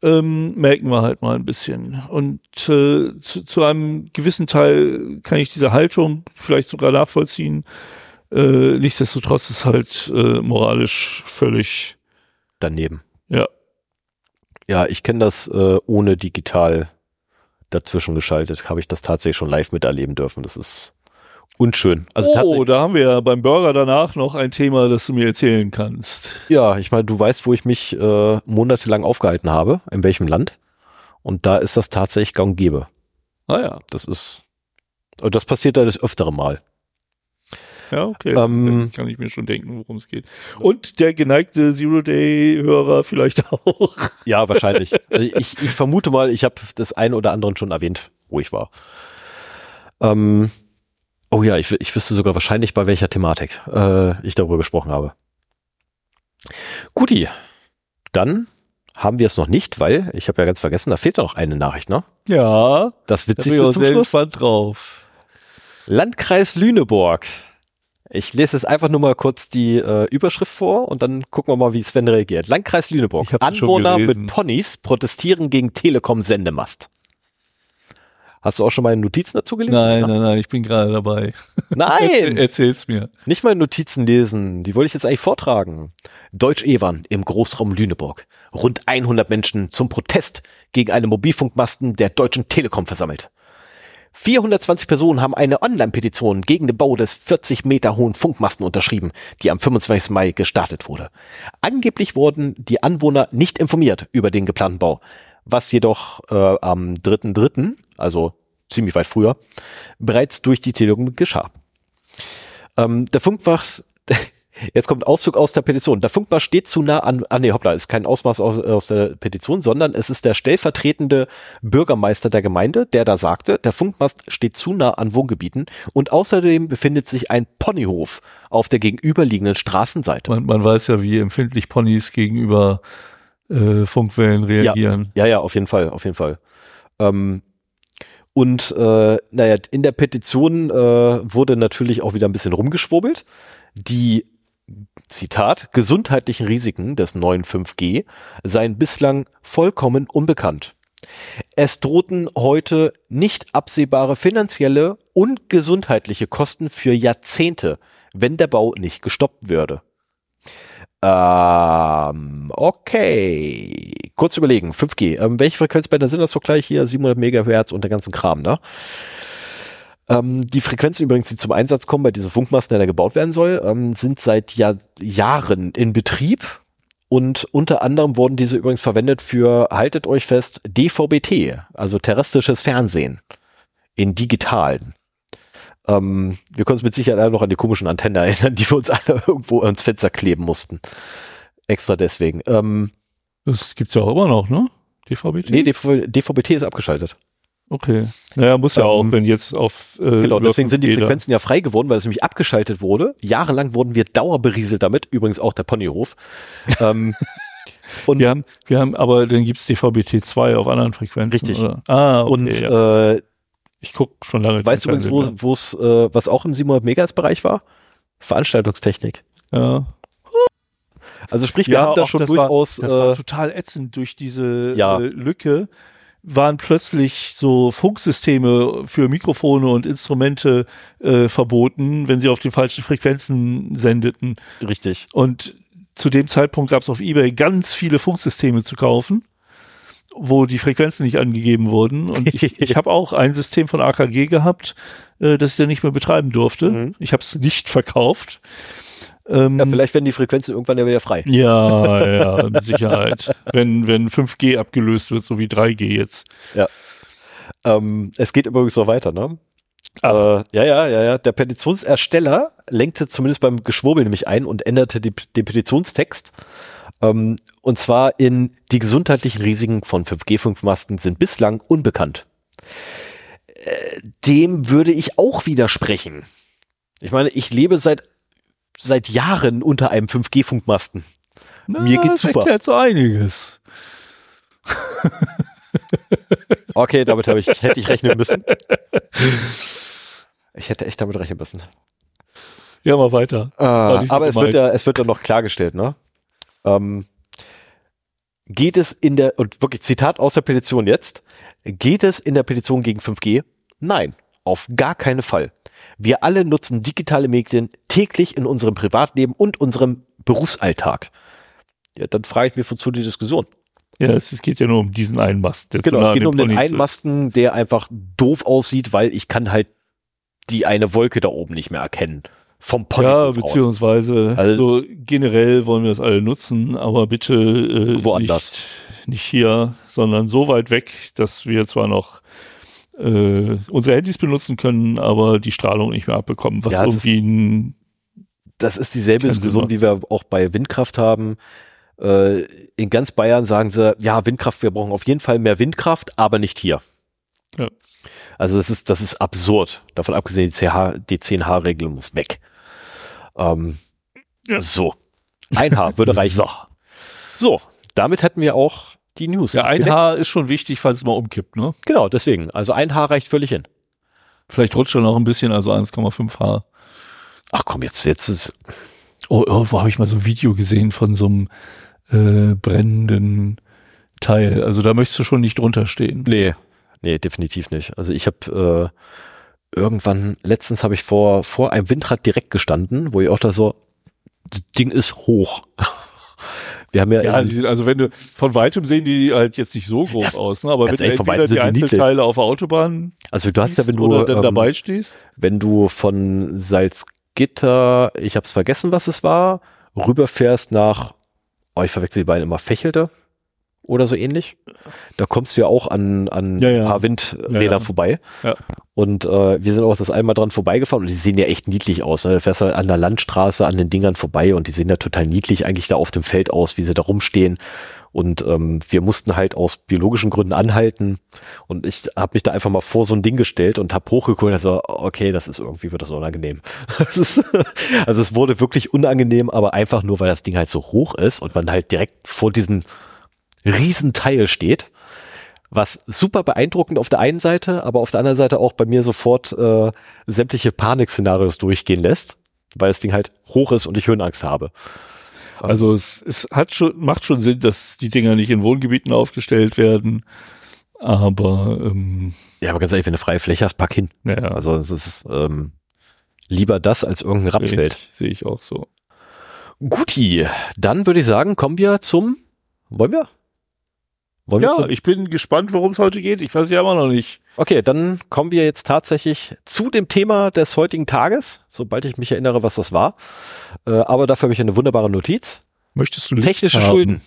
ähm, merken wir halt mal ein bisschen. Und äh, zu, zu einem gewissen Teil kann ich diese Haltung vielleicht sogar nachvollziehen. Äh, nichtsdestotrotz ist halt äh, moralisch völlig, Daneben. ja. Ja, ich kenne das äh, ohne digital dazwischen geschaltet. Habe ich das tatsächlich schon live miterleben dürfen. Das ist unschön. Also oh, da haben wir ja beim Burger danach noch ein Thema, das du mir erzählen kannst. Ja, ich meine, du weißt, wo ich mich äh, monatelang aufgehalten habe, in welchem Land. Und da ist das tatsächlich gang und gäbe. Ah ja, Das ist, und das passiert da das öftere Mal. ja, okay. Ähm, kann ich mir schon denken, worum es geht. Und der geneigte Zero-Day-Hörer vielleicht [LAUGHS] auch. Ja, wahrscheinlich. also ich, ich vermute mal, ich habe das eine oder andere schon erwähnt, wo ich war. Ähm, oh ja, ich, ich wüsste sogar wahrscheinlich, bei welcher Thematik äh, ich darüber gesprochen habe. Guti, dann haben wir es noch nicht, weil ich habe ja ganz vergessen, da fehlt noch eine Nachricht, ne? Ja, Das da bin ich Witzigste zum sehr Schluss. drauf. Landkreis Lüneburg. Ich lese jetzt einfach nur mal kurz die äh, Überschrift vor und dann gucken wir mal, wie Sven reagiert. Landkreis Lüneburg. Anwohner mit Ponys protestieren gegen Telekom-Sendemast. Hast du auch schon meine Notizen dazu gelesen? Nein, nein, nein, ich bin gerade dabei. Nein! Erzähl's mir. Nicht mal Notizen lesen, die wollte ich jetzt eigentlich vortragen. Deutsch-Ewan im Großraum Lüneburg. Rund 100 Menschen zum Protest gegen eine Mobilfunkmasten der Deutschen Telekom versammelt. 420 Personen haben eine Online-Petition gegen den Bau des 40 Meter hohen Funkmasten unterschrieben, die am 25. Mai gestartet wurde. Angeblich wurden die Anwohner nicht informiert über den geplanten Bau, was jedoch äh, am 3.3., also ziemlich weit früher, bereits durch die Telekom geschah. Ähm, der Funkwachs, [LAUGHS] jetzt kommt Auszug aus der Petition. Der Funkmast steht zu nah an, ah nee, hoppla, ist kein Ausmaß aus, aus der Petition, sondern es ist der stellvertretende Bürgermeister der Gemeinde, der da sagte, der Funkmast steht zu nah an Wohngebieten und außerdem befindet sich ein Ponyhof auf der gegenüberliegenden Straßenseite. Man, man weiß ja, wie empfindlich Ponys gegenüber äh, Funkwellen reagieren. Ja, ja, auf jeden Fall, auf jeden Fall. Ähm, und äh, naja, in der Petition äh, wurde natürlich auch wieder ein bisschen rumgeschwurbelt. Die, Zitat, gesundheitlichen Risiken des neuen 5G seien bislang vollkommen unbekannt. Es drohten heute nicht absehbare finanzielle und gesundheitliche Kosten für Jahrzehnte, wenn der Bau nicht gestoppt würde. Ähm, okay. Kurz überlegen, 5G. Ähm, welche Frequenzbänder sind das doch gleich hier? 700 Megahertz und der ganzen Kram, ne? Ähm, die Frequenzen übrigens, die zum Einsatz kommen bei diesem Funkmasten, der da gebaut werden soll, ähm, sind seit Jahr Jahren in Betrieb. Und unter anderem wurden diese übrigens verwendet für, haltet euch fest, DVB-T, also terrestrisches Fernsehen in digitalen. Ähm, wir können uns mit Sicherheit alle noch an die komischen Antennen erinnern, die wir uns alle [LAUGHS] irgendwo ans Fenster kleben mussten. Extra deswegen. Ähm, Das gibt's ja auch immer noch, ne? DVB-T? nee, DV DVB-T ist abgeschaltet. Okay. Naja, muss ja Ähm, auch, wenn jetzt auf äh, Genau, deswegen sind die 5G da- Frequenzen ja frei geworden, weil es nämlich abgeschaltet wurde. Jahrelang wurden wir dauerberieselt damit, übrigens auch der Ponyhof. ähm, und [LAUGHS] Wir haben, wir haben, aber dann gibt's DVB-T2 auf anderen Frequenzen. Richtig. Oder? Ah, okay, und ja. äh, ich guck schon lange. weißt du übrigens, wo es, äh, was auch im 700 Megahertz Bereich war? Veranstaltungstechnik. Ja. Also sprich, wir haben da schon das durchaus War, das war äh, total ätzend durch diese Ja. äh, Lücke. Waren plötzlich so Funksysteme für Mikrofone und Instrumente äh, verboten, wenn sie auf den falschen Frequenzen sendeten. richtig. Und zu dem Zeitpunkt gab es auf eBay ganz viele Funksysteme zu kaufen, wo die Frequenzen nicht angegeben wurden. Und ich, [LAUGHS] ich habe auch ein System von AKG gehabt, äh, das ich dann nicht mehr betreiben durfte. Mhm. Ich habe es nicht verkauft. Ähm, Ja, vielleicht werden die Frequenzen irgendwann ja wieder frei. ja, ja, mit Sicherheit. wenn, wenn 5G abgelöst wird, so wie 3G jetzt. Ähm, es geht übrigens noch weiter, ne? Ach. Äh, ja, ja, ja, ja. Der Petitionsersteller lenkte zumindest beim Geschwurbel nämlich ein und änderte die, den Petitionstext. Ähm, und zwar in die gesundheitlichen Risiken von 5G-Funkmasten sind bislang unbekannt. Äh, dem würde ich auch widersprechen. Ich meine, ich lebe seit seit Jahren unter einem 5G-Funkmasten. Mir geht's das super. erklärt so einiges. [LAUGHS] Okay, damit ich, hätte ich rechnen müssen. Ich hätte echt damit rechnen müssen. Ja, mal weiter. Äh, aber es wird ja, es wird ja noch klargestellt, ne? Ähm, geht es in der, und wirklich Zitat aus der Petition jetzt, geht es in der Petition gegen 5G? Nein, auf gar keinen Fall. Wir alle nutzen digitale Medien täglich in unserem Privatleben und unserem Berufsalltag. Ja, dann frage ich mich, wozu die Diskussion? Ja, es, es geht ja nur um diesen einen Mast. der Genau, es geht nur um den Ponys einen ist. Masten, der einfach doof aussieht, weil ich kann halt die eine Wolke da oben nicht mehr erkennen. Vom Pony Ja, beziehungsweise Also- so generell wollen wir das alle nutzen, aber bitte äh, Woanders. Nicht, nicht hier, sondern so weit weg, dass wir zwar noch äh, unsere Handys benutzen können, aber die Strahlung nicht mehr abbekommen, was Ja, ist- irgendwie ein, das ist dieselbe Diskussion, wie wir auch bei Windkraft haben. Äh, in ganz Bayern sagen sie, ja, Windkraft, wir brauchen auf jeden Fall mehr Windkraft, aber nicht hier. Ja. Also das ist, das ist absurd. Davon abgesehen, die, CH, die 10H-Regelung muss weg. Ähm, Ja. So. Ein Haar würde [LAUGHS] reichen. So. So, damit hätten wir auch die News. Ja, ein Haar ist schon wichtig, falls es mal umkippt, ne? Genau, deswegen. Also ein Haar reicht völlig hin. Vielleicht rutscht er noch ein bisschen, also 1,5 Haar. Ach komm, jetzt, jetzt ist. Oh, oh wo habe ich mal so ein Video gesehen von so einem äh, brennenden Teil? Also da möchtest du schon nicht drunter stehen. Nee, nee, definitiv nicht. Also ich habe äh, irgendwann, letztens habe ich vor, vor einem Windrad direkt gestanden, wo ich auch da so, das Ding ist hoch. [LAUGHS] Wir haben ja, Ja, sind, also wenn du von weitem sehen die halt jetzt nicht so groß Ja, aus, ne? aber wenn du von die die niedlich. Einzelteile auf der Autobahn also du hast ja, wenn du, oder dann ähm, dabei stehst, wenn du von Salzgitter, ich habe es vergessen, was es war, rüberfährst nach, oh, ich verwechsel die beiden immer, Fächelte oder so ähnlich. Da kommst du ja auch an, an Ja, ja. ein paar Windräder Ja, vorbei. Ja. Und äh, wir sind auch das einmal dran vorbeigefahren und die sehen ja echt niedlich aus. Ne? Du fährst halt an der Landstraße an den Dingern vorbei und die sehen ja total niedlich eigentlich da auf dem Feld aus, wie sie da rumstehen. Und ähm, wir mussten halt aus biologischen Gründen anhalten. Und ich habe mich da einfach mal vor so ein Ding gestellt und habe hochgeguckt. Also, okay, das ist irgendwie wird das unangenehm. [LAUGHS] Das ist, also es wurde wirklich unangenehm, aber einfach nur, weil das Ding halt so hoch ist und man halt direkt vor diesem Riesenteil steht. Was super beeindruckend auf der einen Seite, aber auf der anderen Seite auch bei mir sofort äh, sämtliche Panikszenarios durchgehen lässt, weil das Ding halt hoch ist und ich Höhenangst habe. also es, es hat schon, macht schon Sinn, dass die Dinger nicht in Wohngebieten aufgestellt werden, aber ähm, Ja, aber ganz ehrlich, wenn du freie Fläche hast, pack hin. naja, Also es ist ähm, lieber das als irgendein Rapsfeld. sehe ich, sehe ich auch so. Guti, dann würde ich sagen, kommen wir zum. Wollen wir? Wollen Ja, ich bin gespannt, worum es heute geht. Ich weiß ja immer noch nicht. Okay, dann kommen wir jetzt tatsächlich zu dem Thema des heutigen Tages, sobald ich mich erinnere, was das war. Äh, aber dafür habe ich eine wunderbare Notiz. Möchtest du Licht Technische haben? Schulden.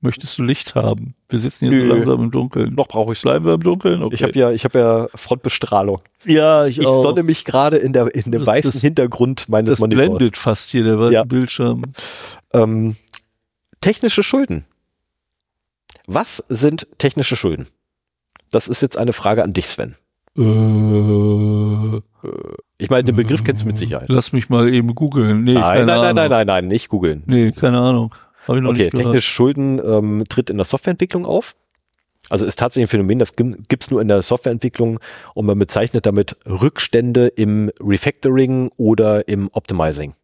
Möchtest du Licht haben? Wir sitzen hier so langsam im Dunkeln. Noch brauche ich Bleiben wir im Dunkeln? Okay. Ich habe ja, ich habe ja Frontbestrahlung. ja, Ich sonne mich gerade in der in dem Das- weißen das- Hintergrund meines das Monitors. blendet fast hier der weiße Ja. Bildschirm. Ähm, technische Schulden. Was sind technische Schulden? Das ist jetzt eine Frage an dich, Sven. Äh, Ich meine, den Begriff kennst du mit Sicherheit. lass mich mal eben googeln. Nee, Nein, nein, nein, nein, nein, nein, nicht googeln. Nee, keine Ahnung. Okay, technische Schulden ähm, tritt in der Softwareentwicklung auf. Also ist tatsächlich ein Phänomen, das gibt es nur in der Softwareentwicklung und man bezeichnet damit Rückstände im Refactoring oder im Optimizing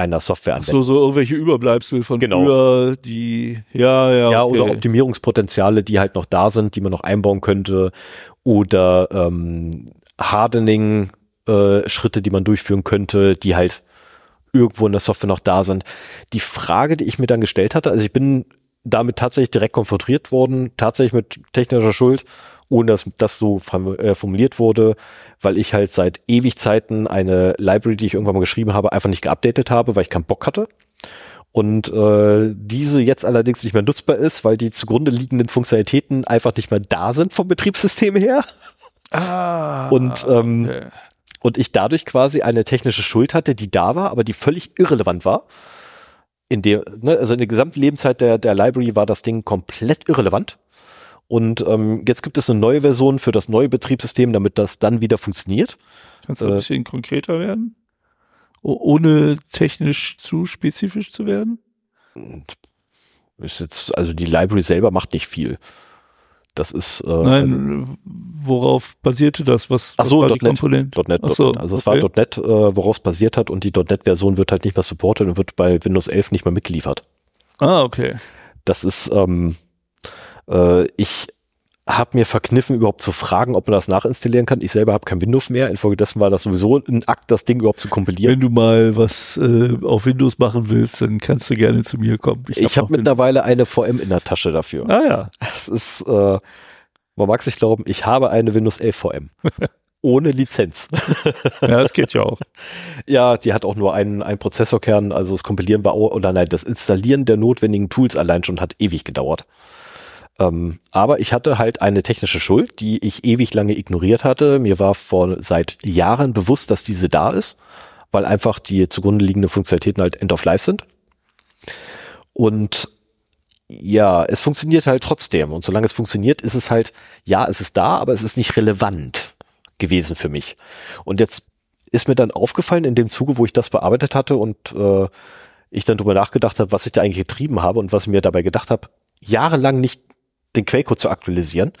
einer Softwareanwendung. so, so irgendwelche Überbleibsel von Genau. früher, die, ja, ja, Ja, okay. oder Optimierungspotenziale, die halt noch da sind, die man noch einbauen könnte oder ähm, Hardening-Schritte, die man durchführen könnte, die halt irgendwo in der Software noch da sind. Die Frage, die ich mir dann gestellt hatte, also ich bin damit tatsächlich direkt konfrontiert worden, tatsächlich mit technischer Schuld, ohne dass das so äh, formuliert wurde, weil ich halt seit ewig Zeiten eine Library, die ich irgendwann mal geschrieben habe, einfach nicht geupdatet habe, weil ich keinen Bock hatte. Und äh, diese jetzt allerdings nicht mehr nutzbar ist, weil die zugrunde liegenden Funktionalitäten einfach nicht mehr da sind vom Betriebssystem her. ah, Und, ähm, okay. Und ich dadurch quasi eine technische Schuld hatte, die da war, aber die völlig irrelevant war. In der, ne, also in der gesamten Lebenszeit der, der Library war das Ding komplett irrelevant. Und ähm, jetzt gibt es eine neue Version für das neue Betriebssystem, damit das dann wieder funktioniert. Kannst du ein äh, bisschen konkreter werden? O ohne technisch zu spezifisch zu werden? Ist jetzt, also die Library selber macht nicht viel. Das ist äh, also, Nein, worauf basierte das? Was, was so, war die .NET. Komponente? .NET, Ach so. Also es okay. war .NET, äh, worauf es basiert hat und die .NET-Version wird halt nicht mehr supportet und wird bei Windows 11 nicht mehr mitgeliefert. Ah, okay. Das ist, ähm, äh, ich habe mir verkniffen, überhaupt zu fragen, ob man das nachinstallieren kann. Ich selber habe kein Windows mehr. Infolgedessen war das sowieso ein Akt, das Ding überhaupt zu kompilieren. Wenn du mal was äh, auf Windows machen willst, dann kannst du gerne zu mir kommen. Ich habe noch mittlerweile eine VM in der Tasche dafür. Ah ja. Das ist, äh, man mag sich glauben, ich habe eine Windows 11 VM. [LAUGHS] Ohne Lizenz. [LAUGHS] Ja, das geht ja auch. [LAUGHS] Ja, die hat auch nur einen, einen Prozessorkern, also das Kompilieren war, auch- oder nein, das Installieren der notwendigen Tools allein schon hat ewig gedauert. Ähm, aber ich hatte halt eine technische Schuld, die ich ewig lange ignoriert hatte. Mir war vor seit Jahren bewusst, dass diese da ist, weil einfach die zugrunde liegenden Funktionalitäten halt End of Life sind. Und ja, es funktioniert halt trotzdem. Und solange es funktioniert, ist es halt, ja, es ist da, aber es ist nicht relevant gewesen für mich. Und jetzt ist mir dann aufgefallen in dem Zuge, wo ich das bearbeitet hatte und äh, ich dann drüber nachgedacht habe, was ich da eigentlich getrieben habe und was ich mir dabei gedacht habe, jahrelang nicht den Quellcode zu aktualisieren,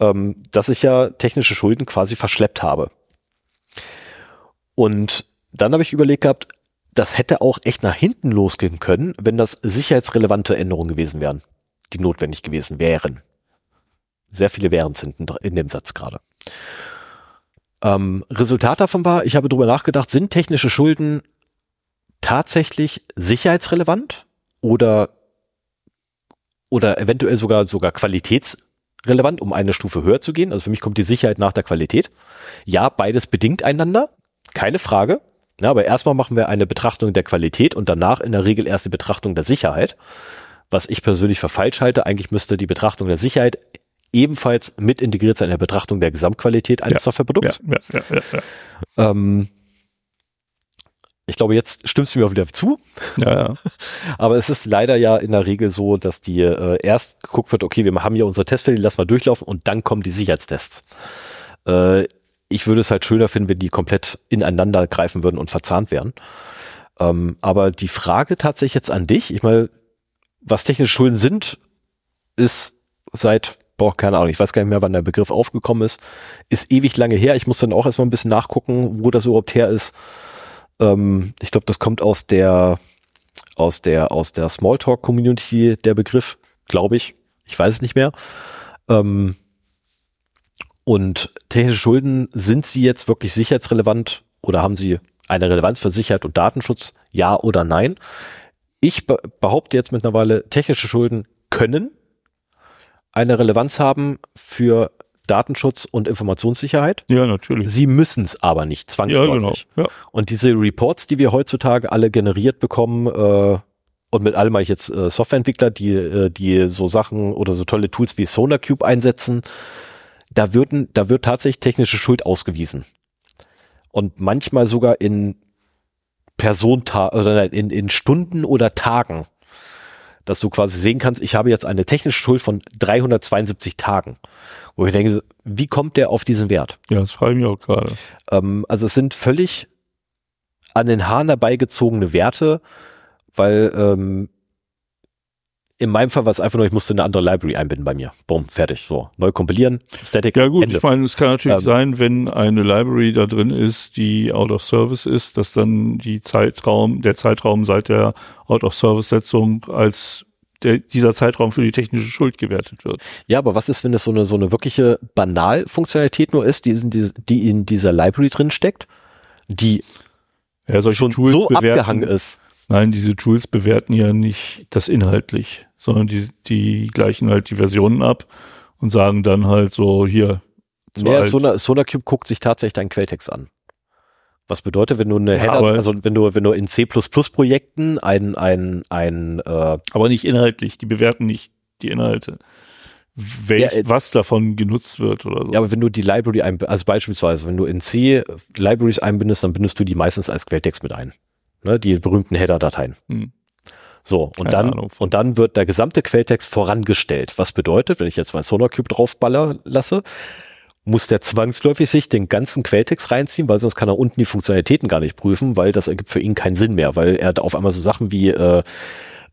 ähm, dass ich ja technische Schulden quasi verschleppt habe. Und dann habe ich überlegt gehabt, das hätte auch echt nach hinten losgehen können, wenn das sicherheitsrelevante Änderungen gewesen wären, die notwendig gewesen wären. Sehr viele wären hinten in dem Satz gerade. Ähm, Resultat davon war, ich habe darüber nachgedacht, sind technische Schulden tatsächlich sicherheitsrelevant oder oder eventuell sogar sogar qualitätsrelevant, um eine Stufe höher zu gehen. Also für mich kommt die Sicherheit nach der Qualität. Ja, beides bedingt einander, keine Frage. Ja, aber erstmal machen wir eine Betrachtung der Qualität und danach in der Regel erst die Betrachtung der Sicherheit. Was ich persönlich für falsch halte, eigentlich müsste die Betrachtung der Sicherheit ebenfalls mit integriert sein in der Betrachtung der Gesamtqualität eines ja, Softwareprodukts. Ja, ja, ja, ja, ähm, ich glaube, jetzt stimmst du mir auch wieder zu. Ja, ja. [LAUGHS] Aber es ist leider ja in der Regel so, dass die äh, erst geguckt wird, okay, wir haben hier unsere Testfälle, die lassen wir durchlaufen und dann kommen die Sicherheitstests. Äh, ich würde es halt schöner finden, wenn die komplett ineinander greifen würden und verzahnt wären. Ähm, aber die Frage tatsächlich jetzt an dich, ich meine, was technische Schulden sind, ist seit, boah, keine Ahnung, ich weiß gar nicht mehr, wann der Begriff aufgekommen ist, ist ewig lange her. Ich muss dann auch erstmal ein bisschen nachgucken, wo das überhaupt her ist. Ähm, ich glaube, das kommt aus der, aus der, aus der Smalltalk-Community, der Begriff, glaube ich. Ich weiß es nicht mehr. Ähm, und technische Schulden, sind sie jetzt wirklich sicherheitsrelevant oder haben sie eine Relevanz für Sicherheit und Datenschutz? Ja oder nein? Ich behaupte jetzt mittlerweile, technische Schulden können eine Relevanz haben für Datenschutz und Informationssicherheit. Ja, natürlich. Sie müssen es aber nicht zwangsläufig. Ja, genau. Ja. Und diese Reports, die wir heutzutage alle generiert bekommen, äh, und mit allem meine ich jetzt äh, Softwareentwickler, die, äh, die so Sachen oder so tolle Tools wie SonarCube einsetzen, da würden, da wird tatsächlich technische Schuld ausgewiesen. Und manchmal sogar in Personta oder in, in Stunden oder Tagen, dass du quasi sehen kannst, ich habe jetzt eine technische Schuld von 372 Tagen. Wo ich denke, wie kommt der auf diesen Wert? Ja, das frage ich mich auch gerade. Ähm, also es sind völlig an den Haaren herbeigezogene Werte, weil ähm, in meinem Fall war es einfach nur, ich musste eine andere Library einbinden bei mir. Bumm, fertig. So, neu kompilieren, Static. Ja gut, Ende. ich meine, es kann natürlich ähm, sein, wenn eine Library da drin ist, die out of service ist, dass dann die Zeitraum, der Zeitraum seit der out of service Setzung als der, dieser Zeitraum für die technische Schuld gewertet wird. Ja, aber was ist, wenn es so eine so eine wirkliche Banalfunktionalität nur ist, die in, die in dieser Library drin steckt, die ja, schon Tools so bewerten, abgehangen ist? Nein, diese Tools bewerten ja nicht das inhaltlich, sondern die, die gleichen halt die Versionen ab und sagen dann halt so, hier. Ja, Solar, SonarCube guckt sich tatsächlich deinen Quelltext an. Was bedeutet, wenn du eine Header, ja, also wenn du, wenn du in C++-Projekten ein, ein, ein, äh Aber nicht inhaltlich, die bewerten nicht die Inhalte. Welch, ja, äh, was davon genutzt wird oder so. Ja, aber wenn du die Library einbindest, also beispielsweise, wenn du in C Libraries einbindest, dann bindest du die meistens als Quelltext mit ein ne, die berühmten Header-Dateien. Hm. So, und dann, und dann wird der gesamte Quelltext vorangestellt. Was bedeutet, wenn ich jetzt mein SonarCube draufballer lasse, muss der zwangsläufig sich den ganzen Quelltext reinziehen, weil sonst kann er unten die Funktionalitäten gar nicht prüfen, weil das ergibt für ihn keinen Sinn mehr, weil er auf einmal so Sachen wie, äh,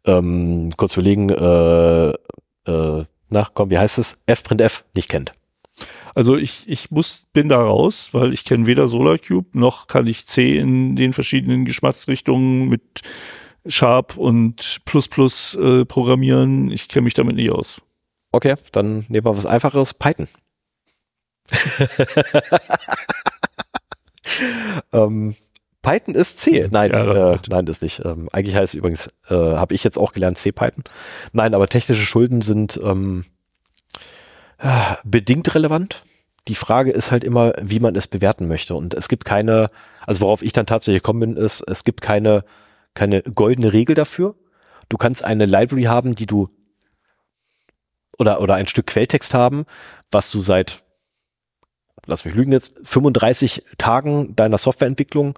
ähm, kurz überlegen, äh, äh, na komm, wie heißt es, fprintf nicht kennt. Also ich, ich muss, bin da raus, weil ich kenne weder SolarCube noch kann ich C in den verschiedenen Geschmacksrichtungen mit Sharp und Plus Plus äh, programmieren. Ich kenne mich damit nicht aus. Okay, dann nehmen wir was einfacheres, Python. [LAUGHS] ähm, Python ist C. Nein, ja, äh, nein, das nicht. Ähm, eigentlich heißt es übrigens, äh, habe ich jetzt auch gelernt, C-Python. Nein, aber technische Schulden sind ähm, bedingt relevant. Die Frage ist halt immer, wie man es bewerten möchte. Und es gibt keine, also worauf ich dann tatsächlich gekommen bin, ist, es gibt keine, keine goldene Regel dafür. Du kannst eine Library haben, die du oder, oder ein Stück Quelltext haben, was du seit, lass mich lügen jetzt, 35 Tagen deiner Softwareentwicklung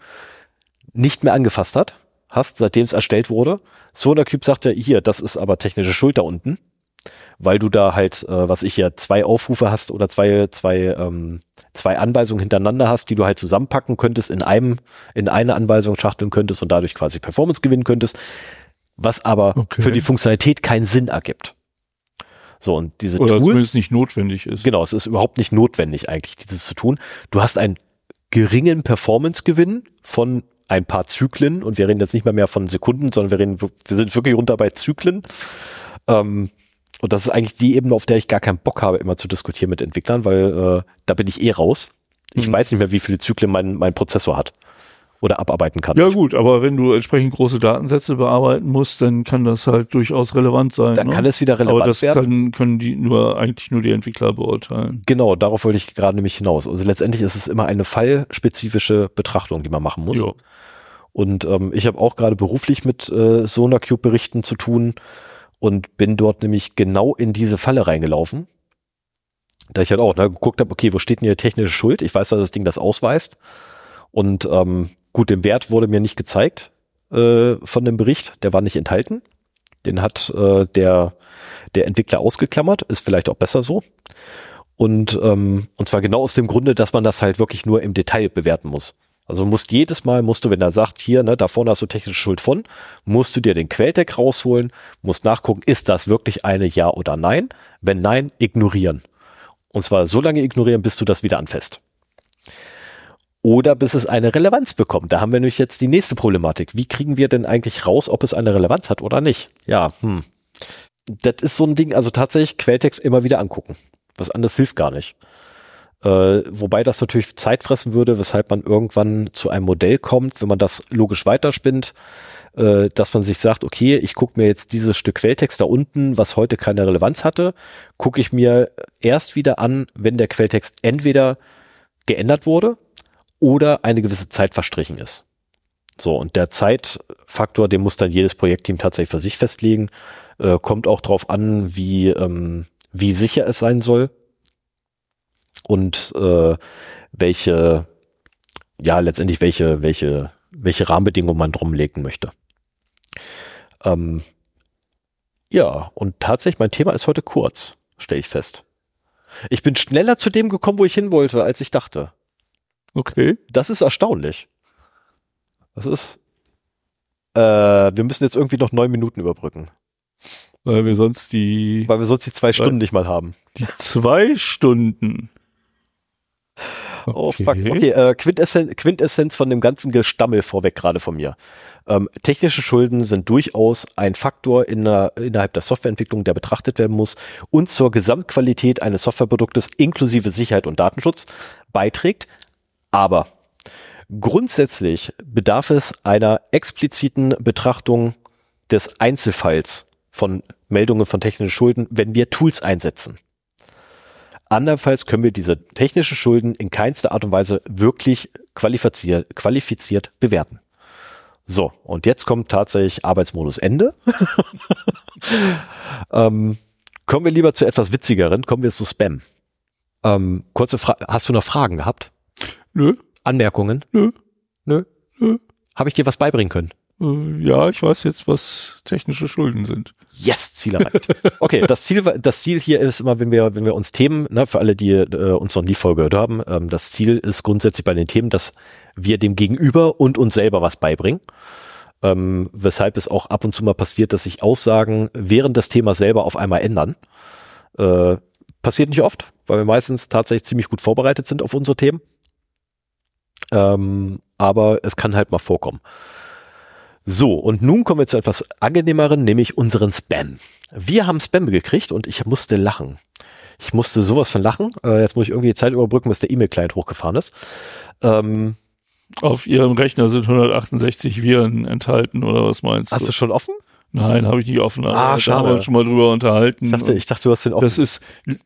nicht mehr angefasst hat, hast, seitdem es erstellt wurde. SonarCube sagt ja, hier, das ist aber technische Schuld da unten weil du da halt, äh, was ich ja, zwei Aufrufe hast oder zwei, zwei, ähm, zwei Anweisungen hintereinander hast, die du halt zusammenpacken könntest, in einem, in eine Anweisung schachteln könntest und dadurch quasi Performance gewinnen könntest, was aber Okay. für die Funktionalität keinen Sinn ergibt. So, und diese Oder Tools, zumindest nicht notwendig ist. Genau, es ist überhaupt nicht notwendig eigentlich, dieses zu tun. Du hast einen geringen Performance-Gewinn von ein paar Zyklen und wir reden jetzt nicht mehr mehr von Sekunden, sondern wir reden, wir sind wirklich runter bei Zyklen. Ähm, und das ist eigentlich die Ebene, auf der ich gar keinen Bock habe, immer zu diskutieren mit Entwicklern, weil äh, da bin ich eh raus. Ich Mhm. weiß nicht mehr, wie viele Zyklen mein, mein Prozessor hat oder abarbeiten kann. Ja gut, aber wenn du entsprechend große Datensätze bearbeiten musst, dann kann das halt durchaus relevant sein. Dann ne? kann es wieder relevant aber das werden. Kann, können die nur eigentlich nur die Entwickler beurteilen. Genau, darauf wollte ich gerade nämlich hinaus. Also letztendlich ist es immer eine fallspezifische Betrachtung, die man machen muss. Ja. Und ähm, ich habe auch gerade beruflich mit äh, SonarCube-Berichten zu tun und bin dort nämlich genau in diese Falle reingelaufen. Da ich halt auch ne, geguckt habe, okay, wo steht denn hier technische Schuld? Ich weiß, dass das Ding das ausweist. Und ähm, gut, den Wert wurde mir nicht gezeigt äh, von dem Bericht. Der war nicht enthalten. Den hat äh, der, der Entwickler ausgeklammert. Ist vielleicht auch besser so. Und, ähm, und zwar genau aus dem Grunde, dass man das halt wirklich nur im Detail bewerten muss. Also musst jedes Mal, musst du, wenn er sagt, hier, ne, da vorne hast du technische Schuld von, musst du dir den Quelltext rausholen, musst nachgucken, ist das wirklich eine Ja oder Nein? Wenn nein, ignorieren. Und zwar so lange ignorieren, bis du das wieder anfasst. Oder bis es eine Relevanz bekommt. Da haben wir nämlich jetzt die nächste Problematik. Wie kriegen wir denn eigentlich raus, ob es eine Relevanz hat oder nicht? Ja, hm. Das ist so ein Ding, also tatsächlich Quelltext immer wieder angucken. Was anderes hilft gar nicht. Äh, wobei das natürlich Zeit fressen würde, weshalb man irgendwann zu einem Modell kommt, wenn man das logisch weiterspinnt, äh, dass man sich sagt, okay, ich gucke mir jetzt dieses Stück Quelltext da unten, was heute keine Relevanz hatte, gucke ich mir erst wieder an, wenn der Quelltext entweder geändert wurde oder eine gewisse Zeit verstrichen ist. So, und der Zeitfaktor, den muss dann jedes Projektteam tatsächlich für sich festlegen. Äh, kommt auch drauf an, wie, ähm, wie sicher es sein soll und äh, welche, ja, letztendlich welche, welche, welche Rahmenbedingungen man drum legen möchte. Ähm, ja, und tatsächlich, mein Thema ist heute kurz, stelle ich fest. Ich bin schneller zu dem gekommen, wo ich hin wollte, als ich dachte. Okay. Das ist erstaunlich. Das ist. Äh, wir müssen jetzt irgendwie noch neun Minuten überbrücken, Weil wir sonst die, weil wir sonst die zwei Stunden nicht mal haben. die zwei Stunden. Oh fuck. Okay, äh, Quintessenz, Quintessenz von dem ganzen Gestammel vorweg gerade von mir. Ähm, technische Schulden sind durchaus ein Faktor in der, innerhalb der Softwareentwicklung, der betrachtet werden muss und zur Gesamtqualität eines Softwareproduktes inklusive Sicherheit und Datenschutz beiträgt. Aber grundsätzlich bedarf es einer expliziten Betrachtung des Einzelfalls von Meldungen von technischen Schulden, wenn wir Tools einsetzen. Andernfalls können wir diese technischen Schulden in keinster Art und Weise wirklich qualifiziert, qualifiziert bewerten. So, und jetzt kommt tatsächlich Arbeitsmodus Ende. [LAUGHS] ähm, kommen wir lieber zu etwas witzigeren, kommen wir zu Spam. Ähm, kurze Frage, hast du noch Fragen gehabt? Nö, Anmerkungen? nö, Nö? nö. Habe ich dir was beibringen können? Äh, ja, ich weiß jetzt, was technische Schulden sind. Yes, Ziel erreicht. Okay, das Ziel, das Ziel hier ist immer, wenn wir, wenn wir uns Themen, ne, für alle, die äh, uns noch nie Folge gehört haben, ähm, das Ziel ist grundsätzlich bei den Themen, dass wir dem Gegenüber und uns selber was beibringen. Ähm, weshalb es auch ab und zu mal passiert, dass sich Aussagen während des Themas selber auf einmal ändern. Äh, passiert nicht oft, weil wir meistens tatsächlich ziemlich gut vorbereitet sind auf unsere Themen. Ähm, aber es kann halt mal vorkommen. So, und nun kommen wir zu etwas angenehmeren, nämlich unseren Spam. Wir haben Spam gekriegt und ich musste lachen. Ich musste sowas von lachen. Äh, jetzt muss ich irgendwie die Zeit überbrücken, bis der E-Mail-Client hochgefahren ist. Ähm, Auf Ihrem Rechner sind 168 Viren enthalten, oder was meinst hast du? du schon offen? Nein, habe ich nicht offen. Ah, Da haben schade. wir uns schon mal drüber unterhalten. Ich dachte, ich dachte, du hast den offen. das ist,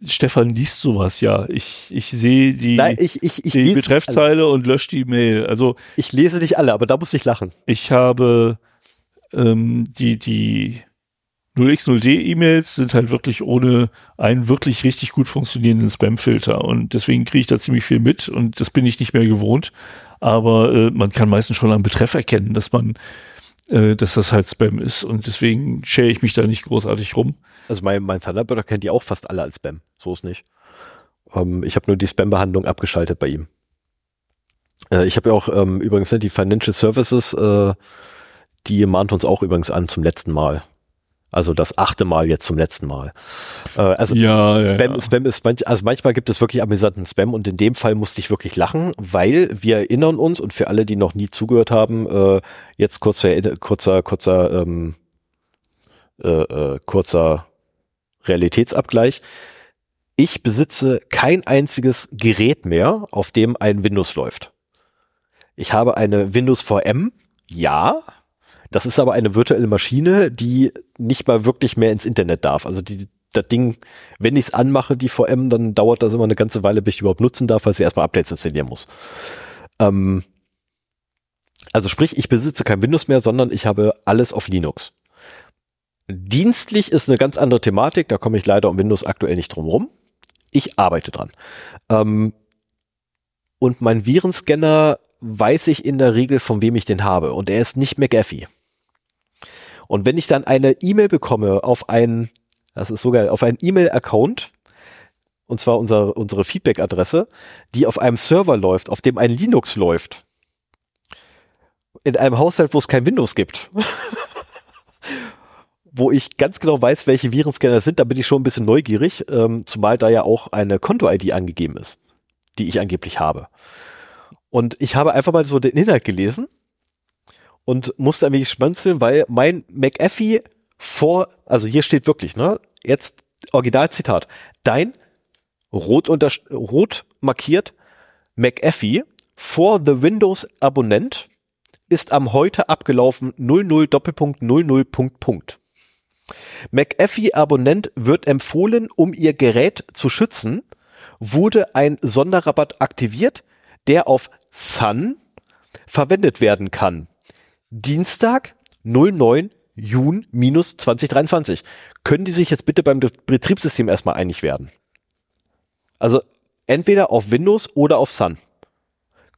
Stefan liest sowas ja. Ich, ich sehe die, Nein, ich, ich, ich, die Betreffzeile und lösche die Mail. Also ich lese nicht alle, aber da muss ich lachen. ich habe ähm, die, die 0x0d-E-Mails sind halt wirklich ohne einen wirklich richtig gut funktionierenden Spam-Filter und deswegen kriege ich da ziemlich viel mit und das bin ich nicht mehr gewohnt. Aber äh, man kann meistens schon am Betreff erkennen, dass man äh, dass das halt Spam ist und deswegen schäre ich mich da nicht großartig rum. Also mein, mein Thunderbird kennt die auch fast alle als Spam. So ist nicht. Ähm, ich habe nur die Spam-Behandlung abgeschaltet bei ihm. Äh, ich habe ja auch ähm, übrigens ne, die Financial Services, äh, die mahnt uns auch übrigens an zum letzten Mal. Also das achte Mal jetzt zum letzten Mal. Äh, also ja, Spam, ja. Spam ist manch, also manchmal gibt es wirklich amüsanten Spam und in dem Fall musste ich wirklich lachen, weil wir erinnern uns und für alle, die noch nie zugehört haben, äh, jetzt kurzer, kurzer, kurzer, ähm, äh, äh, kurzer Realitätsabgleich. Ich besitze kein einziges Gerät mehr, auf dem ein Windows läuft. Ich habe eine Windows VM, ja, das ist aber eine virtuelle Maschine, die nicht mal wirklich mehr ins Internet darf. Also die, das Ding, wenn ich es anmache, die VM, dann dauert das immer eine ganze Weile, bis ich überhaupt nutzen darf, weil sie erstmal Updates installieren muss. Ähm, also sprich, ich besitze kein Windows mehr, sondern ich habe alles auf Linux. Dienstlich ist eine ganz andere Thematik, da komme ich leider um Windows aktuell nicht drum rum. Ich arbeite dran. Ähm, und mein Virenscanner weiß ich in der Regel, von wem ich den habe. Und er ist nicht McAfee. Und wenn ich dann eine E-Mail bekomme auf einen, das ist so geil, auf einen E-Mail-Account, und zwar unsere, unsere Feedback-Adresse, die auf einem Server läuft, auf dem ein Linux läuft, in einem Haushalt, wo es kein Windows gibt, [LAUGHS] wo ich ganz genau weiß, welche Virenscanner sind, da bin ich schon ein bisschen neugierig, ähm, zumal da ja auch eine Konto-ID angegeben ist, die ich angeblich habe. Und ich habe einfach mal so den Inhalt gelesen und musste ein wenig schmunzeln, weil mein McAfee vor, also hier steht wirklich, ne, jetzt Originalzitat, dein rot, unter, rot markiert McAfee vor the Windows Abonnent ist am heute abgelaufen 00 Doppelpunkt 00 Punkt Punkt. McAfee Abonnent wird empfohlen, um ihr Gerät zu schützen, wurde ein Sonderrabatt aktiviert, der auf Sun verwendet werden kann. Dienstag 09 Juni minus 2023. Können die sich jetzt bitte beim Betriebssystem erstmal einig werden? Also entweder auf Windows oder auf Sun.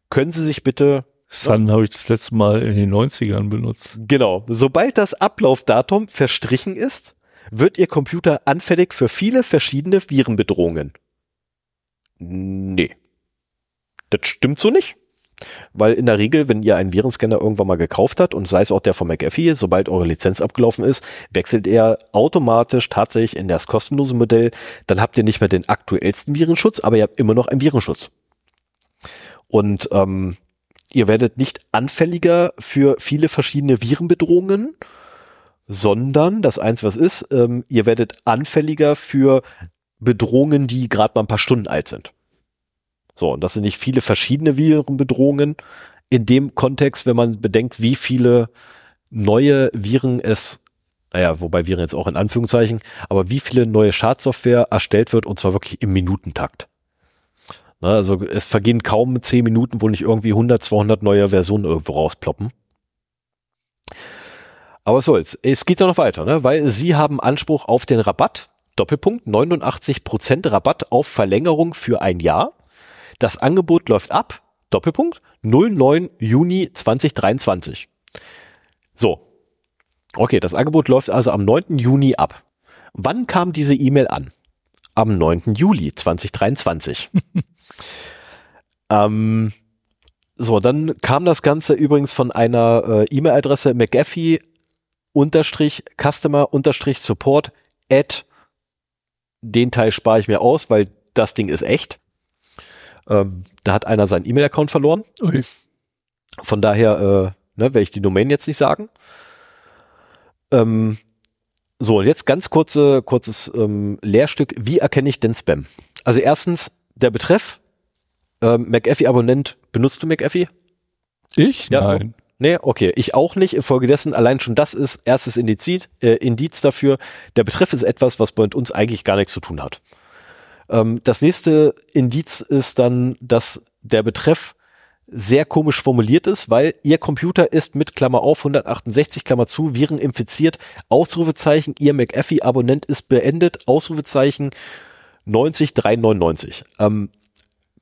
Können Sie sich bitte Sun habe ich das letzte Mal in den 90ern benutzt. Genau. Sobald das Ablaufdatum verstrichen ist, wird Ihr Computer anfällig für viele verschiedene Virenbedrohungen. Nee. Das stimmt so nicht. Weil in der Regel, wenn ihr einen Virenscanner irgendwann mal gekauft habt und sei es auch der von McAfee, sobald eure Lizenz abgelaufen ist, wechselt er automatisch tatsächlich in das kostenlose Modell. Dann habt ihr nicht mehr den aktuellsten Virenschutz, aber ihr habt immer noch einen Virenschutz. Und ähm, ihr werdet nicht anfälliger für viele verschiedene Virenbedrohungen, sondern das eins, was ist, ähm, ihr werdet anfälliger für Bedrohungen, die gerade mal ein paar Stunden alt sind. So, und das sind nicht viele verschiedene Virenbedrohungen. In dem Kontext, wenn man bedenkt, wie viele neue Viren es, naja, wobei Viren jetzt auch in Anführungszeichen, aber wie viele neue Schadsoftware erstellt wird und zwar wirklich im Minutentakt. Na, also es vergehen kaum zehn Minuten, wo nicht irgendwie 100, 200 neue Versionen irgendwo rausploppen. Aber so, es, es geht ja noch weiter, ne? weil sie haben Anspruch auf den Rabatt. Doppelpunkt, 89% Rabatt auf Verlängerung für ein Jahr. Das Angebot läuft ab, Doppelpunkt, 09 Juni 2023. So. Okay, das Angebot läuft also am 9. Juni ab. Wann kam diese E-Mail an? Am 9. Juli 2023. [LAUGHS] ähm, so, dann kam das Ganze übrigens von einer äh, E-Mail-Adresse McAfee unterstrich Customer unterstrich Support at den Teil spare ich mir aus, weil das Ding ist echt. Ähm, da hat einer seinen E-Mail-Account verloren. Okay. Von daher äh, ne, werde ich die Domain jetzt nicht sagen. Ähm, so, und jetzt ganz kurze, kurzes ähm, Lehrstück. Wie erkenne ich denn Spam? Also erstens, der Betreff, ähm, McAfee-Abonnent, benutzt du McAfee? Ich? Ja, Nein. Nee, okay. Ich auch nicht. Infolgedessen, allein schon das ist erstes Indiz, äh, Indiz dafür. Der Betreff ist etwas, was mit uns eigentlich gar nichts zu tun hat. Ähm, das nächste Indiz ist dann, dass der Betreff sehr komisch formuliert ist, weil ihr Computer ist mit Klammer auf 168 Klammer zu Viren infiziert, Ausrufezeichen, ihr McAfee-Abonnent ist beendet, Ausrufezeichen 90399. Ähm,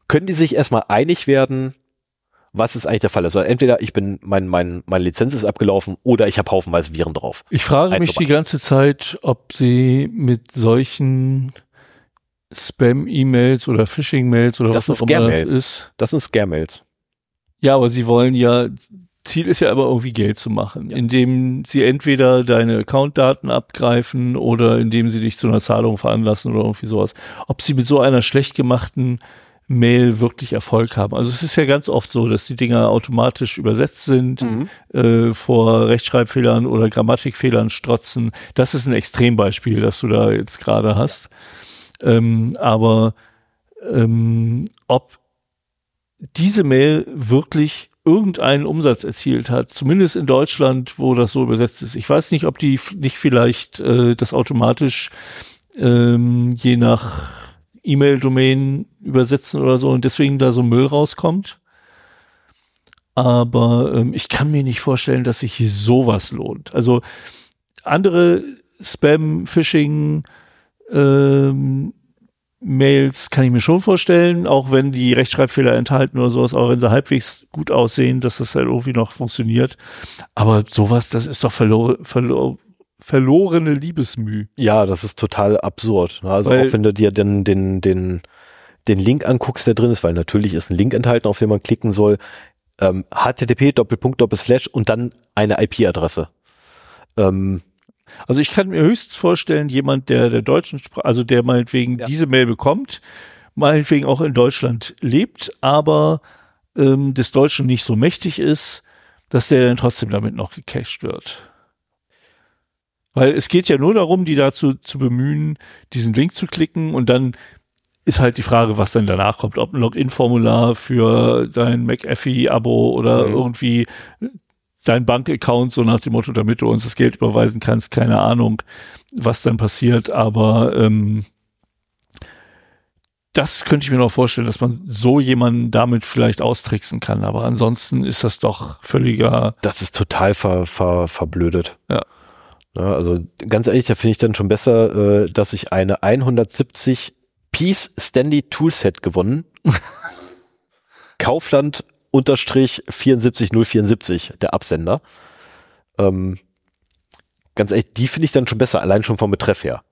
können die sich erstmal einig werden, was ist eigentlich der Fall? Also entweder ich bin, mein, mein, meine Lizenz ist abgelaufen oder ich habe haufenweise Viren drauf. Ich frage Eins mich die ganze Zeit, ob sie mit solchen Spam-E-Mails oder Phishing-Mails oder Das was auch immer das Scam-Mails. ist. Das sind Scare-Mails. Ja, aber sie wollen ja, Ziel ist ja aber irgendwie Geld zu machen, indem sie entweder deine Accountdaten abgreifen oder indem sie dich zu einer Zahlung veranlassen oder irgendwie sowas. Ob sie mit so einer schlecht gemachten Mail wirklich Erfolg haben. Also es ist ja ganz oft so, dass die Dinger automatisch übersetzt sind, äh, vor Rechtschreibfehlern oder Grammatikfehlern strotzen. Das ist ein Extrembeispiel, das du da jetzt gerade hast. Ähm, aber ähm, ob diese Mail wirklich irgendeinen Umsatz erzielt hat, zumindest in Deutschland, wo das so übersetzt ist. Ich weiß nicht, ob die nicht vielleicht äh, das automatisch ähm, je nach E-Mail-Domain übersetzen oder so und deswegen da so Müll rauskommt. Aber ähm, ich kann mir nicht vorstellen, dass sich sowas lohnt. Also andere Spam, Phishing, ähm, Mails kann ich mir schon vorstellen, auch wenn die Rechtschreibfehler enthalten oder sowas, aber wenn sie halbwegs gut aussehen, dass das halt irgendwie noch funktioniert. Aber sowas, das ist doch verlor verlor verlorene Liebesmüh. Ja, das ist total absurd. Also Weil- auch wenn du dir den, den, den, den Link anguckst, der drin ist, weil natürlich ist ein Link enthalten, auf den man klicken soll, ähm, http und dann eine IP-Adresse. Ähm, Also ich kann mir höchstens vorstellen, jemand, der der deutschen Sprache, also der meinetwegen Ja. diese Mail bekommt, meinetwegen auch in Deutschland lebt, aber ähm, des Deutschen nicht so mächtig ist, dass der dann trotzdem damit noch gecached wird. Weil es geht ja nur darum, die dazu zu bemühen, diesen Link zu klicken und dann ist halt die Frage, was dann danach kommt, ob ein Login-Formular für dein McAfee-Abo oder Mhm. irgendwie dein Bankaccount, so nach dem Motto, damit du uns das Geld überweisen kannst, keine Ahnung, was dann passiert, aber ähm, das könnte ich mir noch vorstellen, dass man so jemanden damit vielleicht austricksen kann, aber ansonsten ist das doch völliger, das ist total ver, ver, verblödet. Ja. Ja, also ganz ehrlich, da finde ich dann schon besser, äh, dass ich eine 170 Piece Standy Toolset gewonnen. [LAUGHS] Kaufland unterstrich 74074, der Absender. Ähm, ganz ehrlich, die finde ich dann schon besser, allein schon vom Betreff her.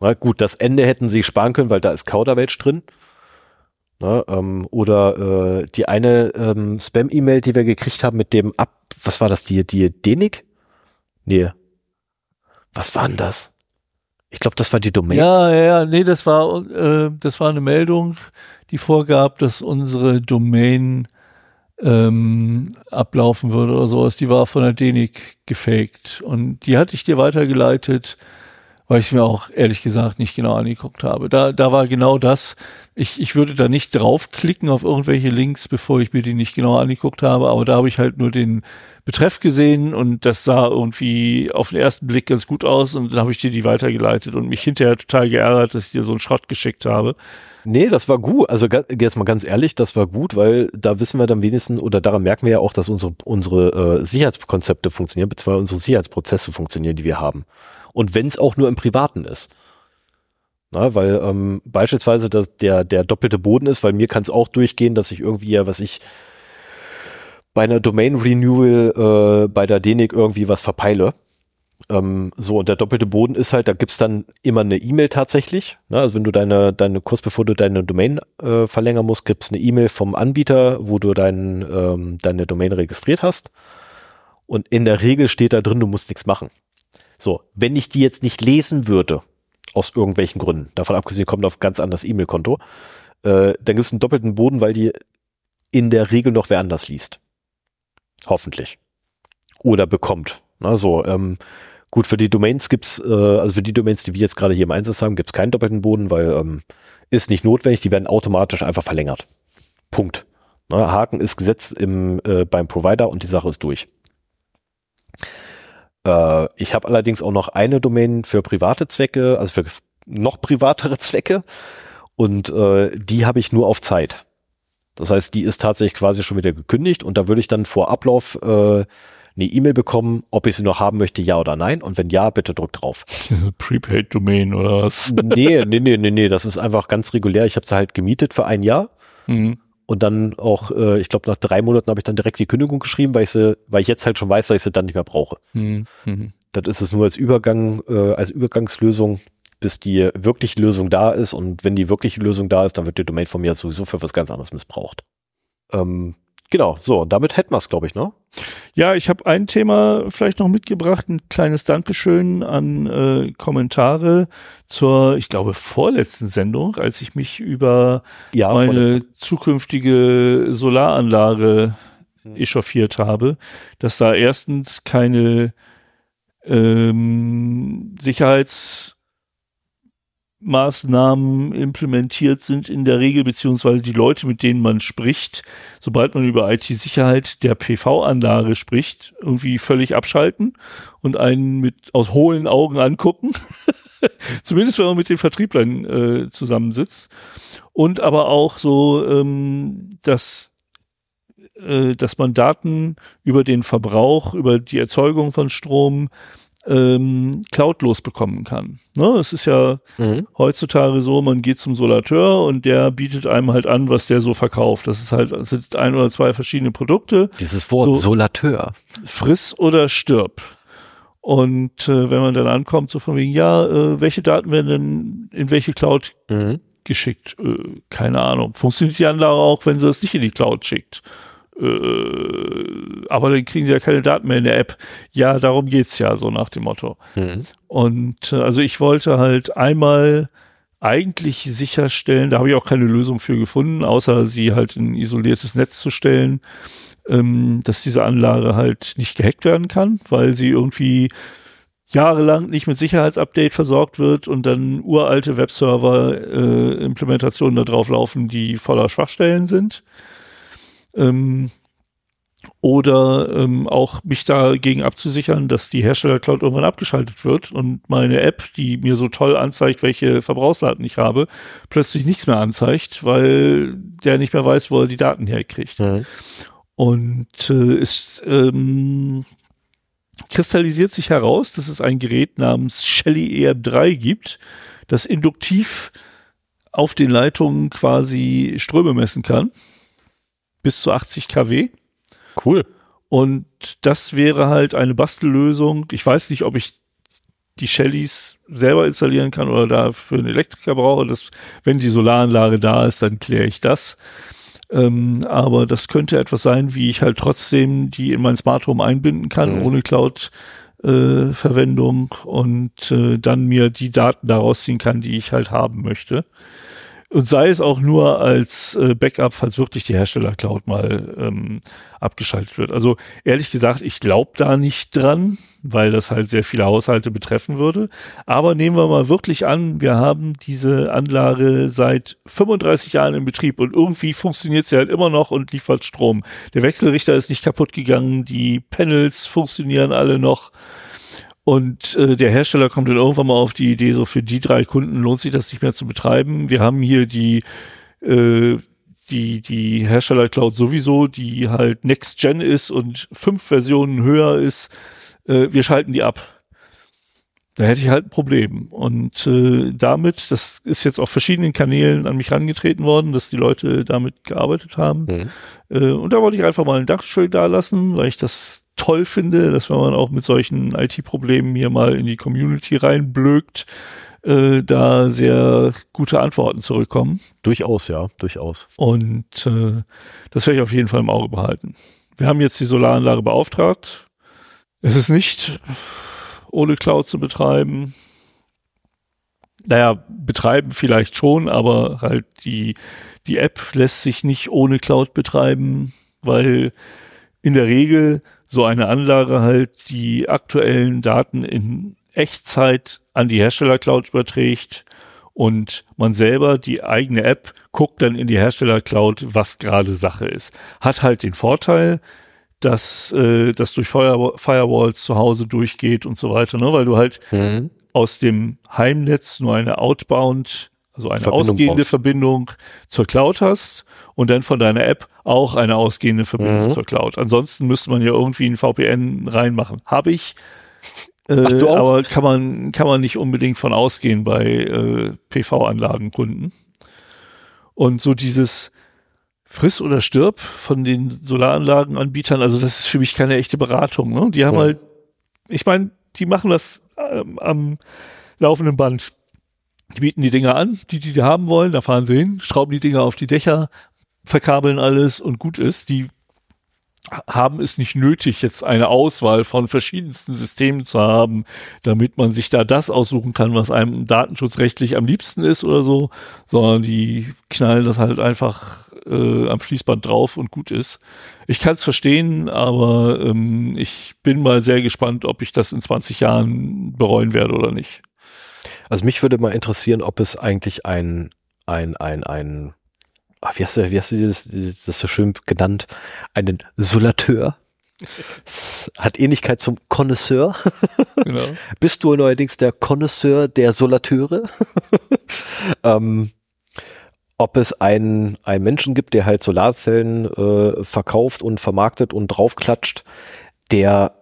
Na gut, das Ende hätten sie sparen können, weil da ist Kauderwelsch drin. Na, ähm, oder äh, die eine ähm, Spam-E-Mail, die wir gekriegt haben mit dem Ab, was war das, die, die Denik? Nee. Was war denn das? Ich glaube, das war die Domain. ja, ja, ja, nee, das war, äh, das war eine Meldung, die vorgab, dass unsere Domain ähm, ablaufen würde oder sowas. Die war von der Denik gefaked und die hatte ich dir weitergeleitet, weil ich es mir auch ehrlich gesagt nicht genau angeguckt habe. Da, da war genau das. Ich, ich würde da nicht draufklicken auf irgendwelche Links, bevor ich mir die nicht genau angeguckt habe, aber da habe ich halt nur den Betreff gesehen und das sah irgendwie auf den ersten Blick ganz gut aus und dann habe ich dir die weitergeleitet und mich hinterher total geärgert, dass ich dir so einen Schrott geschickt habe. Nee, das war gut. Also jetzt mal ganz ehrlich, das war gut, weil da wissen wir dann wenigstens, oder daran merken wir ja auch, dass unsere, unsere äh, Sicherheitskonzepte funktionieren, beziehungsweise unsere Sicherheitsprozesse funktionieren, die wir haben. Und wenn es auch nur im Privaten ist. Na, weil ähm, beispielsweise das, der, der doppelte Boden ist, weil mir kann es auch durchgehen, dass ich irgendwie ja, was ich bei einer Domain Renewal äh, bei der DENIC irgendwie was verpeile. Ähm, so, und der doppelte Boden ist halt, da gibt's dann immer eine E-Mail tatsächlich. Ne? Also wenn du deine, deine, kurz bevor du deine Domain äh, verlängern musst, gibt's eine E-Mail vom Anbieter, wo du dein, ähm, deine Domain registriert hast. Und in der Regel steht da drin, du musst nichts machen. So, wenn ich die jetzt nicht lesen würde, aus irgendwelchen Gründen, davon abgesehen kommt auf ganz anderes E-Mail-Konto, äh, dann gibt's einen doppelten Boden, weil die in der Regel noch wer anders liest. Hoffentlich. Oder bekommt. Na, so, ähm, gut, für die Domains gibt's, äh, also für die Domains, die wir jetzt gerade hier im Einsatz haben, gibt's keinen doppelten Boden, weil ähm, ist nicht notwendig, die werden automatisch einfach verlängert. Punkt. Na, Haken ist gesetzt im, äh, beim Provider und die Sache ist durch. Äh, ich habe allerdings auch noch eine Domain für private Zwecke, also für noch privatere [LAUGHS] Zwecke und äh, die habe ich nur auf Zeit. Das heißt, die ist tatsächlich quasi schon wieder gekündigt und da würde ich dann vor Ablauf äh, eine E-Mail bekommen, ob ich sie noch haben möchte, ja oder nein. Und wenn ja, bitte drückt drauf. Prepaid-Domain oder was? [LAUGHS] nee, nee, nee, nee, nee, das ist einfach ganz regulär. Ich habe sie halt gemietet für ein Jahr Mhm. Und dann auch, äh, ich glaube, nach drei Monaten habe ich dann direkt die Kündigung geschrieben, weil ich sie, weil ich jetzt halt schon weiß, dass ich sie dann nicht mehr brauche. Mhm. Mhm. Das ist es nur als Übergang, äh, als Übergangslösung, bis die wirkliche Lösung da ist. Und wenn die wirkliche Lösung da ist, dann wird die Domain von mir sowieso für was ganz anderes missbraucht. Ähm, genau, so, damit hätten wir es, glaube ich, ne? Ja, ich habe ein Thema vielleicht noch mitgebracht, ein kleines Dankeschön an äh, Kommentare zur, ich glaube, vorletzten Sendung, als ich mich über Ja, meine vorletzte. zukünftige Solaranlage Hm. echauffiert habe, dass da erstens keine ähm, Sicherheitsmaßnahmen implementiert sind in der Regel, beziehungsweise die Leute, mit denen man spricht, sobald man über IT-Sicherheit der PV-Anlage spricht, irgendwie völlig abschalten und einen mit aus hohlen Augen angucken. [LAUGHS] Zumindest wenn man mit den Vertrieblern äh, zusammensitzt. Und aber auch so, ähm, dass äh, dass man Daten über den Verbrauch, über die Erzeugung von Strom ähm, cloudlos bekommen kann. Ne? Es ist ja Mhm. heutzutage so, man geht zum Solateur und der bietet einem halt an, was der so verkauft. Das ist halt, das sind ein oder zwei verschiedene Produkte. Dieses Wort So. Solateur. Friss oder stirb. Und äh, wenn man dann ankommt, so von wegen, ja, äh, welche Daten werden denn in welche Cloud Mhm. geschickt? Äh, keine Ahnung. Funktioniert die Anlage auch, wenn sie es nicht in die Cloud schickt? Äh, aber dann kriegen sie ja keine Daten mehr in der App. Ja, darum geht's ja, so nach dem Motto. Mhm. Und äh, also ich wollte halt einmal eigentlich sicherstellen, da habe ich auch keine Lösung für gefunden, außer sie halt in ein isoliertes Netz zu stellen, ähm, dass diese Anlage halt nicht gehackt werden kann, weil sie irgendwie jahrelang nicht mit Sicherheitsupdate versorgt wird und dann uralte Webserver-Implementationen da drauf laufen, die voller Schwachstellen sind. Ähm, oder ähm, auch mich dagegen abzusichern, dass die Hersteller-Cloud irgendwann abgeschaltet wird und meine App, die mir so toll anzeigt, welche Verbrauchsdaten ich habe, plötzlich nichts mehr anzeigt, weil der nicht mehr weiß, wo er die Daten herkriegt. Mhm. Und äh, es ähm, kristallisiert sich heraus, dass es ein Gerät namens Shelly EM3 gibt, das induktiv auf den Leitungen quasi Ströme messen kann. Bis zu 80 kW. Cool. Und das wäre halt eine Bastellösung. Ich weiß nicht, ob ich die Shellys selber installieren kann oder dafür einen Elektriker brauche. Das, wenn die Solaranlage da ist, dann kläre ich das. Ähm, aber das könnte etwas sein, wie ich halt trotzdem die in mein Smart Home einbinden kann, Mhm. ohne Cloud-Verwendung und äh, dann mir die Daten daraus ziehen kann, die ich halt haben möchte. Und sei es auch nur als äh, Backup, falls wirklich die Hersteller-Cloud mal ähm, abgeschaltet wird. Also ehrlich gesagt, ich glaube da nicht dran, weil das halt sehr viele Haushalte betreffen würde. Aber nehmen wir mal wirklich an, wir haben diese Anlage seit 35 Jahren in Betrieb und irgendwie funktioniert sie halt immer noch und liefert Strom. Der Wechselrichter ist nicht kaputt gegangen, die Panels funktionieren alle noch. Und äh, der Hersteller kommt dann irgendwann mal auf die Idee, so für die drei Kunden lohnt sich das nicht mehr zu betreiben. Wir haben hier die, äh, die, die Hersteller-Cloud sowieso, die halt Next Gen ist und fünf Versionen höher ist. Äh, wir schalten die ab. Da hätte ich halt ein Problem. Und äh, damit, das ist jetzt auf verschiedenen Kanälen an mich rangetreten worden, dass die Leute damit gearbeitet haben. Mhm. Äh, und da wollte ich einfach mal ein Dankeschön da lassen, weil ich das toll finde, dass wenn man auch mit solchen IT-Problemen hier mal in die Community reinblökt, äh, da sehr gute Antworten zurückkommen. Durchaus, ja, durchaus. Und äh, das werde ich auf jeden Fall im Auge behalten. Wir haben jetzt die Solaranlage beauftragt. Es ist nicht ohne Cloud zu betreiben. Naja, betreiben vielleicht schon, aber halt die, die App lässt sich nicht ohne Cloud betreiben, weil in der Regel so eine Anlage halt die aktuellen Daten in Echtzeit an die Hersteller-Cloud überträgt und man selber, die eigene App, guckt dann in die Hersteller-Cloud, was gerade Sache ist. Hat halt den Vorteil, dass äh, das durch Firewall Firewalls zu Hause durchgeht und so weiter, ne? weil du halt Mhm. aus dem Heimnetz nur eine Outbound, also eine Verbindung ausgehende brauchst. Verbindung zur Cloud hast und dann von deiner App auch eine ausgehende Verbindung Mhm. zur Cloud. Ansonsten müsste man ja irgendwie ein VPN reinmachen. Habe ich. Äh, Ach, du auch? aber kann man, kann man nicht unbedingt von ausgehen bei äh, PV-Anlagenkunden. Und so dieses friss oder stirb von den Solaranlagenanbietern. Also das ist für mich keine echte Beratung. Ne? Die haben Ja. halt, ich meine, die machen das ähm, am laufenden Band. Die bieten die Dinger an, die die, die haben wollen, da fahren sie hin, schrauben die Dinger auf die Dächer, verkabeln alles und gut ist. Die haben es nicht nötig, jetzt eine Auswahl von verschiedensten Systemen zu haben, damit man sich da das aussuchen kann, was einem datenschutzrechtlich am liebsten ist oder so, sondern die knallen das halt einfach äh, am Fließband drauf und gut ist. Ich kann es verstehen, aber ähm, ich bin mal sehr gespannt, ob ich das in 20 Jahren bereuen werde oder nicht. Also mich würde mal interessieren, ob es eigentlich ein, ein, ein, ein, ach, wie hast du, wie hast du dieses, das so schön genannt, einen Solateur? Hat Ähnlichkeit zum Connoisseur. [LAUGHS] Genau. Bist du neuerdings der Connoisseur der Solateure? [LAUGHS] ähm, ob es einen, einen Menschen gibt, der halt Solarzellen äh, verkauft und vermarktet und draufklatscht, der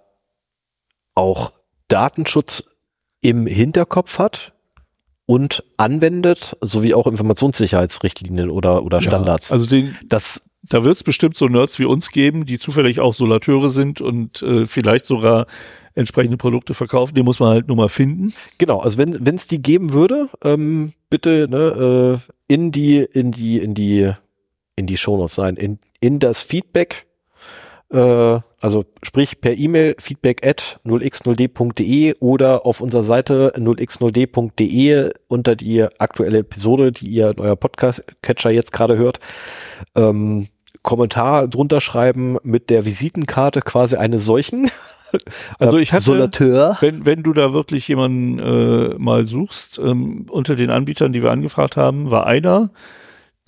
auch Datenschutz im Hinterkopf hat und anwendet, sowie auch Informationssicherheitsrichtlinien oder, oder Standards. Ja, also den, das, da wird es bestimmt so Nerds wie uns geben, die zufällig auch Solateure sind und äh, vielleicht sogar entsprechende Produkte verkaufen. Die muss man halt nur mal finden. genau, also wenn wenn es die geben würde, ähm, bitte ne, äh, in die in die in die in die Shownotes sein, in in das Feedback, äh, also sprich per E-Mail feedback at 0x0d.de oder auf unserer Seite 0x0d.de unter die aktuelle Episode, die ihr in euer Podcast-Catcher jetzt gerade hört, ähm, Kommentar drunter schreiben mit der Visitenkarte quasi eines solchen. [LAUGHS] Also ich hatte- Solateur. Wenn, wenn du da wirklich jemanden äh, mal suchst, ähm, unter den Anbietern, die wir angefragt haben, war einer,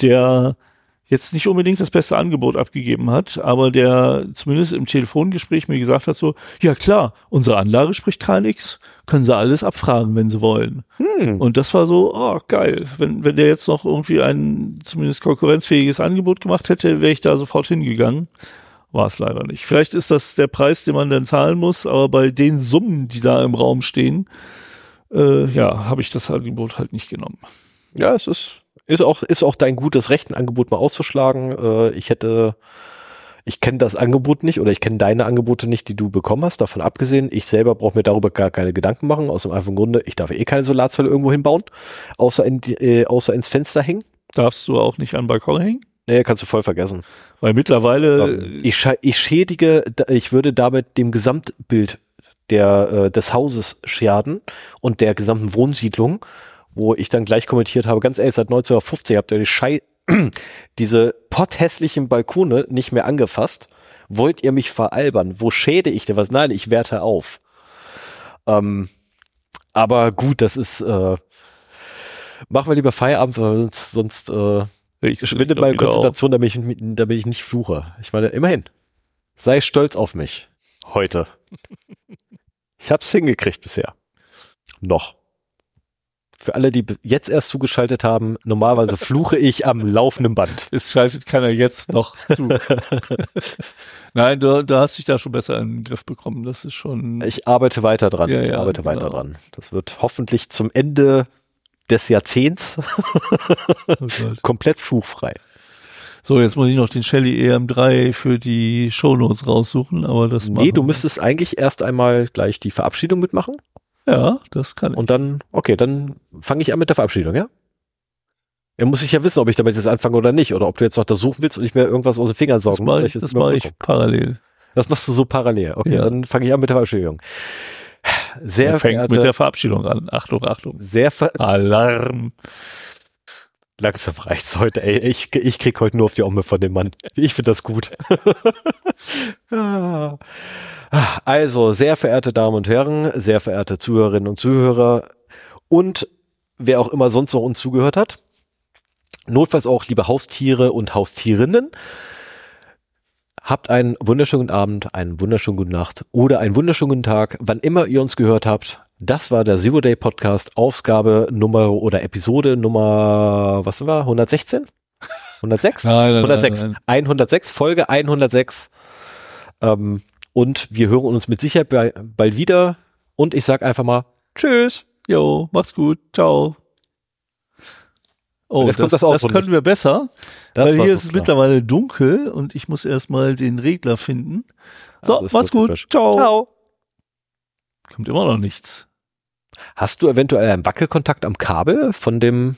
der jetzt nicht unbedingt das beste Angebot abgegeben hat, aber der zumindest im Telefongespräch mir gesagt hat so, ja klar, unsere Anlage spricht KNX, können sie alles abfragen, wenn sie wollen. Hm. Und das war so, oh geil, wenn, wenn der jetzt noch irgendwie ein zumindest konkurrenzfähiges Angebot gemacht hätte, wäre ich da sofort hingegangen. War es leider nicht. Vielleicht ist das der Preis, den man dann zahlen muss, aber bei den Summen, die da im Raum stehen, äh, ja, habe ich das Angebot halt nicht genommen. Ja, es ist, ist auch, ist auch dein gutes Recht, ein Angebot mal auszuschlagen. Äh, ich hätte, ich kenne das Angebot nicht oder ich kenne deine Angebote nicht, die du bekommen hast. Davon abgesehen, ich selber brauche mir darüber gar keine Gedanken machen. Aus dem einfachen Grunde, ich darf eh keine Solarzelle irgendwo hinbauen, außer, in äh, außer ins Fenster hängen. Darfst du auch nicht an Balkon hängen? Nee, kannst du voll vergessen. Weil mittlerweile, Ähm, ich, ich schädige, ich würde damit dem Gesamtbild der, äh, des Hauses schaden und der gesamten Wohnsiedlung, wo ich dann gleich kommentiert habe, ganz ehrlich, seit 1950 habt ihr die Schei [CLEARS THROAT] diese potthässlichen Balkone nicht mehr angefasst. Wollt ihr mich veralbern? Wo schäde ich denn was? Nein, ich werte auf. Ähm, aber gut, das ist, äh, machen wir lieber Feierabend, weil sonst, sonst äh, ich schwindet meine. Konzentration, damit ich, damit ich nicht fluche. Ich meine, immerhin. Sei stolz auf mich. Heute. [LAUGHS] Ich hab's hingekriegt bisher. Noch. Für alle, die jetzt erst zugeschaltet haben, normalerweise fluche ich am laufenden Band. [LAUGHS] Es schaltet keiner jetzt noch zu. [LAUGHS] Nein, du, du hast dich da schon besser in den Griff bekommen. Das ist schon. Ich arbeite weiter dran. Ja, ich ja, arbeite genau. weiter dran. Das wird hoffentlich zum Ende des Jahrzehnts [LAUGHS] Oh komplett fluchfrei. So, jetzt muss ich noch den Shelly EM3 für die Shownotes raussuchen, aber das Nee, du müsstest eigentlich erst einmal gleich die Verabschiedung mitmachen. Ja, das kann ich. Und dann, okay, dann fange ich an mit der Verabschiedung, ja? Er muss ich ja wissen, ob ich damit jetzt anfange oder nicht, oder ob du jetzt noch das suchen willst und ich mir irgendwas aus den Fingern saugen muss. mache ich, das mache ich gucke. parallel. Das machst du so parallel. Okay, Ja. dann fange ich an mit der Verabschiedung. Sehr Er fängt verehrte, mit der Verabschiedung an. Achtung, Achtung. sehr ver Alarm. langsam reicht's heute, ey. Ich, ich krieg heute nur auf die Omme von dem Mann. Ich finde das gut. [LAUGHS] Ah. Also, sehr verehrte Damen und Herren, sehr verehrte Zuhörerinnen und Zuhörer und wer auch immer sonst noch uns zugehört hat. Notfalls auch liebe Haustiere und Haustierinnen. Habt einen wunderschönen Abend, einen wunderschönen guten Nacht oder einen wunderschönen guten Tag, wann immer ihr uns gehört habt. Das war der Zero Day Podcast, Ausgabe Nummer oder Episode Nummer, was wir, 116? 106? Nein, nein, 106. nein, nein. 106, Folge 106. Ähm, und wir hören uns mit Sicherheit bald wieder. Und ich sag einfach mal Tschüss. Jo, macht's gut. Ciao. Oh, das, kommt das das, Outro können wir besser, Das weil hier ist es klar. mittlerweile dunkel und ich muss erstmal den Regler finden. So, Also nur gut. typisch. Ciao. Ciao. Kommt immer noch nichts. Hast du eventuell einen Wackelkontakt am Kabel von dem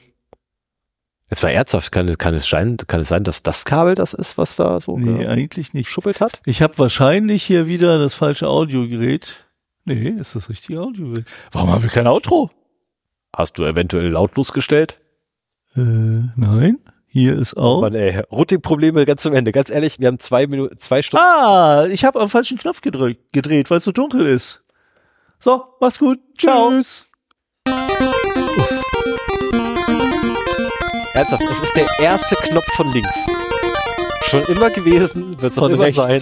Jetzt war ernsthaft, kann, kann, es sein, kann es sein, dass das Kabel das ist, was da so Nee, ge- eigentlich nicht. geschuppelt hat? Ich habe wahrscheinlich hier wieder das falsche Audiogerät. Nee, ist das richtige Audiogerät? Warum haben wir kein Outro? Hast du eventuell lautlos gestellt? Äh, nein. Hier ist auch. Mann, ey, Routing-Probleme ganz zum Ende. Ganz ehrlich, wir haben zwei Minuten, zwei Stunden. Ah, ich habe am falschen Knopf gedrückt, gedreht, weil es so dunkel ist. So, mach's gut. Ciao. Tschüss. Ernsthaft, es ist der erste Knopf von links. Schon immer gewesen, wird es auch immer rechts. sein.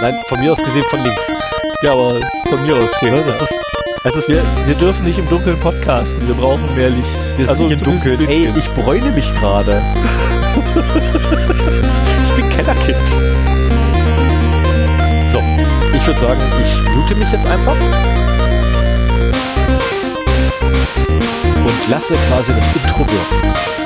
Nein, von mir aus gesehen von links. Ja, aber von mir aus hier. Ne, Das ist, das ist Wir, wir dürfen nicht im Dunkeln podcasten. Wir brauchen mehr Licht. Wir sind nicht im Dunkeln. Ey, ich bräune mich gerade. ich bin Kellerkind. So, ich würde sagen, ich mute mich jetzt einfach. Und lasse quasi das Intro wirken.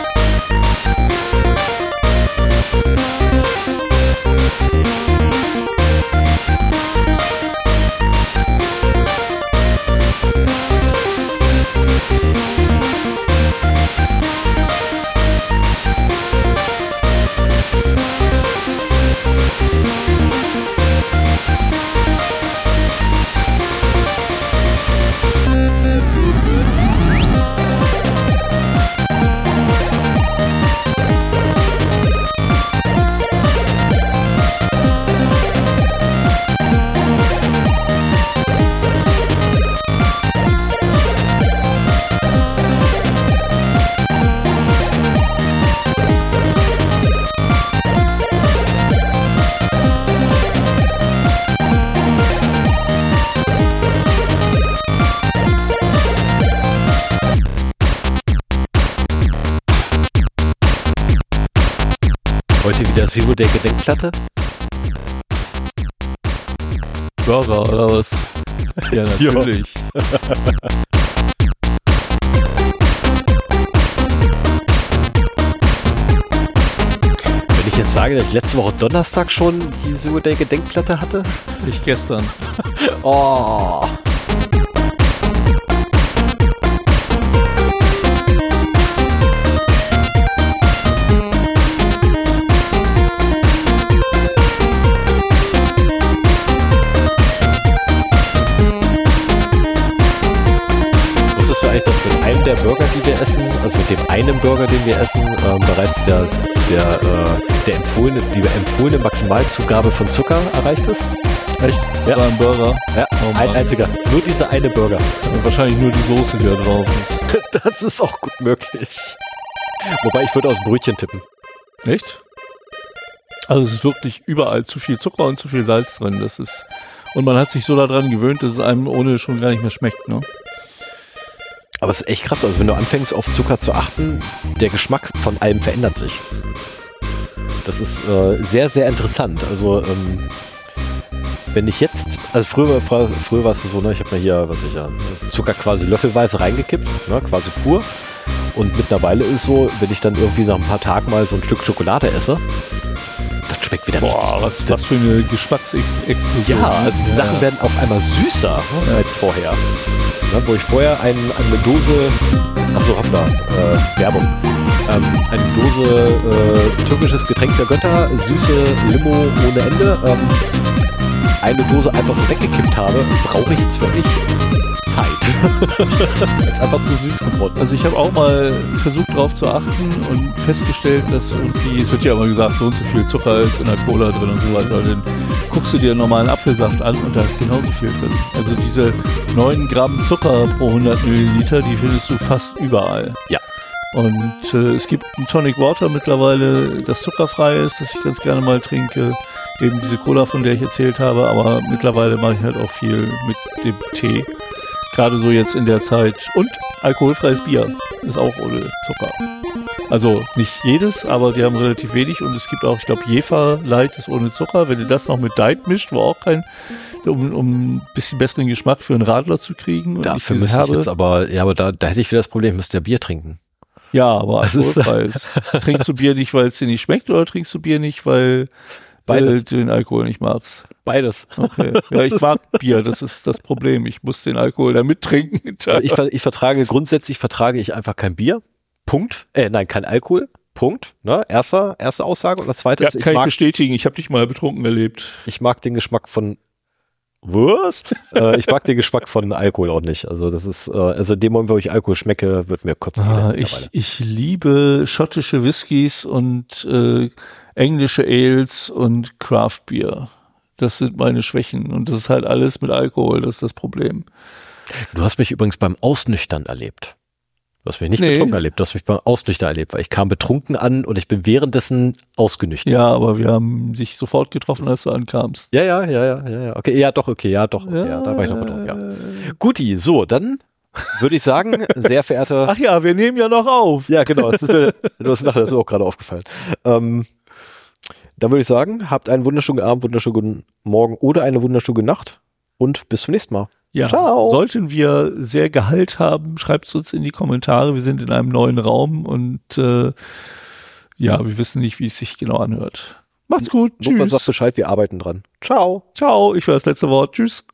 Heute wieder Zero Day Gedenkplatte. Burger oder was? [LAUGHS] Ja, natürlich. Wenn ich jetzt sage, dass ich letzte Woche Donnerstag schon die Zero Day Gedenkplatte hatte. Ich gestern. [LAUGHS] Oh. Eigentlich, dass mit einem der Burger, die wir essen, also mit dem einen Burger, den wir essen, ähm, bereits der, der, äh, der empfohlene, die empfohlene Maximalzugabe von Zucker erreicht ist? Echt? Ja. War ein Burger. Ja, Oh ein einziger. Nur dieser eine Burger. Und wahrscheinlich nur die Soße, die da drauf ist. [LAUGHS] Das ist auch gut möglich. Wobei ich würde aus Brötchen tippen. Echt? Also es ist wirklich überall zu viel Zucker und zu viel Salz drin. Das ist und man hat sich so daran gewöhnt, dass es einem ohne schon gar nicht mehr schmeckt. Ne? Aber es ist echt krass. Also wenn du anfängst auf Zucker zu achten, der Geschmack von allem verändert sich. Das ist äh, sehr, sehr interessant. Also ähm, wenn ich jetzt, also früher, früher, früher war es so, ne, ich habe mir hier, was ich ja, Zucker quasi löffelweise reingekippt, ne, quasi pur. Und mittlerweile ist so, wenn ich dann irgendwie nach ein paar Tagen mal so ein Stück Schokolade esse, das schmeckt wieder Boah, richtig. was, was für eine Geschmacksexplosion. ja, also die Sachen werden auf einmal süßer als vorher. Ne, wo ich vorher ein, eine Dose, achso, hoppla, äh, Werbung, ähm, eine Dose äh, türkisches Getränk der Götter, süße Limo ohne Ende, ähm, eine Dose einfach so weggekippt habe, brauche ich jetzt wirklich Zeit. [LAUGHS] Es einfach zu süß geworden. Also ich habe auch mal versucht darauf zu achten und festgestellt, dass irgendwie, es wird ja immer gesagt, so und so viel Zucker ist in der Cola drin und so weiter. Dann guckst du dir einen normalen Apfelsaft an und da ist genauso viel drin. Also diese 9 Gramm Zucker pro 100 Milliliter, die findest du fast überall. Ja. Und äh, es gibt ein Tonic Water mittlerweile, das zuckerfrei ist, das ich ganz gerne mal trinke. Eben diese Cola, von der ich erzählt habe, aber mittlerweile mache ich halt auch viel mit dem Tee. Gerade so jetzt in der Zeit. Und alkoholfreies Bier ist auch ohne Zucker. Also nicht jedes, aber die haben relativ wenig und es gibt auch, ich glaube, Jefer Light ist ohne Zucker. Wenn ihr das noch mit Diet mischt, wo auch kein, um, um ein bisschen besseren Geschmack für einen Radler zu kriegen. Dafür müsste ich herbe- jetzt aber, ja, aber da, da hätte ich wieder das Problem, ich müsste ja Bier trinken. Ja, aber alkoholfreies. trinkst du Bier nicht, weil es dir nicht schmeckt oder trinkst du Bier nicht, weil Beides. den Alkohol nicht magst? Beides. Okay. [LAUGHS] Ja, ich mag Bier, das ist das Problem. Ich muss den Alkohol da mittrinken. Ich, ver- ich vertrage, grundsätzlich vertrage ich einfach kein Bier. Punkt. Äh, nein, kein Alkohol. Punkt. Ne? Erster, erste Aussage. Und das zweite ja, ist, ich kann ich mag, bestätigen, ich habe dich mal betrunken erlebt. ich mag den Geschmack von was? äh, ich mag den Geschmack von Alkohol auch nicht. Also das ist, äh, also in dem Moment, wo ich Alkohol schmecke, wird mir kotzen. Ah, ich, ich liebe schottische Whiskys und äh, englische Ales und Craft Beer. Das sind meine Schwächen. Und das ist halt alles mit Alkohol, das ist das Problem. Du hast mich übrigens beim Ausnüchtern erlebt. Du hast mich nicht Nee. betrunken erlebt, du hast mich beim Ausnüchtern erlebt, weil ich kam betrunken an und ich bin währenddessen ausgenüchtert. Ja, aber wir haben dich sofort getroffen, als du ankamst. Ja, ja, ja, ja, ja, ja. Okay, ja, doch, okay, ja, doch, okay, ja, da war ich noch betrunken, ja. Guti, so, dann würde ich sagen, sehr verehrte Ach ja, wir nehmen ja noch auf. Ja, genau. Das ist mir, du hast nachher auch gerade aufgefallen. Ähm, dann würde ich sagen, habt einen wunderschönen Abend, wunderschönen Morgen oder eine wunderschöne Nacht und bis zum nächsten Mal. Ja, Ciao. sollten wir sehr Gehalt haben, schreibt es uns in die Kommentare. Wir sind in einem neuen Raum und äh, ja, wir wissen nicht, wie es sich genau anhört. Macht's gut. Sagt Tschüss. Bescheid, wir arbeiten dran. Ciao. Ciao. Ich war das letzte Wort. Tschüss.